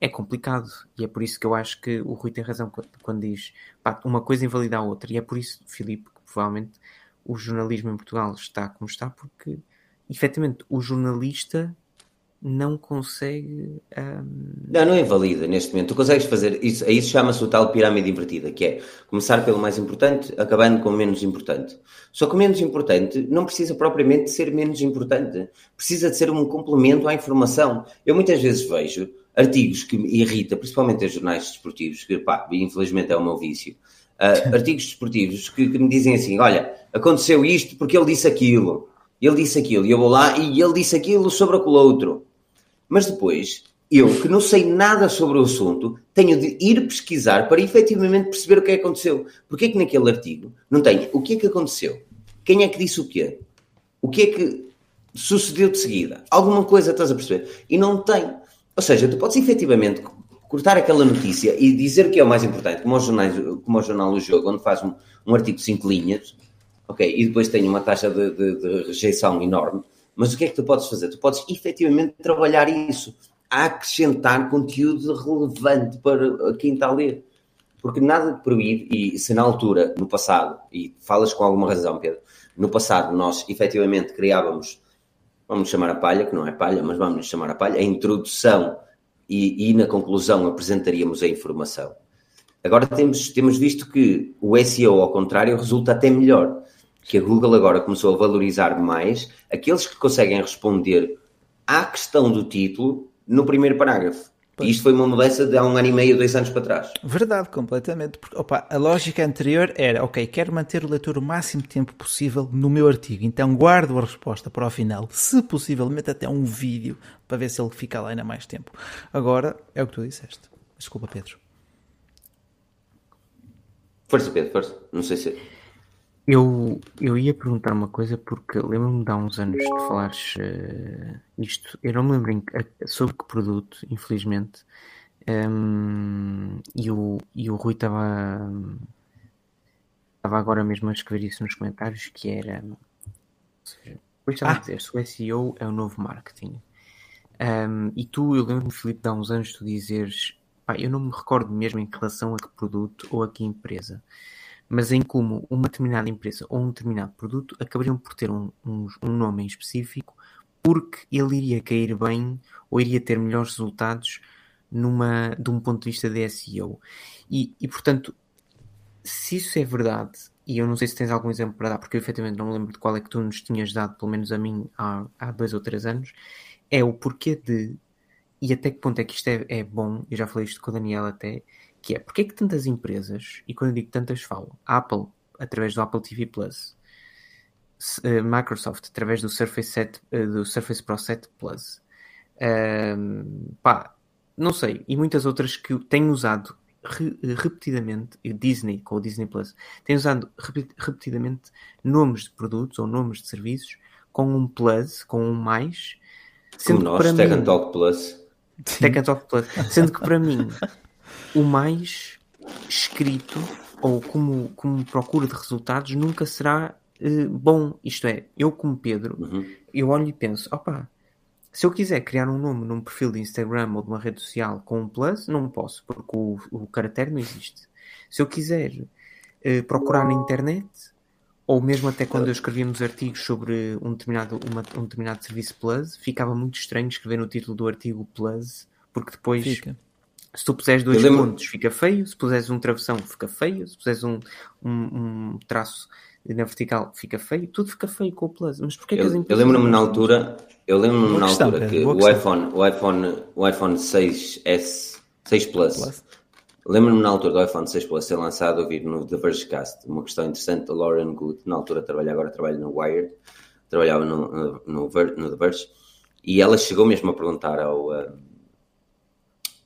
é complicado. E é por isso que eu acho que o Rui tem razão quando diz pá, uma coisa invalida a outra. E é por isso, Filipe, que provavelmente o jornalismo em Portugal está como está, porque efetivamente o jornalista não consegue. Um... Não, não invalida neste momento. Tu consegues fazer isso, a isso chama-se o tal pirâmide invertida, que é começar pelo mais importante, acabando com o menos importante. Só que o menos importante não precisa propriamente de ser menos importante, precisa de ser um complemento à informação. Eu muitas vezes vejo artigos que me irrita, principalmente em jornais desportivos, que pá, infelizmente é o meu vício. Uh, artigos desportivos que, que me dizem assim: olha, aconteceu isto porque ele disse aquilo, ele disse aquilo, e eu vou lá e ele disse aquilo sobre aquele outro. Mas depois, eu, que não sei nada sobre o assunto, tenho de ir pesquisar para efetivamente perceber o que é que aconteceu. Porque é que naquele artigo não tem o que é que aconteceu? Quem é que disse o quê? O que é que sucedeu de seguida? Alguma coisa estás a perceber? E não tem. Ou seja, tu podes efetivamente cortar aquela notícia e dizer que é o mais importante, como o, jornais, como o jornal O Jogo, onde faz um, um artigo de 5 linhas, ok, e depois tem uma taxa de, de, de rejeição enorme mas o que é que tu podes fazer? Tu podes efetivamente trabalhar isso, a acrescentar conteúdo relevante para quem está a ler. Porque nada de proíbe, e se na altura, no passado, e falas com alguma razão, Pedro, no passado nós efetivamente criávamos, vamos chamar a palha, que não é palha, mas vamos chamar a palha, a introdução e, e na conclusão apresentaríamos a informação. Agora temos, temos visto que o SEO, ao contrário, resulta até melhor que a Google agora começou a valorizar mais aqueles que conseguem responder à questão do título no primeiro parágrafo. Pois. Isto foi uma mudança de há um ano e meio, dois anos para trás. Verdade, completamente. Porque, opa, a lógica anterior era, ok, quero manter o leitor o máximo tempo possível no meu artigo, então guardo a resposta para o final, se possivelmente até um vídeo, para ver se ele fica lá ainda mais tempo. Agora, é o que tu disseste. Desculpa, Pedro. Força, Pedro, força. Não sei se... Eu, eu ia perguntar uma coisa porque lembro-me de há uns anos de falares uh, isto. Eu não me lembro em, sobre que produto, infelizmente. Um, e, o, e o Rui estava estava agora mesmo a escrever isso nos comentários que era seja, depois estava ah. a dizer se o SEO é o novo marketing. Um, e tu, eu lembro-me, Filipe, de há uns anos tu dizeres pá, eu não me recordo mesmo em relação a que produto ou a que empresa mas em como uma determinada empresa ou um determinado produto acabariam por ter um, um, um nome em específico porque ele iria cair bem ou iria ter melhores resultados numa, de um ponto de vista de SEO. E, e portanto, se isso é verdade, e eu não sei se tens algum exemplo para dar, porque eu efetivamente não me lembro de qual é que tu nos tinhas dado, pelo menos a mim, há, há dois ou três anos, é o porquê de, e até que ponto é que isto é, é bom, eu já falei isto com o Daniel até, que é porque é que tantas empresas, e quando eu digo tantas falo, Apple, através do Apple TV Plus, uh, Microsoft, através do Surface, 7, uh, eh, do Surface Pro 7 Plus, uh, pá, não sei, e muitas outras que têm usado re repetidamente, e Disney com o Disney Plus, têm usado repetidamente nomes de produtos ou nomes de serviços com um plus, com um mais, sendo Como nós, para Tech mim, Talk Plus. Tech Talk Plus. Sendo que para mim o mais escrito ou como, como procura de resultados nunca será uh, bom. Isto é, eu como Pedro, uhum. eu olho e penso, opa, se eu quiser criar um nome num perfil de Instagram ou de uma rede social com um plus, não posso, porque o, o caractere não existe. Se eu quiser uh, procurar na internet, ou mesmo até quando eu escrevia nos artigos sobre um determinado, uma, um determinado serviço plus, ficava muito estranho escrever no título do artigo plus, porque depois Fica. Se tu puseres dois lembro... pontos, fica feio. Se puseres um travessão, fica feio. Se puseres um, um, um, traço na vertical, fica feio. Tudo fica feio com o Plus. Mas porquê eu, que as Eu lembro-me na altura, eu lembro-me na altura que o iPhone, o iPhone, o iPhone 6S, 6 Plus, Plus. lembro-me na altura do iPhone 6 Plus ser lançado, ouvir no The Vergecast, uma questão interessante da Lauren Good, na altura trabalha agora trabalha no Wired, trabalhava no, no, no, no The Verge, e ela chegou mesmo a perguntar ao... Uh,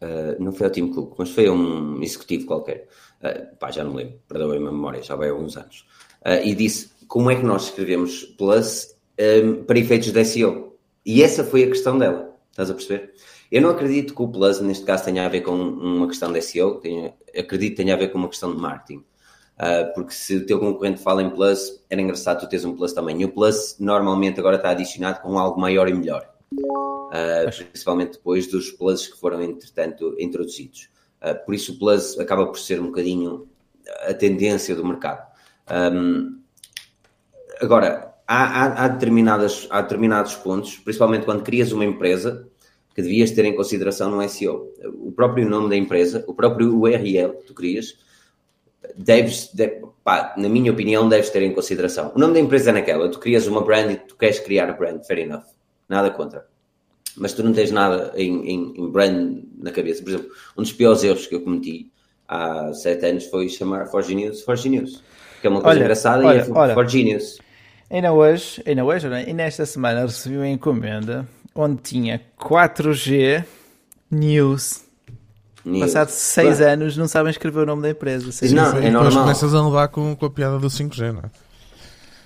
Uh, não foi ao Team Cook, mas foi a um executivo qualquer. Uh, pá, já não lembro, perdoem-me a memória, já vai há alguns anos. Uh, e disse como é que nós escrevemos Plus um, para efeitos de SEO. E essa foi a questão dela, estás a perceber? Eu não acredito que o Plus, neste caso, tenha a ver com uma questão de SEO, tenha, acredito que tenha a ver com uma questão de marketing. Uh, porque se o teu concorrente fala em Plus, era engraçado tu teres um Plus também. E o Plus normalmente agora está adicionado com algo maior e melhor. Uh, principalmente depois dos Plus que foram, entretanto, introduzidos. Uh, por isso o Plus acaba por ser um bocadinho a tendência do mercado. Um, agora, há, há, há, determinadas, há determinados pontos, principalmente quando crias uma empresa, que devias ter em consideração no SEO. O próprio nome da empresa, o próprio URL que tu crias, deves, deve, pá, na minha opinião, deves ter em consideração. O nome da empresa é naquela, tu crias uma brand e tu queres criar a brand, fair enough, nada contra. Mas tu não tens nada em, em, em brand na cabeça. Por exemplo, um dos piores erros que eu cometi há sete anos foi chamar For Genius For Genius, que é uma coisa olha, engraçada olha, e é olha, For Genius. Ainda hoje, ainda hoje, e nesta semana recebi uma encomenda onde tinha 4G News Passado 6 anos não sabem escrever o nome da empresa. Não, é normal. Depois começas a levar com, com a piada do 5G, não é?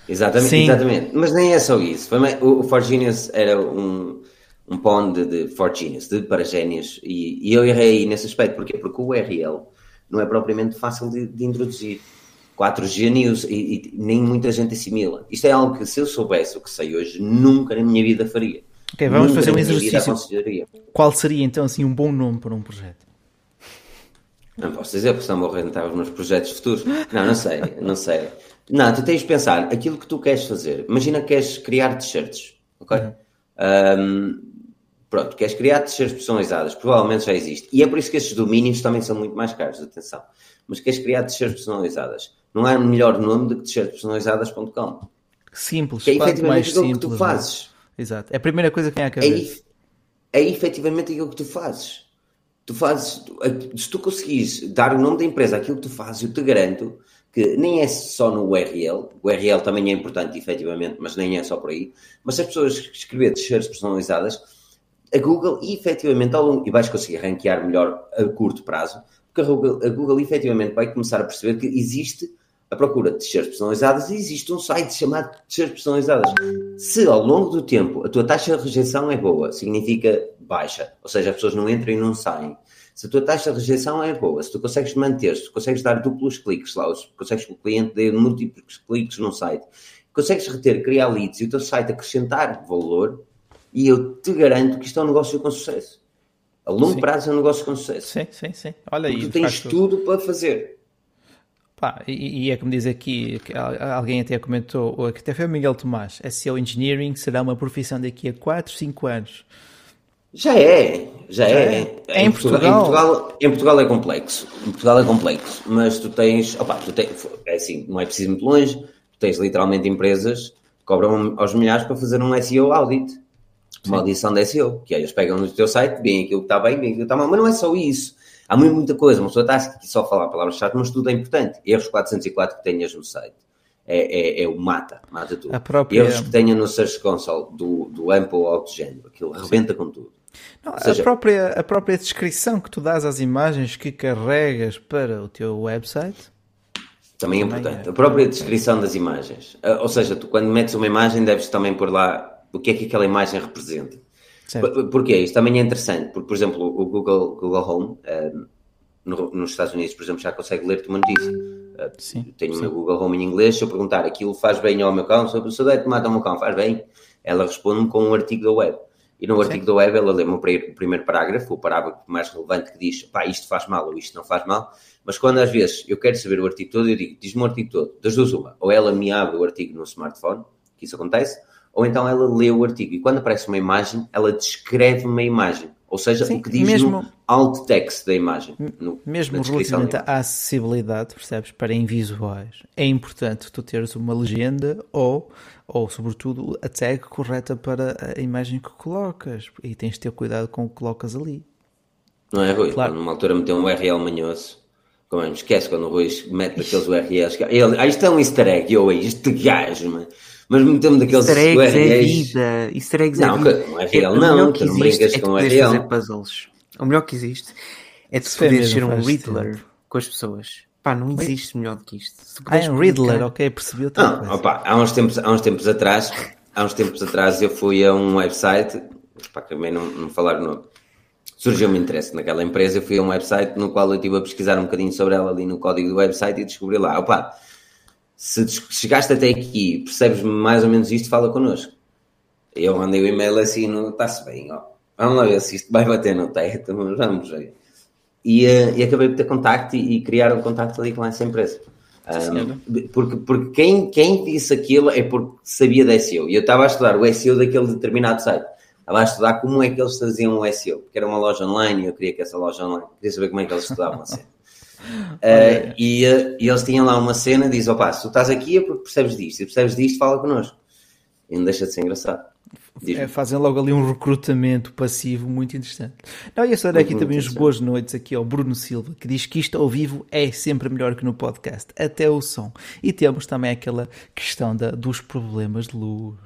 Exatamente, Sim. exatamente. Mas nem é só isso. Foi, o, o Forgenius era um, um pão de, de Forgenius, de paragénios, e, e eu errei nesse aspecto. Porquê? Porque o URL não é propriamente fácil de, de introduzir. 4G News e, e, nem muita gente assimila. Isto é algo que se eu soubesse o que sei hoje, nunca na minha vida faria. Ok, vamos nunca fazer um exercício. Qual seria então assim um bom nome para um projeto? Não posso dizer, porque senão vou rentar os meus projetos futuros. Não, não sei, não sei. Não, tu tens de pensar aquilo que tu queres fazer. Imagina que queres criar t-shirts, ok? Uhum. Um, pronto, queres criar t-shirts personalizadas, provavelmente já existe. E é por isso que estes domínios também são muito mais caros, atenção. Mas queres criar t-shirts personalizadas. Não há melhor nome do que t-shirtspersonalizadas.com. Simples, que é efetivamente aquilo simples, que tu é? fazes. Exato. É a primeira coisa que vem à cabeça. É, é efetivamente aquilo que tu fazes tu fazes, se tu conseguires dar o nome da empresa aquilo que tu fazes, eu te garanto que nem é só no URL, o URL também é importante, efetivamente, mas nem é só por aí, mas se as pessoas escrever t-shirts personalizadas, a Google efetivamente ao longo, e vais conseguir ranquear melhor a curto prazo, porque a Google, a Google efetivamente vai começar a perceber que existe a procura de t-shirts personalizadas e existe um site chamado t-shirts personalizadas. Se ao longo do tempo a tua taxa de rejeição é boa, significa baixa, ou seja, as pessoas não entram e não saem. Se a tua taxa de rejeição é boa, se tu consegues manter, se tu consegues dar duplos cliques lá, se consegues que o cliente dê múltiplos cliques no site, consegues reter, criar leads e o teu site acrescentar valor, e eu te garanto que isto é um negócio com sucesso. A longo sim. prazo é um negócio com sucesso. Sim, sim, sim. Olha aí. Tu tens tudo para fazer. Pá, e, e, é como diz aqui, alguém até comentou, que até foi o Miguel Tomás, SEO Engineering será uma profissão daqui a 4, 5 anos. Já é, já, já é. é. é. Em, Portugal, Portugal, em, Portugal, em Portugal é complexo. Em Portugal é complexo, mas tu tens, opa, tu tens, é assim, não é preciso muito longe, tu tens literalmente empresas que cobram aos milhares para fazer um SEO audit, uma audição de SEO, que eles pegam no teu site, bem aquilo que está bem, bem aquilo que está mal, mas não é só isso Há muita coisa, uma pessoa está aqui só a falar palavras-chave, mas tudo é importante. Erros 404 que tenhas no site. É, é, é, o mata, mata tudo. Própria... Erros que tenha no Search Console do, do AMP ou Autogénero, aquilo rebenta com tudo. Não, seja, a, própria, a própria descrição que tu dás às imagens que carregas para o teu website também é importante. É. A própria descrição das imagens. Ah, ou seja, tu quando metes uma imagem deves também pôr lá o que é que aquela imagem representa. Certo. Porquê? Isto também é interessante, porque, por exemplo, o Google, Google Home, um, ehm, no, nos Estados Unidos, por exemplo, já consegue ler-te uma notícia. Uh, sim, tenho sim. o meu Google Home em inglês, se eu perguntar aquilo faz bem ao meu cão, se eu der tomate ao meu cão, faz bem, ela responde-me com um artigo da web. E no artigo sim. da web ela lê-me o primeiro parágrafo, o parágrafo mais relevante que diz, pá, isto faz mal ou isto não faz mal, mas quando às vezes eu quero saber o artigo todo, eu digo, diz-me o artigo todo, das duas uma, ou ela me abre o artigo no smartphone, que isso acontece, ou então ela lê o artigo e quando aparece uma imagem, ela descreve uma imagem. Ou seja, Sim, o que diz mesmo, no alt text da imagem. No, mesmo relativamente à acessibilidade, percebes, para invisuais, é importante tu teres uma legenda ou, ou, sobretudo, a tag correta para a imagem que colocas. E tens de ter cuidado com o que colocas ali. Não é, Rui? Claro. Numa altura meteu um URL manhoso. Como é, esquece quando o Rui mete aqueles URLs. Ele, ah, isto é um easter egg. Eu, este gajo, mano mas metemos daqueles Easter eggs é vida. Easter eggs não, é vida. Não, é real, não. Tu não brincas é com é real. fazer puzzles. O melhor que existe é de poder ser um Riddler tempo. com as pessoas. Pá, não existe melhor do que isto. Ah, é um Riddler, ok, percebi outra não, Opa, há, uns tempos, há uns tempos atrás, há uns tempos atrás eu fui a um website, para também não, não falar o nome, surgiu-me interesse naquela empresa. Eu fui a um website no qual eu estive a pesquisar um bocadinho sobre ela ali no código do website e descobri lá, opa, se chegaste até aqui, percebes mais ou menos isto, fala connosco. Eu mandei o e-mail assim, no está-se bem, ó. vamos lá ver se isto vai bater no teto, vamos ver. E, uh, e acabei por ter contacto e, e criar um contacto ali com essa empresa. Um, porque porque quem, quem disse aquilo é porque sabia de SEO. E eu estava a estudar o SEO daquele determinado site. Estava a estudar como é que eles faziam o SEO. Porque era uma loja online e eu queria que essa loja online. Queria saber como é que eles estudavam a cena. Uh, e, uh, e, eles tinham lá uma cena, diz, opá, se tu estás aqui é porque percebes disto, se percebes disto, fala connosco. E não deixa de ser engraçado. É, fazem logo ali um recrutamento passivo muito interessante. Não, e essa aqui também as boas noites aqui ao Bruno Silva, que diz que isto ao vivo é sempre melhor que no podcast, até o som. E temos também aquela questão da, dos problemas de luz.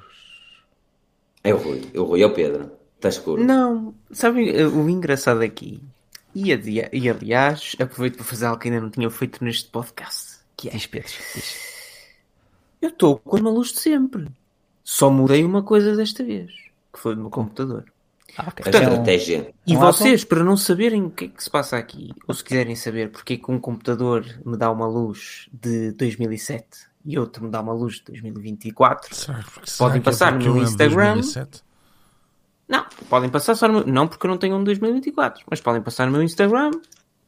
É o Rui, é o Rui, é o Pedro. Está escuro. Não, sabe o engraçado aqui? E, e aliás, aproveito para fazer algo que ainda não tinha feito neste podcast. Que é. Diz, Pedro, diz. Eu estou com a luz de sempre. Só mudei uma coisa desta vez, que foi no meu computador. Ah, okay. Portanto, estratégia. E vocês, para não saberem o que é que se passa aqui, ou se quiserem saber porque é que um computador me dá uma luz de 2007 e outro me dá uma luz de 2024, será, podem passar é no meu Instagram. Não, podem passar só no meu... Não porque eu não tenho um de 2024, mas podem passar no meu Instagram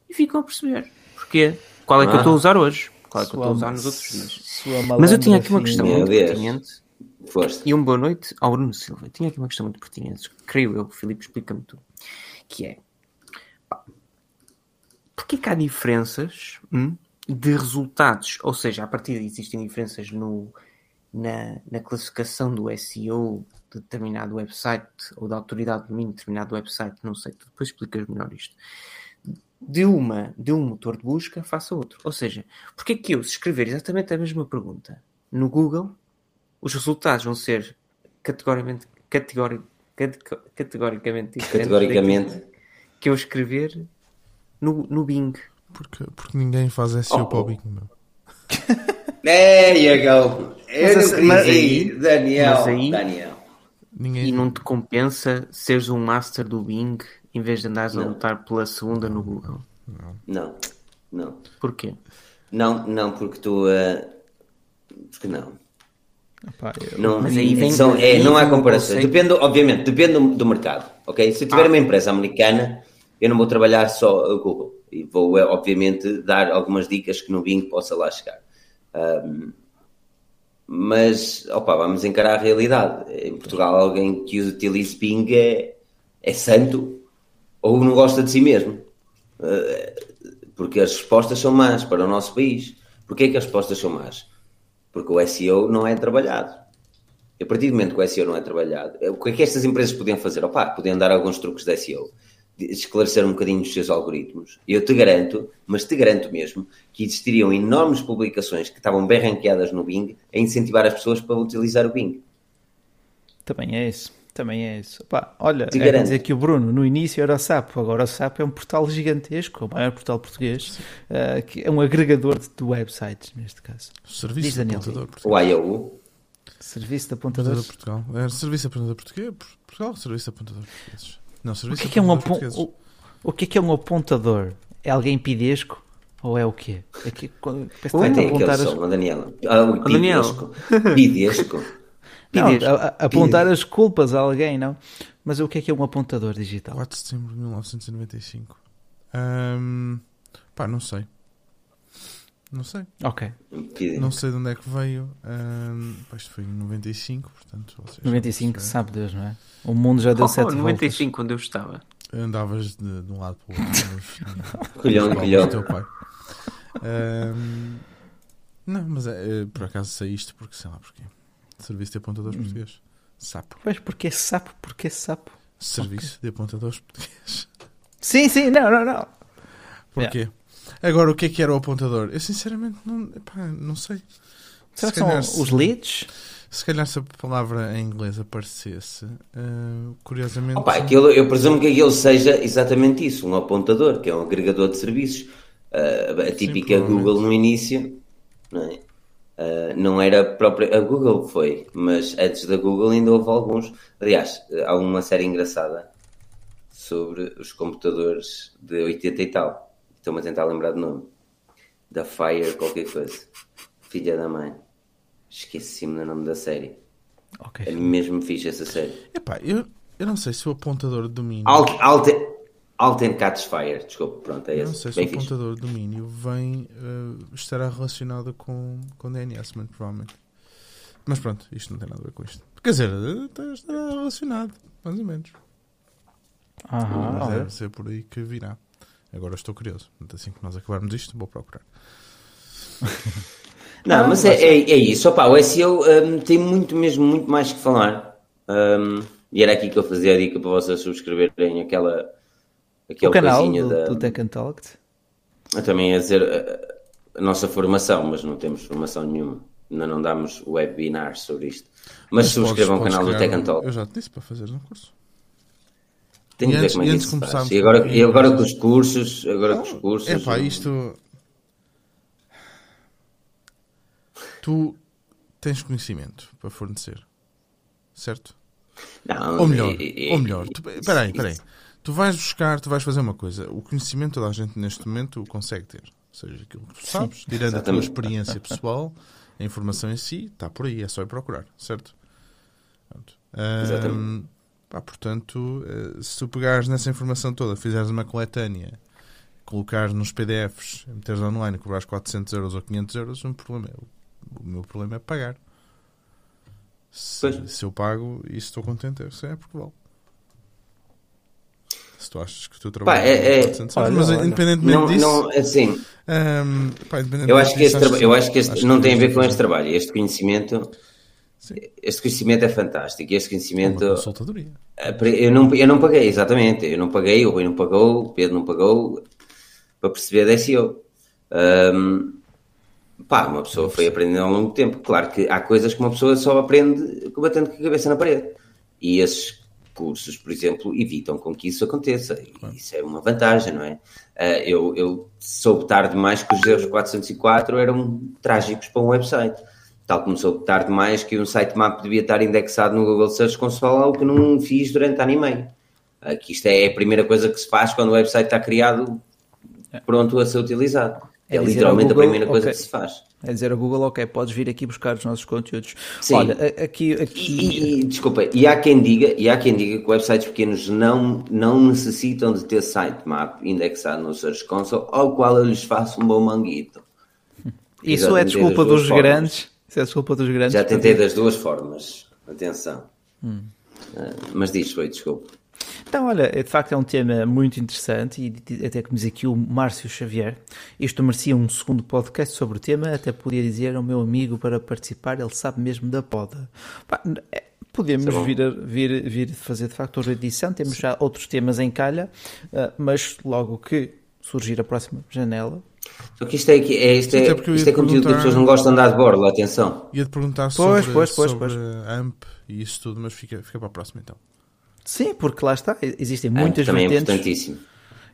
e ficam a perceber. Porquê? Qual é que ah. eu estou a usar hoje? Qual é que eu estou a usar nos outros dias? Mas eu tinha aqui uma questão muito pertinente Força. E um boa noite ao Bruno Silva. Tinha aqui uma questão muito pertinente, creio eu, que o Filipe explica-me tudo. Que é porquê que há diferenças hum, de resultados? Ou seja, a partir de existem diferenças no, na, na classificação do SEO de determinado website ou da autoridade do domínio de determinado website, não sei, tu depois explicas melhor isto. De uma, de um motor de busca faça outro. Ou seja, porquê que eu, se escrever exatamente a mesma pergunta no Google, os resultados vão ser categoricamente, categori, categoricamente diferentes categoricamente. que eu escrever no, no Bing. Porque, porque ninguém faz SEO oh. para o Bing, meu. There you go. Eu mas, não mas aí, Daniel. Mas aí, Daniel. Ninguém... E não te compensa seres um master do Bing em vez de andares não. a lutar pela segunda no Google? Não. Não. não. Porquê? Não, não, porque tu. Uh... Porque não. Epá, eu... não, mas aí vem, são, é, não há comparação. Depende, obviamente, depende do, do, mercado. Ok? Se eu tiver ah. uma empresa americana, eu não vou trabalhar só o Google. E vou, eh, obviamente, dar algumas dicas que no Bing possa lá chegar. Um, mas, opa, vamos encarar a realidade. Em Portugal, alguém que utilize Bing é, é santo ou não gosta de si mesmo. Uh, porque as respostas são más para o nosso país. Porquê que as respostas são más? Porque o SEO não é trabalhado. E a partir do momento que o SEO não é trabalhado, o que é que estas empresas podiam fazer? Opa, podiam dar alguns truques de SEO, esclarecer um bocadinho os seus algoritmos. Eu te garanto, mas te garanto mesmo, que existiriam enormes publicações que estavam bem ranqueadas no Bing a incentivar as pessoas para utilizar o Bing. Também é isso. Também é isso. Pá, olha, é dizer que o Bruno no início era o Sapo, agora o Sapo é um portal gigantesco, o maior portal português, uh, que é um agregador de, de, websites, neste caso. Serviço Diz, Daniel. O IAU. Serviço de apontadores. De Portugal. É, serviço de apontador português. Portugal, serviço de apontador portugueses. Não, serviço o que, é, que é um o, o que é que é um apontador? É alguém pidesco? Ou é o quê? É que, Onde é que as... Daniela? Ah, o pidesco. Pidesco. Não, a, a, apontar as culpas a alguém, não? Mas o que é que é um apontador digital? 4 de setembro de 1995. Um, pá, não sei. Não sei. Ok. Não sei de onde é que veio. Um, isto foi em 95, portanto. 95, sabe Deus, não é? O mundo já deu 7 oh, 95, voltas. quando eu estava. Andavas de, de um lado para o outro. colhão, colhão. teu pai. Um, não, mas é, por acaso saíste porque sei lá porquê. Serviço de apontadores hum. português. SAP. Mas porquê sapo? Porquê sapo? Serviço okay. de apontadores português. Sim, sim, não, não, não. Porquê? Yeah. Agora, o que é que era o apontador? Eu sinceramente não, epá, não sei. Será se que calhar, são os leads? Se calhar se a palavra em inglês aparecesse, uh, curiosamente. Opa, aquilo, eu presumo que aquilo seja exatamente isso, um apontador, que é um agregador de serviços. Uh, a típica Sim, Google no início, não é? Uh, não era própria. A Google foi, mas antes da Google ainda houve alguns. Aliás, há uma série engraçada sobre os computadores de 80 e tal. Estou-me a tentar lembrar de nome. Da Fire qualquer coisa. Filha da mãe. Esqueci-me do nome da série. Okay. É mesmo fixe essa série. Epá, eu, eu não sei se o apontador de domínio. Alt, alt, Alten Cats Fire, desculpa, pronto, é esse. Não sei se Bem o apontador de domínio vem, uh, estará relacionado com, com DNS, muito provavelmente. Mas pronto, isto não tem nada a ver com isto. Quer dizer, eh, estará relacionado, mais ou menos. Mas deve ser por aí que virá. Agora estou curioso. Assim que nós acabarmos isto, vou procurar. Não, mas é, é, é, isso. Opa, o SEO um, tem muito mesmo, muito mais que falar. Um, e era aqui que eu fazia a dica para vocês subscreverem aquela, aquele o canal do, da, do Tech and Talk. Eu também ia dizer a, a, nossa formação, mas não temos formação nenhuma. Ainda não damos webinars sobre isto. Mas, mas subscrevam o canal do Tech and Talk. Eu já te disse para fazer um curso. Tenho que ver como é que isso faz. E agora, e agora com os cursos, agora com os cursos. É pá, isto tu tens conhecimento para fornecer, certo? Não, ou melhor, ou melhor, tu, peraí, peraí. Tu vais buscar, tu vais fazer uma coisa. O conhecimento toda a gente neste momento o consegue ter. Ou seja, aquilo que tu sabes, tirando exatamente. a tua experiência pessoal, a informação em si, está por aí, é só ir procurar, certo? Um, pá, portanto, eh, se tu pegares nessa informação toda, fizeres uma coletânea, colocares nos PDFs, meteres online, cobrares 400 euros ou 500 euros, um problema é o meu problema é pagar. Se, se eu pago e estou contente, é, é porque vale. Se tu achas que o teu trabalho pá, é, é, olha, mas olha, independentemente não, disso, não, assim, um, pá, independentemente eu acho que este, disso, eu acho que este não tem a ver com este trabalho. Este conhecimento, Sim. este conhecimento é fantástico. Este conhecimento, é consultadoria. Eu não, eu não paguei, exatamente. Eu não paguei, o Rui não pagou, o Pedro não pagou para perceber da SEO. Um, Pá, uma pessoa foi aprendendo ao longo do tempo. Claro que há coisas que uma pessoa só aprende batendo com a cabeça na parede. E esses cursos, por exemplo, evitam com que isso aconteça. E isso é uma vantagem, não é? Uh, eu, eu soube tarde demais que os erros 404 eram trágicos para um website. Tal como soube tarde demais que um sitemap devia estar indexado no Google Search Console, algo que não fiz durante ano e meio. Uh, que isto é a primeira coisa que se faz quando o website está criado pronto a ser utilizado. É, é literalmente Google, a primeira coisa okay. que se faz. É dizer ao Google, ok, podes vir aqui buscar os nossos conteúdos. Sim. Olha, aqui... aqui... E, e, desculpa, e há quem diga, e há quem diga que websites pequenos não, não necessitam de ter sitemap indexado no Search Console, ao qual eu lhes faço um bom manguito. Isso é desculpa dos formas. grandes? Isso é desculpa dos grandes? Já tentei das duas formas. Atenção. Hum. Mas diz, foi, desculpa. Então, olha, de facto é um tema muito interessante e até como diz aqui o Márcio Xavier, isto merecia um segundo podcast sobre o tema, até podia dizer ao meu amigo para participar, ele sabe mesmo da poda. É, podemos é vir, a, vir, vir fazer de facto outra edição, temos já outros temas em calha, ah, mas logo que surgir a próxima janela, só que isto é, é, isto é, isto é conteúdo que as pessoas não gostam de dar de borla, atenção. Ia-te perguntar sobre, pois, pois, pois, sobre AMP e isso tudo, mas fica, fica para a próxima então. Sim, porque lá está, existem muitas é, vertentes. É importantíssimo.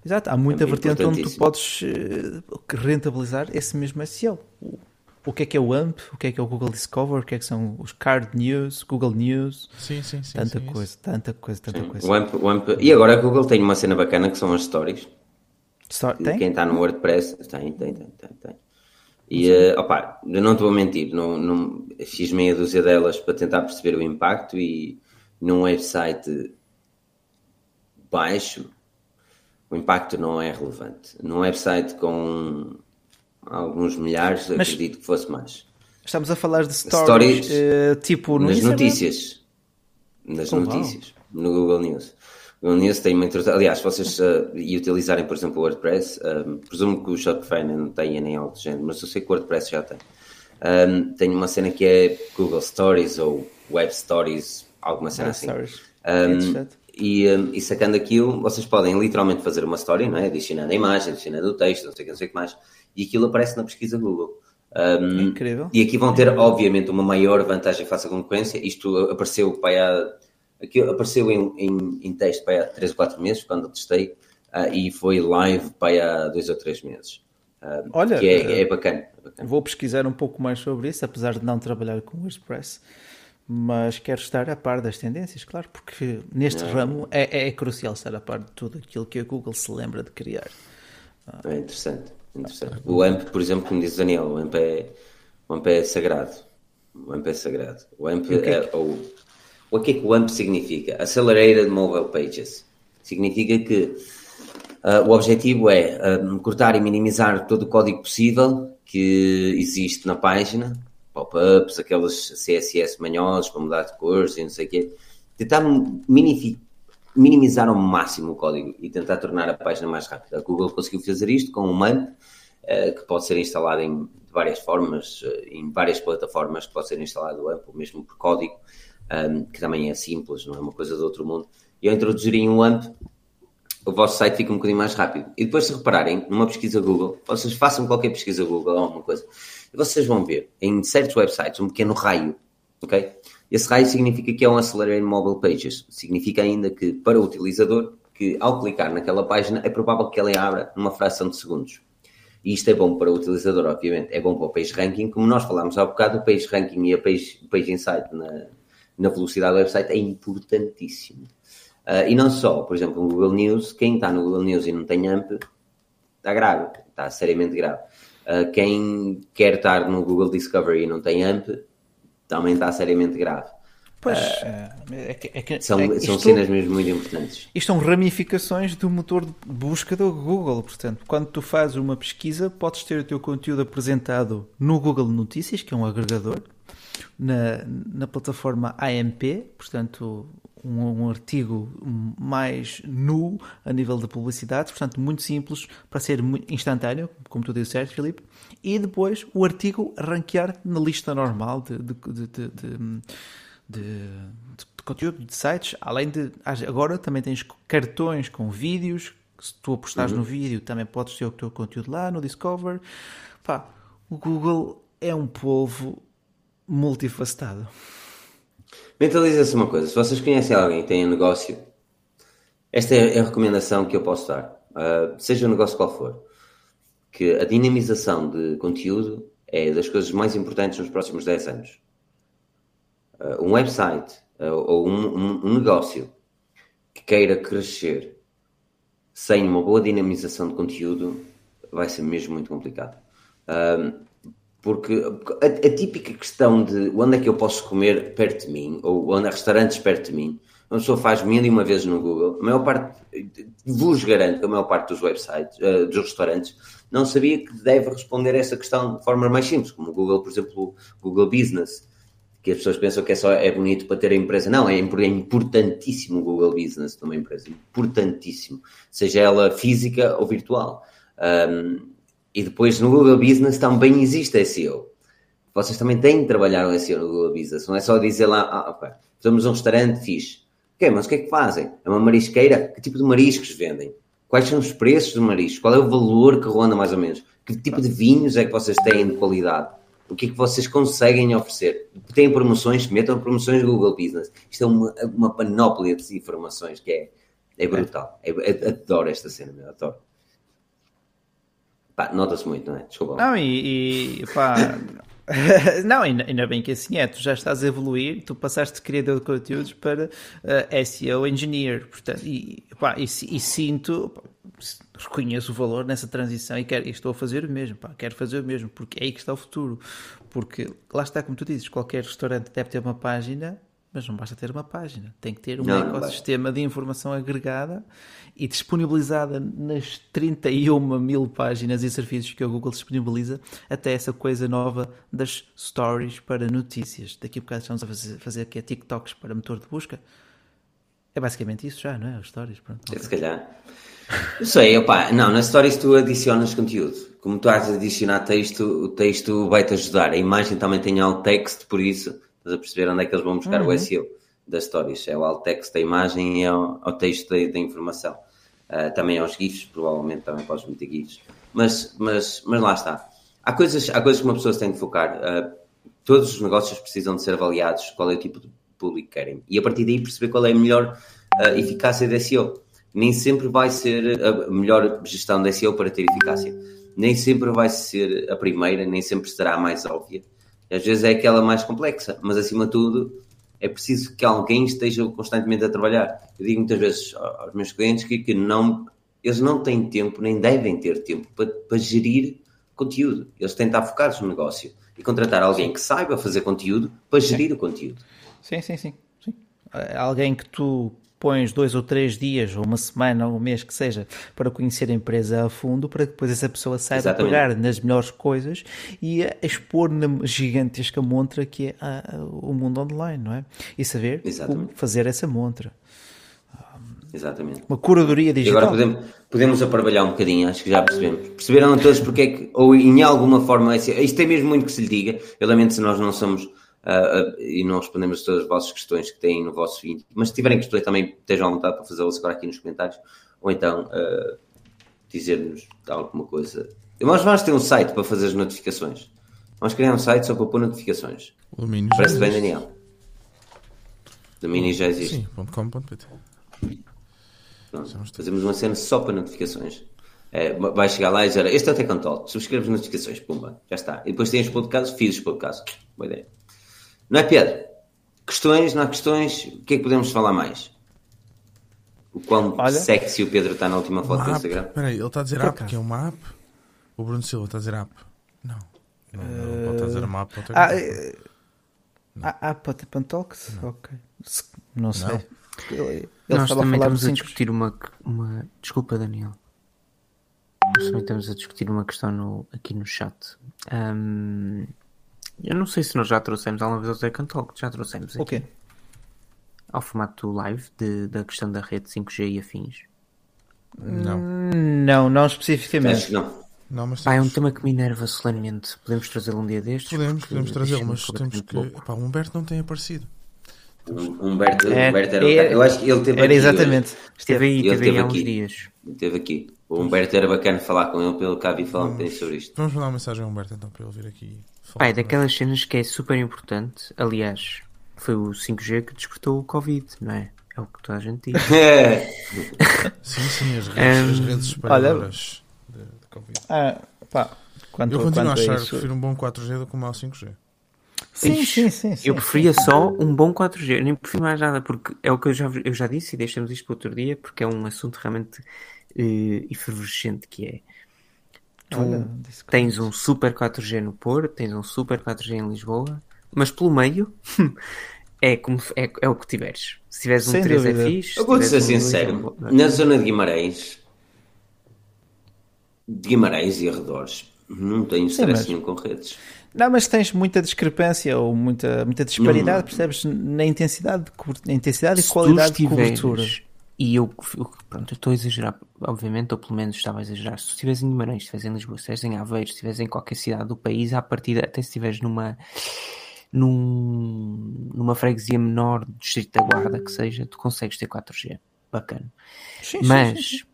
Exato, há muita é vertente onde tu podes uh, rentabilizar esse mesmo SEO. O, o que é que é o AMP, o que é que é o Google Discover, o que é que são os Card News, Google News. Sim, sim, sim. Tanta sim, coisa, isso. tanta coisa, tanta sim. coisa. O AMP, o AMP, e agora a Google tem uma cena bacana que são as stories. Tem? Quem está no WordPress, tem, tem, tem, tem. tem. E, uh, opa, eu não te vou mentir, não, não, fiz meia dúzia delas para tentar perceber o impacto e num website baixo, o impacto não é relevante. Num website com alguns milhares, Mas acredito que fosse mais. Estamos a falar de stories, stories uh, tipo no nas notícias. Nas oh, notícias, wow. no Google News. News tem uma introdução. Aliás, se vocês uh, e utilizarem, por exemplo, o WordPress, um, eh, presumo que o Shopify não tenha nem algo do género, mas eu sei que o WordPress já tem. Um, tem uma cena que é Google Stories ou Web Stories, alguma cena assim. Um, e, hum, e, sacando aquilo, vocês podem literalmente fazer uma história, não é? adicionando a imagem, adicionando o texto, não sei o que, não sei o que mais, e aquilo aparece na pesquisa Google. Um, Incrível. E aqui vão ter, obviamente, uma maior vantagem face à concorrência. Isto apareceu há, aqui apareceu em, em, em texto para há 3 ou 4 meses, quando eu testei, uh, e foi live para há 2 ou 3 meses. Uh, Olha, é, é, bacana, é, bacana, Vou pesquisar um pouco mais sobre isso, apesar de não trabalhar com WordPress. mas quero estar a par das tendências, claro, porque neste é. ramo é, é, crucial estar a par de tudo aquilo que a Google se lembra de criar. É interessante, interessante. O AMP, por exemplo, como diz o Daniel, o AMP é, o AMP é sagrado. O AMP é sagrado. O AMP o que é, que... o, o que é que o AMP significa? Accelerated Mobile Pages. Significa que uh, o objetivo é uh, cortar e minimizar todo o código possível que existe na página pop-ups, aqueles CSS manhosos para mudar de cores e não sei o quê. Tentar minimizar ao máximo o código e tentar tornar a página mais rápida. A Google conseguiu fazer isto com um MAMP, uh, que pode ser instalado em várias formas, em várias plataformas, pode ser instalado AMP, ou mesmo por código, um, que também é simples, não é uma coisa do outro mundo. E ao introduzirem um AMP, o vosso site fica um bocadinho mais rápido. E depois, se repararem, numa pesquisa Google, vocês façam qualquer pesquisa Google ou alguma coisa, e vocês vão ver em certos websites um pequeno raio, ok? Esse raio significa que é um Accelerated Mobile Pages. Significa ainda que, para o utilizador, que ao clicar naquela página é provável que ela abra numa fração de segundos. E isto é bom para o utilizador, obviamente. É bom para o Page Ranking. Como nós falámos há bocado, o Page Ranking e a Page, Page Insight na, na velocidade do website é importantíssimo. Uh, e não só, por exemplo, no Google News, quem está no Google News e não tem AMP, está grave, está seriamente grave. Uh, quem quer estar no Google Discovery e não tem AMP, também está seriamente grave. Pois, uh, é que, é que, são, é, são cenas mesmo muito importantes. Isto são ramificações do motor de busca do Google. Portanto, quando tu fazes uma pesquisa, podes ter o teu conteúdo apresentado no Google Notícias, que é um agregador, na, na plataforma AMP, portanto, um, um, artigo mais nu a nível de publicidade, portanto, muito simples para ser instantâneo, como tu disseste, Filipe, e depois o artigo ranquear na lista normal de, de, de, de, conteúdo de sites, além de agora também tens cartões com vídeos, se tu apostares uhum. no vídeo também podes ter o teu conteúdo lá no Discover. Pá, o Google é um povo multifacetado. Mentaliza-se uma coisa: se vocês conhecem alguém que tem um negócio, esta é a recomendação que eu posso dar, uh, seja o negócio qual for, que a dinamização de conteúdo é das coisas mais importantes nos próximos 10 anos. Uh, um website uh, ou um, um, um, negócio que queira crescer sem uma boa dinamização de conteúdo vai ser mesmo muito complicado. Porque a, a, típica questão de onde é que eu posso comer perto de mim, ou onde há restaurantes perto de mim, uma pessoa faz mil e uma vezes no Google, a maior parte, vos garanto que a maior parte dos websites, uh, dos restaurantes, não sabia que deve responder a essa questão de forma mais simples, como o Google, por exemplo, o Google Business, que as pessoas pensam que é só é bonito para ter a empresa. Não, é, é importantíssimo o Google Business numa empresa, importantíssimo, seja ela física ou virtual. Um, e depois no Google Business também existe SEO. Vocês também têm de trabalhar o SEO no Google Business. Não é só dizer lá, ah, fazemos um restaurante fixe. Ok, mas o que é que fazem? É uma marisqueira? Que tipo de mariscos vendem? Quais são os preços dos mariscos? Qual é o valor que ronda mais ou menos? Que tipo de vinhos é que vocês têm de qualidade? O que é que vocês conseguem oferecer? Têm promoções? Metam promoções no Google Business. Isto é uma, uma panóplia de informações que é, é brutal. É, adoro esta cena, meu, adoro. Pá, nota-se muito, não é? Desculpa. Não, e, e pá. não, ainda bem que assim é, tu já estás a evoluir, tu passaste de criador de conteúdos para uh, eh, SEO engineer, portanto, e, pá, e, e sinto, pá, reconheço o valor nessa transição e, quero, e estou a fazer o mesmo, pá, quero fazer o mesmo, porque é aí que está o futuro, porque lá está, como tu dizes, qualquer restaurante deve ter uma página mas não basta ter uma página, tem que ter um não, ecossistema não de informação agregada e disponibilizada nas 31 mil páginas e serviços que a Google disponibiliza, até essa coisa nova das stories para notícias. Daqui a bocado estamos a fazer, fazer aqui a TikToks para motor de busca. É basicamente isso já, não é? As stories, pronto. Okay. Se calhar. Não sei, opa, não, nas stories tu adicionas conteúdo. Como tu has de adicionar texto, o texto vai-te ajudar. A imagem também tem alt text, por isso Estás a perceber onde é que eles vão buscar uhum. o SEO das stories? É o alt text da imagem e é o, o texto da, da informação. Uh, também aos GIFs, provavelmente também podes meter GIFs. Mas, mas, mas lá está. Há coisas, há coisas que uma pessoa se tem de focar. Uh, todos os negócios precisam de ser avaliados qual é o tipo de público que querem. E a partir daí perceber qual é a melhor uh, eficácia de SEO. Nem sempre vai ser a melhor gestão de SEO para ter eficácia. Nem sempre vai ser a primeira, nem sempre será a mais óbvia às vezes é aquela mais complexa, mas acima de tudo, É preciso que alguém esteja constantemente a trabalhar. Eu digo muitas vezes aos meus clientes que, que não, eles não têm tempo, nem devem ter tempo para, para gerir conteúdo. Eles têm de estar focados no negócio e contratar alguém que saiba fazer conteúdo para gerir sim. o conteúdo. Sim, sim, sim, sim. Alguém que tu pões dois ou três dias, ou uma semana, ou um mês que seja, para conhecer a empresa a fundo, para que depois essa pessoa saiba Exatamente. pegar nas melhores coisas e expor na gigantesca montra que é a, a, o mundo online, não é? E saber Exatamente. como fazer essa montra. Exatamente. Uma curadoria digital. E agora podemos, podemos aparvalhar um bocadinho, acho que já percebemos. Perceberam todos porque é que, ou em alguma forma, isto é mesmo muito que se lhe diga. Eu lamento se nós não somos uh, e não respondemos todas as vossas questões que têm no vosso vídeo. Mas se tiverem questões também estejam à vontade para fazê-las agora aqui nos comentários ou então uh, dizer-nos alguma coisa. Nós vamos ter um site para fazer as notificações. Vamos criar um site só para pôr notificações. Parece bem, Daniel. Domínio já existe. Sim, .com.pt fazemos uma cena só para notificações. É, vai chegar lá e dizer: Este é o Tech Talk, subscreve as notificações, pumba, já está. E depois tem os podcasts, fiz os podcasts. Boa ideia. Não é, Pedro? Questões, não há questões? O que é que podemos falar mais? O quão Olha, sexy o Pedro está na última foto do Instagram? Espera aí, ele está a dizer app, que é uma app? O Bruno Silva está a dizer app? Não. Não, não pode estar a dizer uma app. Ah, é... Ah, Talks? Ok. Não sei. Não. Ele, ele Nós também estamos a discutir uma, uma. Desculpa, Daniel. Nós também estamos a discutir uma questão no, aqui no chat. Um, eu não sei se nós já trouxemos alguma vez ao Tech Talk. Já trouxemos aqui. Okay. Ao formato live de, da questão da rede 5G e afins. Não. Não, não especificamente. não. Não, mas temos... ah, é um tema que me enerva solenemente. Podemos trazê-lo um dia destes? Podemos, podemos trazê-lo, mas temos que. Pá, o Humberto não tem aparecido. Humberto, é, Humberto era, é, eu acho que ele teve era aqui exatamente. Hoje. Esteve aí, ele esteve aí há uns dias. Esteve aqui. O Humberto era bacana falar com ele, pelo que cá vi falar um sobre isto. Vamos mandar uma mensagem ao Humberto então para ele vir aqui. Falar Pai, daquelas cenas que é super importante. Aliás, foi o 5G que despertou o Covid, não é? É o que toda a gente diz. sim, sim, as redes, um, as redes espalhadoras de, de Covid. Ah, pá, quanto, eu continuo a achar que prefiro um bom 4G do que um mau 5G. Sim, sim, sim, sim, Eu preferia só um bom 4G, nem prefiro mais nada, porque é o que eu já, eu já disse e deixamos isto para outro dia, porque é um assunto realmente uh, efervescente que é. Tu Olha, tens um super 4G no Porto, tens um super 4G em Lisboa, mas pelo meio é, como, é, é o que tiveres. Se tiveres um Sem 3 dúvida. é fixe. Eu vou ser um sincero, é na zona de Guimarães, de Guimarães e arredores, não tenho stress nenhum com redes. Não, mas tens muita discrepância ou muita, muita disparidade, não. percebes? Na intensidade, de, na intensidade e qualidade de cobertura. E eu, pronto, eu estou a exagerar, obviamente, ou pelo menos estava a exagerar. Se tu estiveres em Guimarães, se estiveres em Lisboa, se estiveres em Aveiro, se estiveres em qualquer cidade do país, à partida, até se estiveres numa, num, numa freguesia menor do Distrito da Guarda, que seja, tu consegues ter 4G. Bacana. Sim, Mas sim, sim,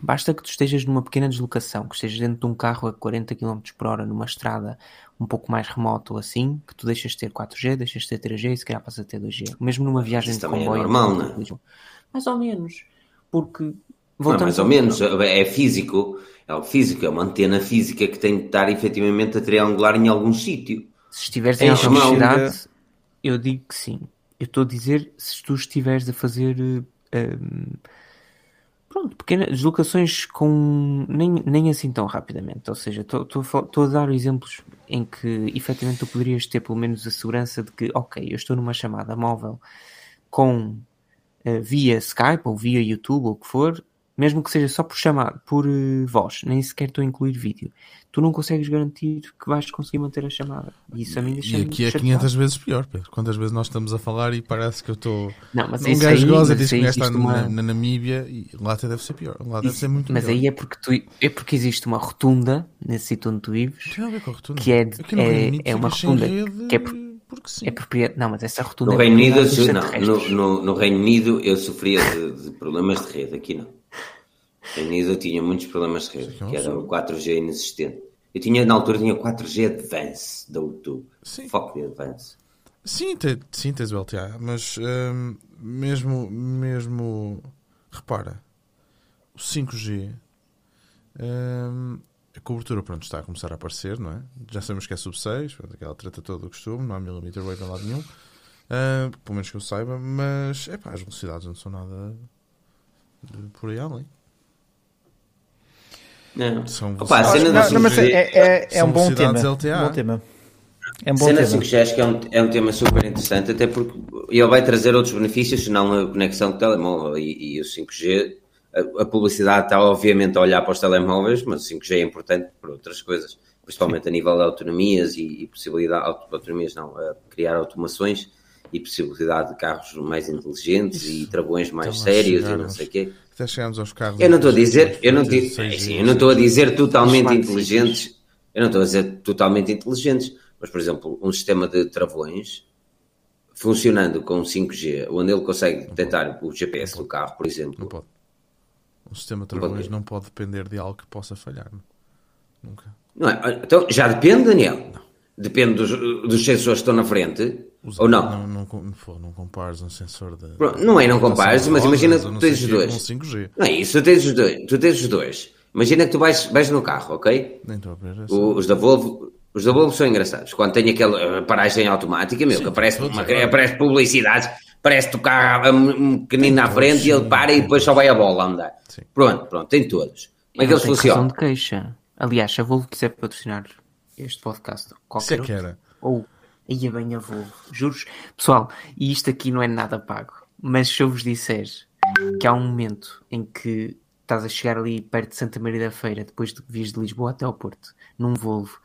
basta que tu estejas numa pequena deslocação, que estejas dentro de um carro a 40 km por hora numa estrada um pouco mais remoto assim, que tu deixas de ter 4G, deixas de ter 3G e se calhar passas a ter 2G. Mesmo numa viagem Isso de é comboio. É normal, não é? Mais ou menos. Porque. Não, mais ou menos. É físico. É algo físico. É uma antena física que tem de estar efetivamente a triangular em algum sítio. Se estiveres em é alguma cidade, eu digo que sim. Eu estou a dizer se tu estiveres a fazer. Um, pronto, pequenas deslocações com nem, nem assim tão rapidamente. Ou seja, estou a dar exemplos em que efetivamente tu poderias ter pelo menos a segurança de que, ok, eu estou numa chamada móvel com uh, via Skype ou via YouTube ou o que for, mesmo que seja só por chamar, por uh, voz, nem sequer estou a incluir vídeo, tu não consegues garantir que vais conseguir manter a chamada. E isso a mim deixa E aqui é 500 vezes pior, Pedro. Quantas vezes nós estamos a falar e parece que eu estou. Não, mas um gajo goza diz que está uma... na, na, Namíbia e lá até deve ser pior. Lá deve isso, ser muito Mas pior. aí é porque, tu, é porque existe uma rotunda nesse sítio onde tu vives. Tem a ver com a rotunda. Que é, é, é uma rotunda que é. Por, porque sim. É propriedade. Não, mas essa rotunda no é Reino Unido, não, no, no, no, Reino Unido eu sofria de, de problemas de rede, aqui não. Unido eu tinha muitos problemas de rede, que era o 4G inexistente. Eu tinha, na altura, tinha 4G Advance da YouTube. Sim. Foco de Advance. Sim, te, sim, tens o LTA, mas hum, mesmo, mesmo, repara, o 5G, hum, a cobertura, pronto, está a começar a aparecer, não é? Já sabemos que é sub 6, aquela treta toda do costume, não há millimeter wave em lado nenhum, Uh, pelo menos que eu saiba, mas é pá, as velocidades não são nada por aí além. Não. São Opa, a cena não, não, mas é, é, é um bom tema. LTA. bom tema. É um bom cena tema. 5G acho que é um, é um tema super interessante, até porque ele vai trazer outros benefícios, senão a conexão com o telemóvel e, e o 5G. A, a, publicidade está obviamente a olhar para os telemóveis, mas o 5G é importante para outras coisas, principalmente a nível de autonomias e, e possibilidade, autonomias não, a criar automações e possibilidade de carros mais inteligentes Isso. e travões mais sérios e não sei o quê. Até chegamos aos carros. Eu não estou a dizer, eu não, digo, é, eu não estou a dizer totalmente inteligentes. Eu não estou a dizer totalmente inteligentes, mas por exemplo, um sistema de travões funcionando com 5G, onde ele consegue detectar o GPS do carro, por exemplo. Não pode. Um sistema de travões não pode depender de algo que possa falhar. Nunca. Não é? Então, já depende, Daniel. Não. Depende dos, dos sensores que estão na frente. Ou não? Não, não, não, não compares um sensor de. Pronto, não é, não compares, mas imagina que tu tens os dois. 5G. Não é isso, tu tens os dois. Tu tens os dois. Imagina que tu vais, vais no carro, ok? Nem estou a ver. É os da Volvo. Os da Volvo são engraçados. Quando tem aquela paragem automática, meu, Sim, que aparece, uma, aparece publicidade, parece tocar um pequenino à frente e ele para e depois só vai a bola a andar. Sim. Pronto, pronto, tem todos. Como é que eles funcionam? de queixa. Aliás, se a Volvo quiser patrocinar este podcast, qualquer Isso é outro, ou Ia bem a Volvo, juros. Pessoal, e isto aqui não é nada pago, mas se eu vos disser que há um momento em que estás a chegar ali perto de Santa Maria da Feira, depois de vires de Lisboa até ao Porto, num Volvo,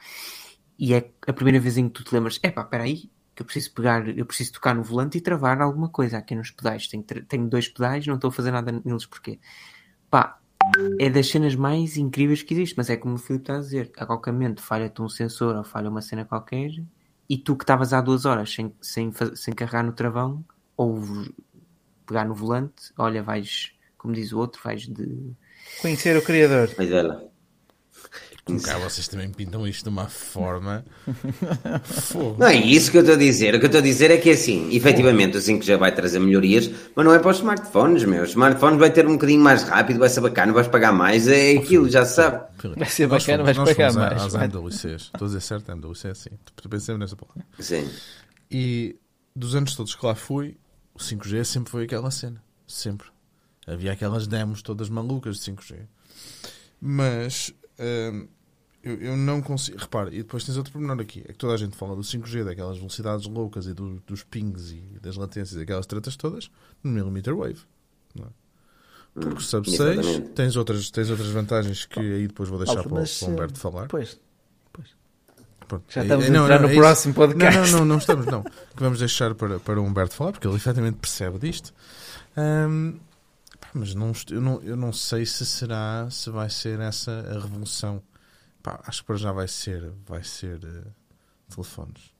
e é a primeira vez em que tu te lembras, epá, espera aí, que eu preciso pegar, eu preciso tocar no volante e travar alguma coisa aqui nos pedais. Tenho, tenho dois pedais, não estou a fazer nada neles, porquê? Pá, é das cenas mais incríveis que existe, mas é como o Filipe está a dizer, a qualquer momento falha-te um sensor ou falha uma cena qualquer e tu que estavas há duas horas sem, sem, sem carregar no travão ou pegar no volante, olha, vais, como diz o outro, vais de conhecer o criador. Mas ela. Cá vocês também pintam isto de uma forma. Não é isso que eu estou a dizer. O que eu estou a dizer é que assim, efetivamente o 5G vai trazer melhorias, mas não é para os smartphones, meus. Os smartphones vai ter um bocadinho mais rápido, vai ser bacana, vais pagar mais, é aquilo, já se sabe. Vai ser bacana, vais pagar mais. Às MWCs. Estou a dizer certo, MWC é assim. Tu pensei nessa porra. Sim. E dos anos todos que lá fui, o 5G sempre foi aquela cena. Sempre. Havia aquelas demos todas malucas de 5G. Mas. Eu, eu não consigo. Repare, e depois tens outro pormenor aqui: é que toda a gente fala do 5G, daquelas velocidades loucas e do, dos pings e das latências, aquelas tretas todas, no millimeter wave. Não é? Porque o Sub 6 tens outras, tens outras vantagens que aí depois vou deixar para, mas, para o Humberto falar. Pois. pois. Pronto. Já estamos aí, a entrar não, no é próximo podcast. Não, não, não, não estamos, não. Que vamos deixar para, para o Humberto falar, porque ele efetivamente percebe disto. Um, mas não, eu, não, eu não sei se será, se vai ser essa a revolução Pá, acho que para já vai ser, vai ser uh, telefones.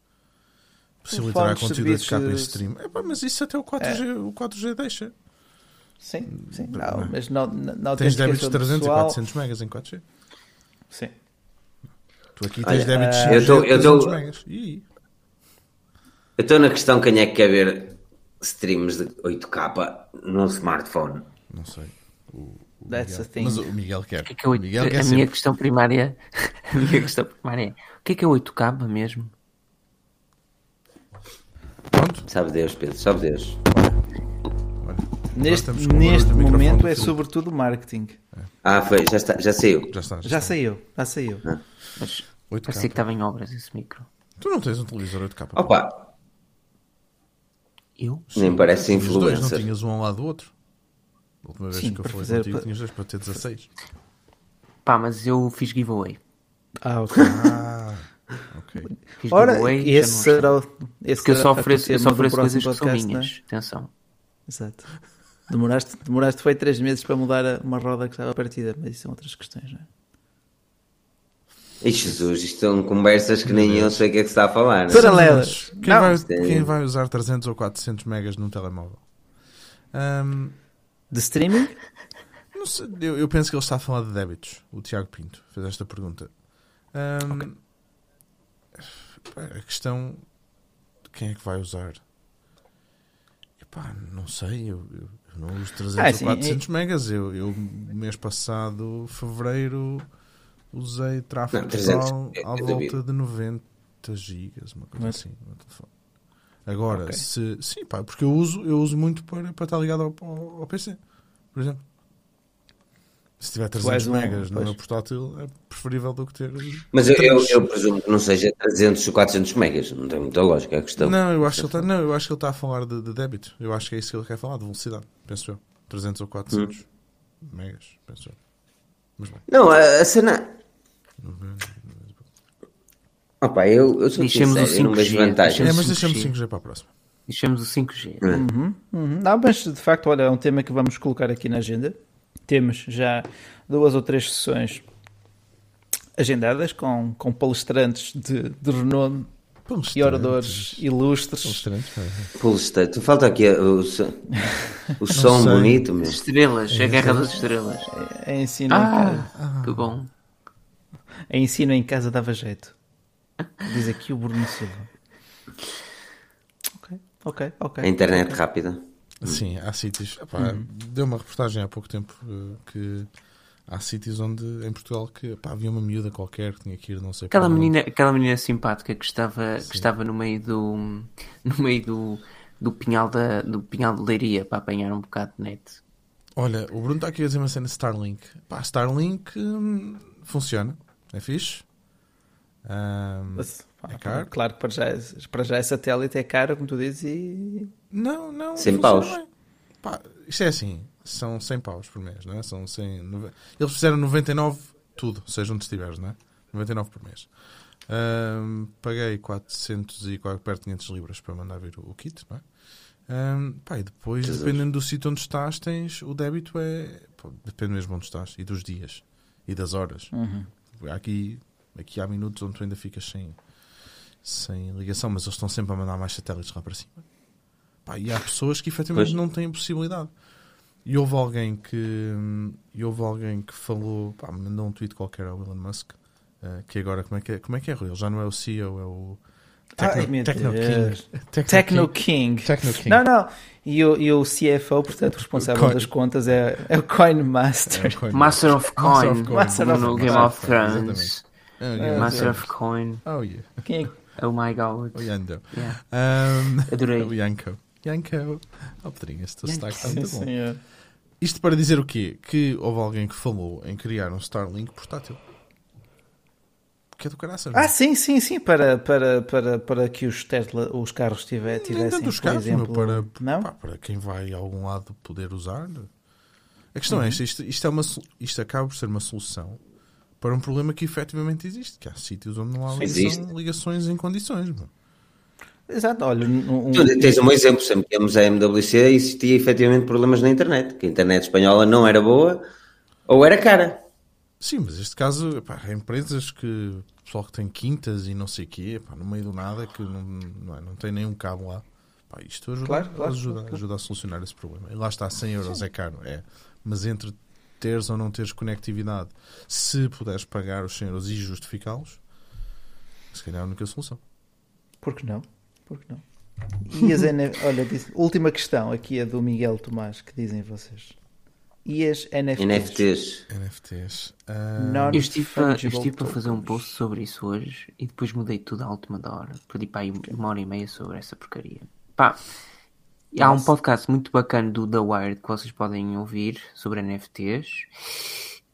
Possibilitará conteúdo a escape em stream. É, pá, mas isso até o 4G, é. o 4G deixa. Sim, sim. Não, mas não, não tens débitos de 300 pessoal... e 400 megas em 4G. Sim. Tu aqui tens Olha, débitos uh, de 300 tô, megas. Eu estou na questão quem é que quer ver streams de 8K no smartphone. Não sei. O, That's Miguel. a thing. Mas o Miguel quer. Que é que é 8... Miguel quer a sempre. minha questão primária, a minha questão primária é: o que é que é 8K mesmo? Pronto. Sabe Deus, Pedro, sabe Deus. Olha, neste neste momento é sobretudo marketing. É. Ah, foi, já, está, já saiu. Já, está, já, já está. saiu, já saiu. Ah. Mas parecia que estava em obras esse micro. Tu não tens um televisor 8K? Opa! Eu? Nem parece influencer. Os dois não tinhas um ao lado do outro? A última vez Sim, que eu falei fazer, contigo para... tinhas dois para ter 16. Pá, mas eu fiz giveaway. Ah, ok. Ah, ok. Fiz Ora, giveaway, esse será o. Esse Porque eu só ofereço, eu só ofereço coisas podcast, que são minhas. É? Atenção. Exato. Demoraste, demoraste foi 3 meses para mudar uma roda que estava partida, mas isso são outras questões, não é? Ei, Jesus, isto são conversas que nem eu sei o que é que se está a falar. Né? Paralelas. Quem, vai, quem vai usar 300 ou 400 megas num telemóvel? Um, de streaming? Não sei, eu, eu, penso que ele está a falar de débitos. O Tiago Pinto fez esta pergunta. Um, okay. A questão de quem é que vai usar? Epá, não sei, eu, eu, eu não uso 300 ah, ou 400 é... megas. Eu, eu, mês passado, fevereiro, usei tráfego total à volta de 90 gigas, uma coisa assim, no telefone. Agora, okay. se. Sim, pá, porque eu uso, eu uso muito para, para estar ligado ao, ao, ao PC, por exemplo. Se tiver 300 um, megas no meu portátil, é preferível do que ter. Mas eu, eu, eu, presumo que não seja 300 ou 400 megas, não tem muita lógica a questão. Não, eu acho que ele está, não, eu acho que ele está a falar de, de débito. Eu acho que é isso que ele quer falar, de velocidade, penso eu. 300 ou 400 hum. megas, penso eu. Mas bem. Não, a, a cena. Opa, eu, eu sou sincero, eu não vejo vantagem. É, mas deixamos o 5G para a próxima. Deixamos o 5G. Uhum, uhum. Não, mas de facto, olha, é um tema que vamos colocar aqui na agenda. Temos já duas ou três sessões agendadas com, com palestrantes de, de renome e oradores ilustres. Palestrantes. Tu falta aqui o, o som bonito mesmo. Estrelas, é a Guerra das Estrelas. É, é ensino ah, em casa. Ah. Que bom. É ensino em casa dava jeito. Diz aqui o Bruno Silva. Ok, ok, ok. A internet okay. rápida. Sim, há sítios. Epá, uhum. Deu uma reportagem há pouco tempo uh, que há sítios onde em Portugal que epá, havia uma miúda qualquer que tinha que ir, não sei aquela menina Aquela menina simpática que estava, que estava no meio do no meio do, do pinhal da do pinhal de leiria para apanhar um bocado de net. Olha, o Bruno está aqui a dizer uma cena Starlink. Pá, Starlink hum, funciona, é fixe. Um, Mas, é caro. Claro que para já, para já é satélite é caro, como tu dizes, e. Não, não. 100 paus. Pá, isto é assim, são 100 paus por mês, não é? São 100, eles fizeram 99 tudo, seja onde estiveres, não é? 99 por mês. Um, paguei 400 e perto de 500 libras para mandar vir o, o kit, não é? Um, pá, e depois, Jesus. dependendo do sítio onde estás, tens o débito é. Pá, depende mesmo onde estás e dos dias e das horas. Uhum. Aqui Aqui há minutos onde tu ainda ficas sem, sem ligação, mas eles estão sempre a mandar mais satélites lá para cima. Pá, e há pessoas que efetivamente pois. não têm possibilidade. E houve alguém que, e houve alguém que falou, pá, mandou um tweet qualquer ao Elon Musk, uh, que agora, como é que é, como é que é, Rui? Ele já não é o CEO, é o Techno, Ai, Techno, King. Techno, Techno King. King. Techno King. Não, não. E o, e o CFO, portanto, responsável Coin. das contas é, é o Coin Master. É o Coin Master of Coin. Master of Coin. Master of no Game of Thrones. Oh, yeah. Master of Coin. Oh, yeah. Quem é? Oh my god. O Yando. Yeah. Um, Adorei. O Yanko. Yanko. Oh, Pedrinho, este sotaque está muito bom. Isto para dizer o quê? Que houve alguém que falou em criar um Starlink portátil. Que é do caraças. Ah, sim, sim, sim. Para, para, para, para que os, Tesla, os carros tiver, tivessem, os carros, exemplo... Para, não? Pá, para quem vai a algum lado poder usar. A questão é uhum. é esta. Isto, isto, é uma, isto acaba por ser uma solução para um problema que efetivamente existe, que há sítios onde não há ligação, ligações em condições. Mano. Exato, olha. Um... Tu tens um exemplo, sempre que íamos a MWC existia efetivamente problemas na internet, que a internet espanhola não era boa ou era cara. Sim, mas este caso, pá, há empresas que, pessoal que tem quintas e não sei o quê, pá, no meio do nada, que não, não, é, não tem nenhum cabo lá. Pá, isto ajuda, claro, claro, ajuda, claro. ajuda a solucionar esse problema. E lá está, 100 euros Sim. é caro, é. Mas entre teres ou não teres conectividade, se puderes pagar os 100 euros e justificá-los, se calhar é a única solução. Por que não? Por que não? E as NF... Olha, diz... última questão aqui é do Miguel Tomás, que dizem vocês. E as NFTs? NFTs. NFTs. Uh... Eu estive, a, eu estive a fazer um post sobre isso hoje e depois mudei tudo à última da hora. Perdi para aí uma hora e meia sobre essa porcaria. Pá, Há um podcast muito bacana do The Wired que vocês podem ouvir sobre NFTs.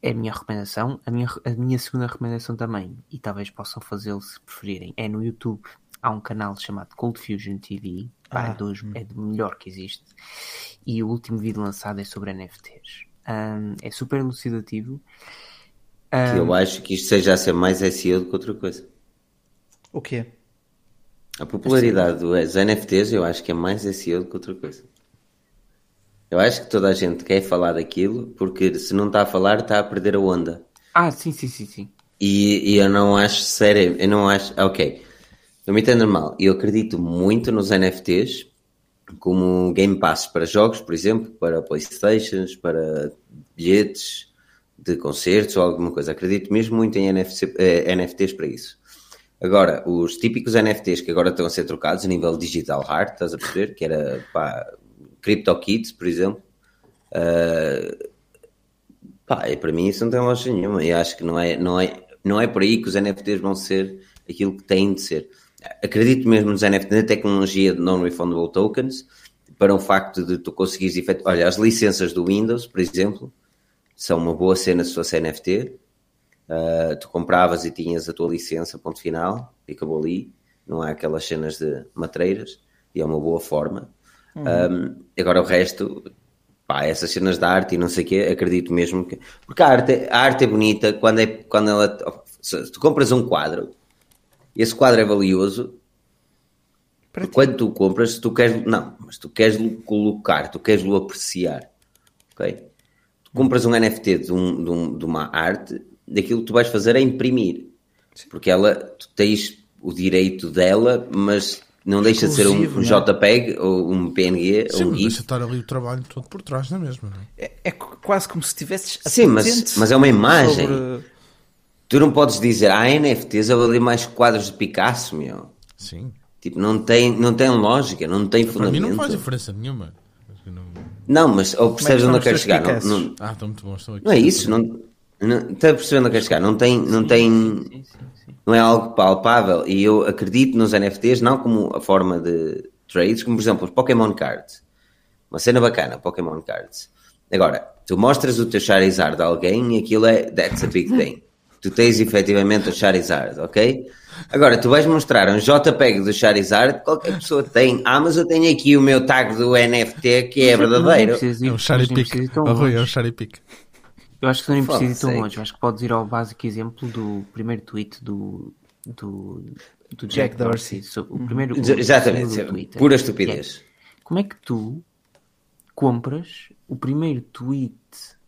É a minha recomendação. A minha, a minha segunda recomendação também, e talvez possam fazê-lo se preferirem, é no YouTube. Há um canal chamado Cold Fusion TV. Pá, ah, é, dos, hum. é do melhor que existe. E o último vídeo lançado é sobre NFTs. Um, é super elucidativo. Um, eu acho que isto seja a ser mais SEO do que outra coisa. O quê? A popularidade dos NFTs eu acho que é mais SEO do que outra coisa. Eu acho que toda a gente quer falar daquilo porque se não está a falar está a perder a onda. Ah, sim, sim, sim, sim. E, e eu não acho sério, eu não acho. Ok, eu me entendo normal. Eu acredito muito nos NFTs como Game Pass para jogos, por exemplo, para Playstations, para bilhetes de concertos ou alguma coisa. Acredito mesmo muito em NFC, eh, NFTs para isso. Agora, os típicos NFTs que agora estão a ser trocados a nível digital hard, estás a perceber? Que era, pá, CryptoKids, por exemplo. Uh, pá, para mim isso não tem lógica nenhuma. E acho que não é, não, é, não é por aí que os NFTs vão ser aquilo que têm de ser. acredito mesmo nos NFT, na tecnologia de non-refundable tokens, para o facto de tu conseguires efetuar. Olha, as licenças do Windows, por exemplo, são uma boa cena se fosse NFT. Uh, tu compravas e tinhas a tua licença, ponto final, e acabou ali. Não há aquelas cenas de matreiras, e é uma boa forma. Uhum. Um, agora o resto, pá, essas cenas da arte e não sei o quê, acredito mesmo que. Porque a arte, a arte é bonita quando, é, quando ela. Se tu compras um quadro, esse quadro é valioso. Quando tu compras, tu queres. Não, mas tu queres colocar, tu queres lo apreciar. Ok? Tu compras um NFT de, um, de, um, de uma arte, daquilo que tu vais fazer é imprimir. Porque ela, tu tens o direito dela, mas não deixa de ser um, um JPEG ou um PNG Sim, ou um GIF. deixa estar ali o trabalho todo por trás, não é mesmo? É, é quase como se tivesses Sim, mas, mas é uma imagem. Sobre... Tu não podes dizer, ah, NFTs eu ali mais quadros de Picasso, meu. Sim. Tipo, não tem, não tem lógica, não tem fundamento. Para mim não faz diferença nenhuma. Não... não, mas ou percebes onde eu quero chegar. Não, não... Ah, estão muito bons. Estão aqui não é isso, não, não, está percebendo onde eu quero chegar. Não tem, não tem, sim, sim, sim, não é algo palpável. E eu acredito nos NFTs não como a forma de trades, como por exemplo os Pokémon Cards. Uma cena bacana, Pokémon Cards. Agora, tu mostras o teu Charizard a alguém e aquilo é, that's a big thing. Tu tens efetivamente o Charizard, ok? Agora, tu vais mostrar um JPEG do Charizard, qualquer pessoa tem. Ah, mas eu tenho aqui o meu tag do NFT que é verdadeiro. É um Charipic. É um Charipic. Eu acho que não precisa ir tão longe. Eu acho que podes ir ao básico exemplo do primeiro tweet do, do, do Jack, Jack Dorsey. Dorsey. o uhum. primeiro, Exatamente, o Twitter. pura estupidez. É, como é que tu compras o primeiro tweet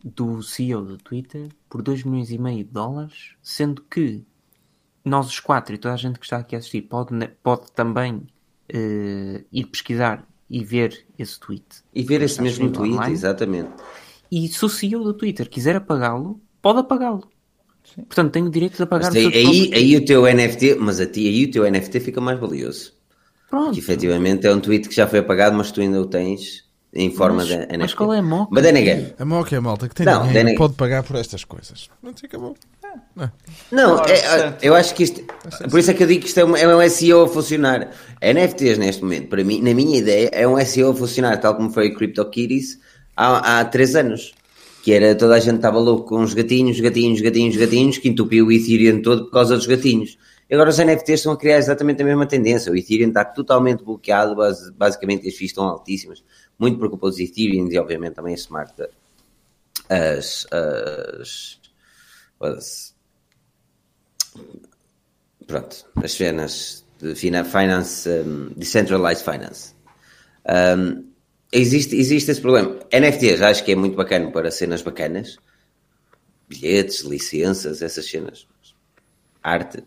do CEO do Twitter por 2 milhões e meio de dólares, sendo que nós os quatro e toda a gente que está aqui a assistir pode, pode também uh, ir pesquisar e ver esse tweet. E ver esse mesmo tweet, online. exatamente. E se o CEO do Twitter quiser apagá-lo, pode apagá-lo. Portanto, tem o direito de apagar mas, o aí, aí o teu NFT, mas a ti aí o teu NFT fica mais valioso. Pronto. Porque efetivamente é um tweet que já foi apagado, mas tu ainda o tens em forma mas, de NFT. Mas qual é a moca? Mas then again. A moca é a malta que tem não, dinheiro pode pagar por estas coisas. Não te acabou. Não, não é, eu acho que isto. Por isso é que eu digo que isto é um, é um SEO a funcionar. NFTs neste momento, para mim, na minha ideia, é um SEO a funcionar, tal como foi o CryptoKitties há, há três anos. Que era toda a gente estava louco com os gatinhos, gatinhos, gatinhos, gatinhos, que entupiu o Ethereum todo por causa dos gatinhos. Agora os NFTs estão a criar exatamente a mesma tendência. O Ethereum está totalmente bloqueado, basicamente as fees estão altíssimas. Muito por culpa dos Ethereum e obviamente também a Smart. As, as, as pronto, as cenas de finance, um, decentralized finance. Um, existe, existe esse problema. NFTs acho que é muito bacana para cenas bacanas. Bilhetes, licenças, essas cenas. Arte.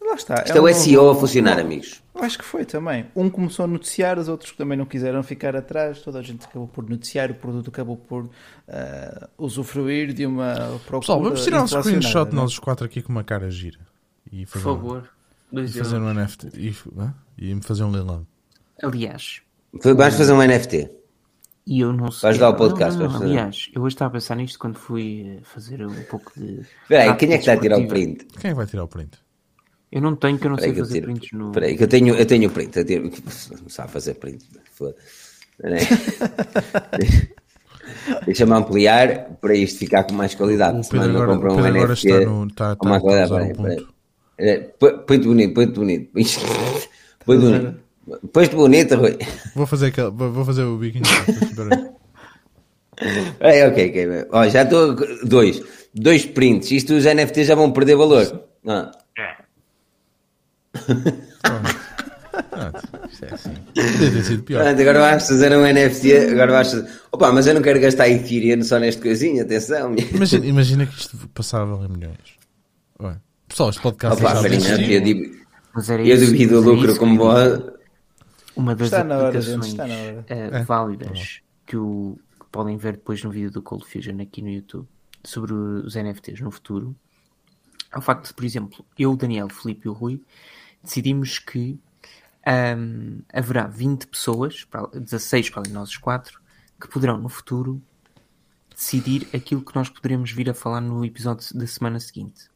Lá está. Isto é, é o SEO a funcionar, amigos. Acho que foi também. Um começou a noticiar, os outros também não quiseram ficar atrás. Toda a gente acabou por noticiar, o produto acabou por uh, usufruir de uma procura. Pessoal, vamos tirar um screenshot de nós os quatro aqui com uma cara gira. E fazer, Por favor. E fazer um NFT. E, e fazer um leilão. Aliás, Vais fazer um NFT. E eu não sei. Vais dar o podcast. Não, não, não. Aliás, eu hoje estava a pensar nisto quando fui eh, fazer um pouco de. Espera aí, quem é que está a tirar o print? Quem é que vai tirar o print? Eu não tenho, que eu não sei fazer tiro, prints no. Espera aí, que eu tenho, eu tenho print. Eu tenho, não sabe fazer print. Deixa-me ampliar para isto ficar com mais qualidade. O Pedro agora, compra um Pedro agora NFT, está, no, está, está, qualidade. Põe-te bonito, põe-te bonito. Põe-te bonito. Bonito, Rui. Vou fazer, aquele, vou fazer o biquinho. é, ok, ok. Ó, já estou. Dois. Dois prints. Isto os NFTs já vão perder valor. Ah. isto é assim. ter sido pior. agora vais fazer um NFT. Agora vais fazer. Opa, mas eu não quero gastar Ethereum só neste coisinho. Atenção. Imagina, imagina que isto passava em milhões. Ué. Pessoal, este podcast Opa, farinha, eu, digo, eu duvido o lucro como boa. Uma das está aplicações hora, uh, válidas que, o, que podem ver depois no vídeo do Cold Fusion aqui no YouTube sobre os NFTs no futuro. É o facto de, por exemplo, eu, o Daniel, o Felipe e o Rui decidimos que um, haverá 20 pessoas, 16 para nós os quatro, que poderão no futuro decidir aquilo que nós poderemos vir a falar no episódio da semana seguinte.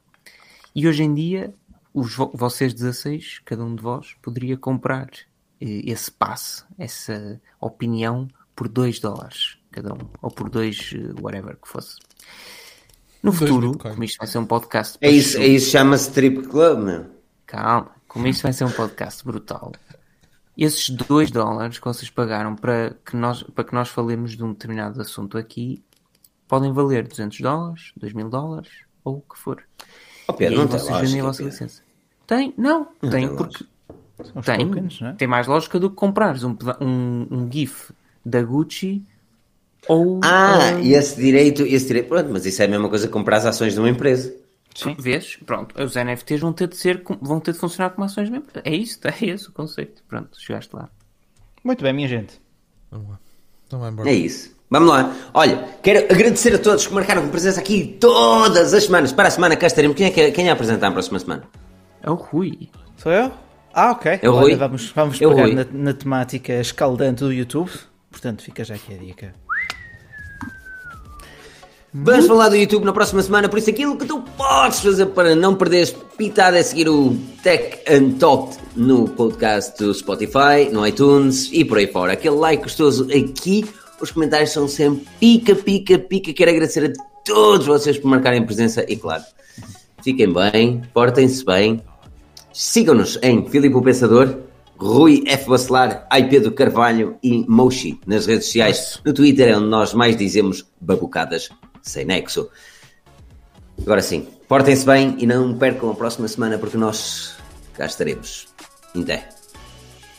E hoje em dia os, vocês 16, cada um de vós, poderia comprar eh, esse passe, essa opinião, por 2 dólares cada um, ou por 2, eh, whatever que fosse. No futuro, como isto vai ser um podcast. É isso, é isso chama-se Trip Club, meu. Calma, como isto vai ser um podcast brutal. Esses 2 dólares que vocês pagaram para que, nós, para que nós falemos de um determinado assunto aqui podem valer 200 dólares, 2 mil dólares ou o que for. Oh, Pedro, não vocês vendem a vossa licença. Tem, não, não tem, tem porque tem, tokens, é? tem mais lógica do que comprares um, um, um GIF da Gucci ou. Ah, um... esse direito, esse direito, pronto, mas isso é a mesma coisa que comprar as ações de uma empresa. Sim. Vês? Pronto, os NFTs vão ter de ser, vão ter de funcionar como ações de uma empresa. É isso, é esse o conceito. Pronto, chegaste lá. Muito bem, minha gente. Vamos lá. Então vai embora. É isso. Vamos lá. Olha, quero agradecer a todos que marcaram presença aqui todas as semanas. Para a semana cá estaremos. Quem é, que, é, quem é a apresentar a próxima semana? É o Rui. Sou eu? Ah, ok. É o Rui. Olha, vamos, vamos é pegar na, na, temática escaldante do YouTube. Portanto, fica já aqui a dica. Vamos falar do YouTube na próxima semana, por isso aquilo que tu podes fazer para não perderes pitada é seguir o Tech and Talk no podcast do Spotify, no iTunes e por aí fora. Aquele like gostoso aqui os comentários são sempre pica, pica, pica. Quero agradecer a todos vocês por marcarem presença e, claro, fiquem bem, portem-se bem. Sigam-nos em Filipe o Pensador, Rui F. Bacelar, Ai Pedro Carvalho e Moshi nas redes sociais. No Twitter é onde nós mais dizemos babucadas sem nexo. Agora sim, portem-se bem e não percam a próxima semana porque nós cá estaremos. Até.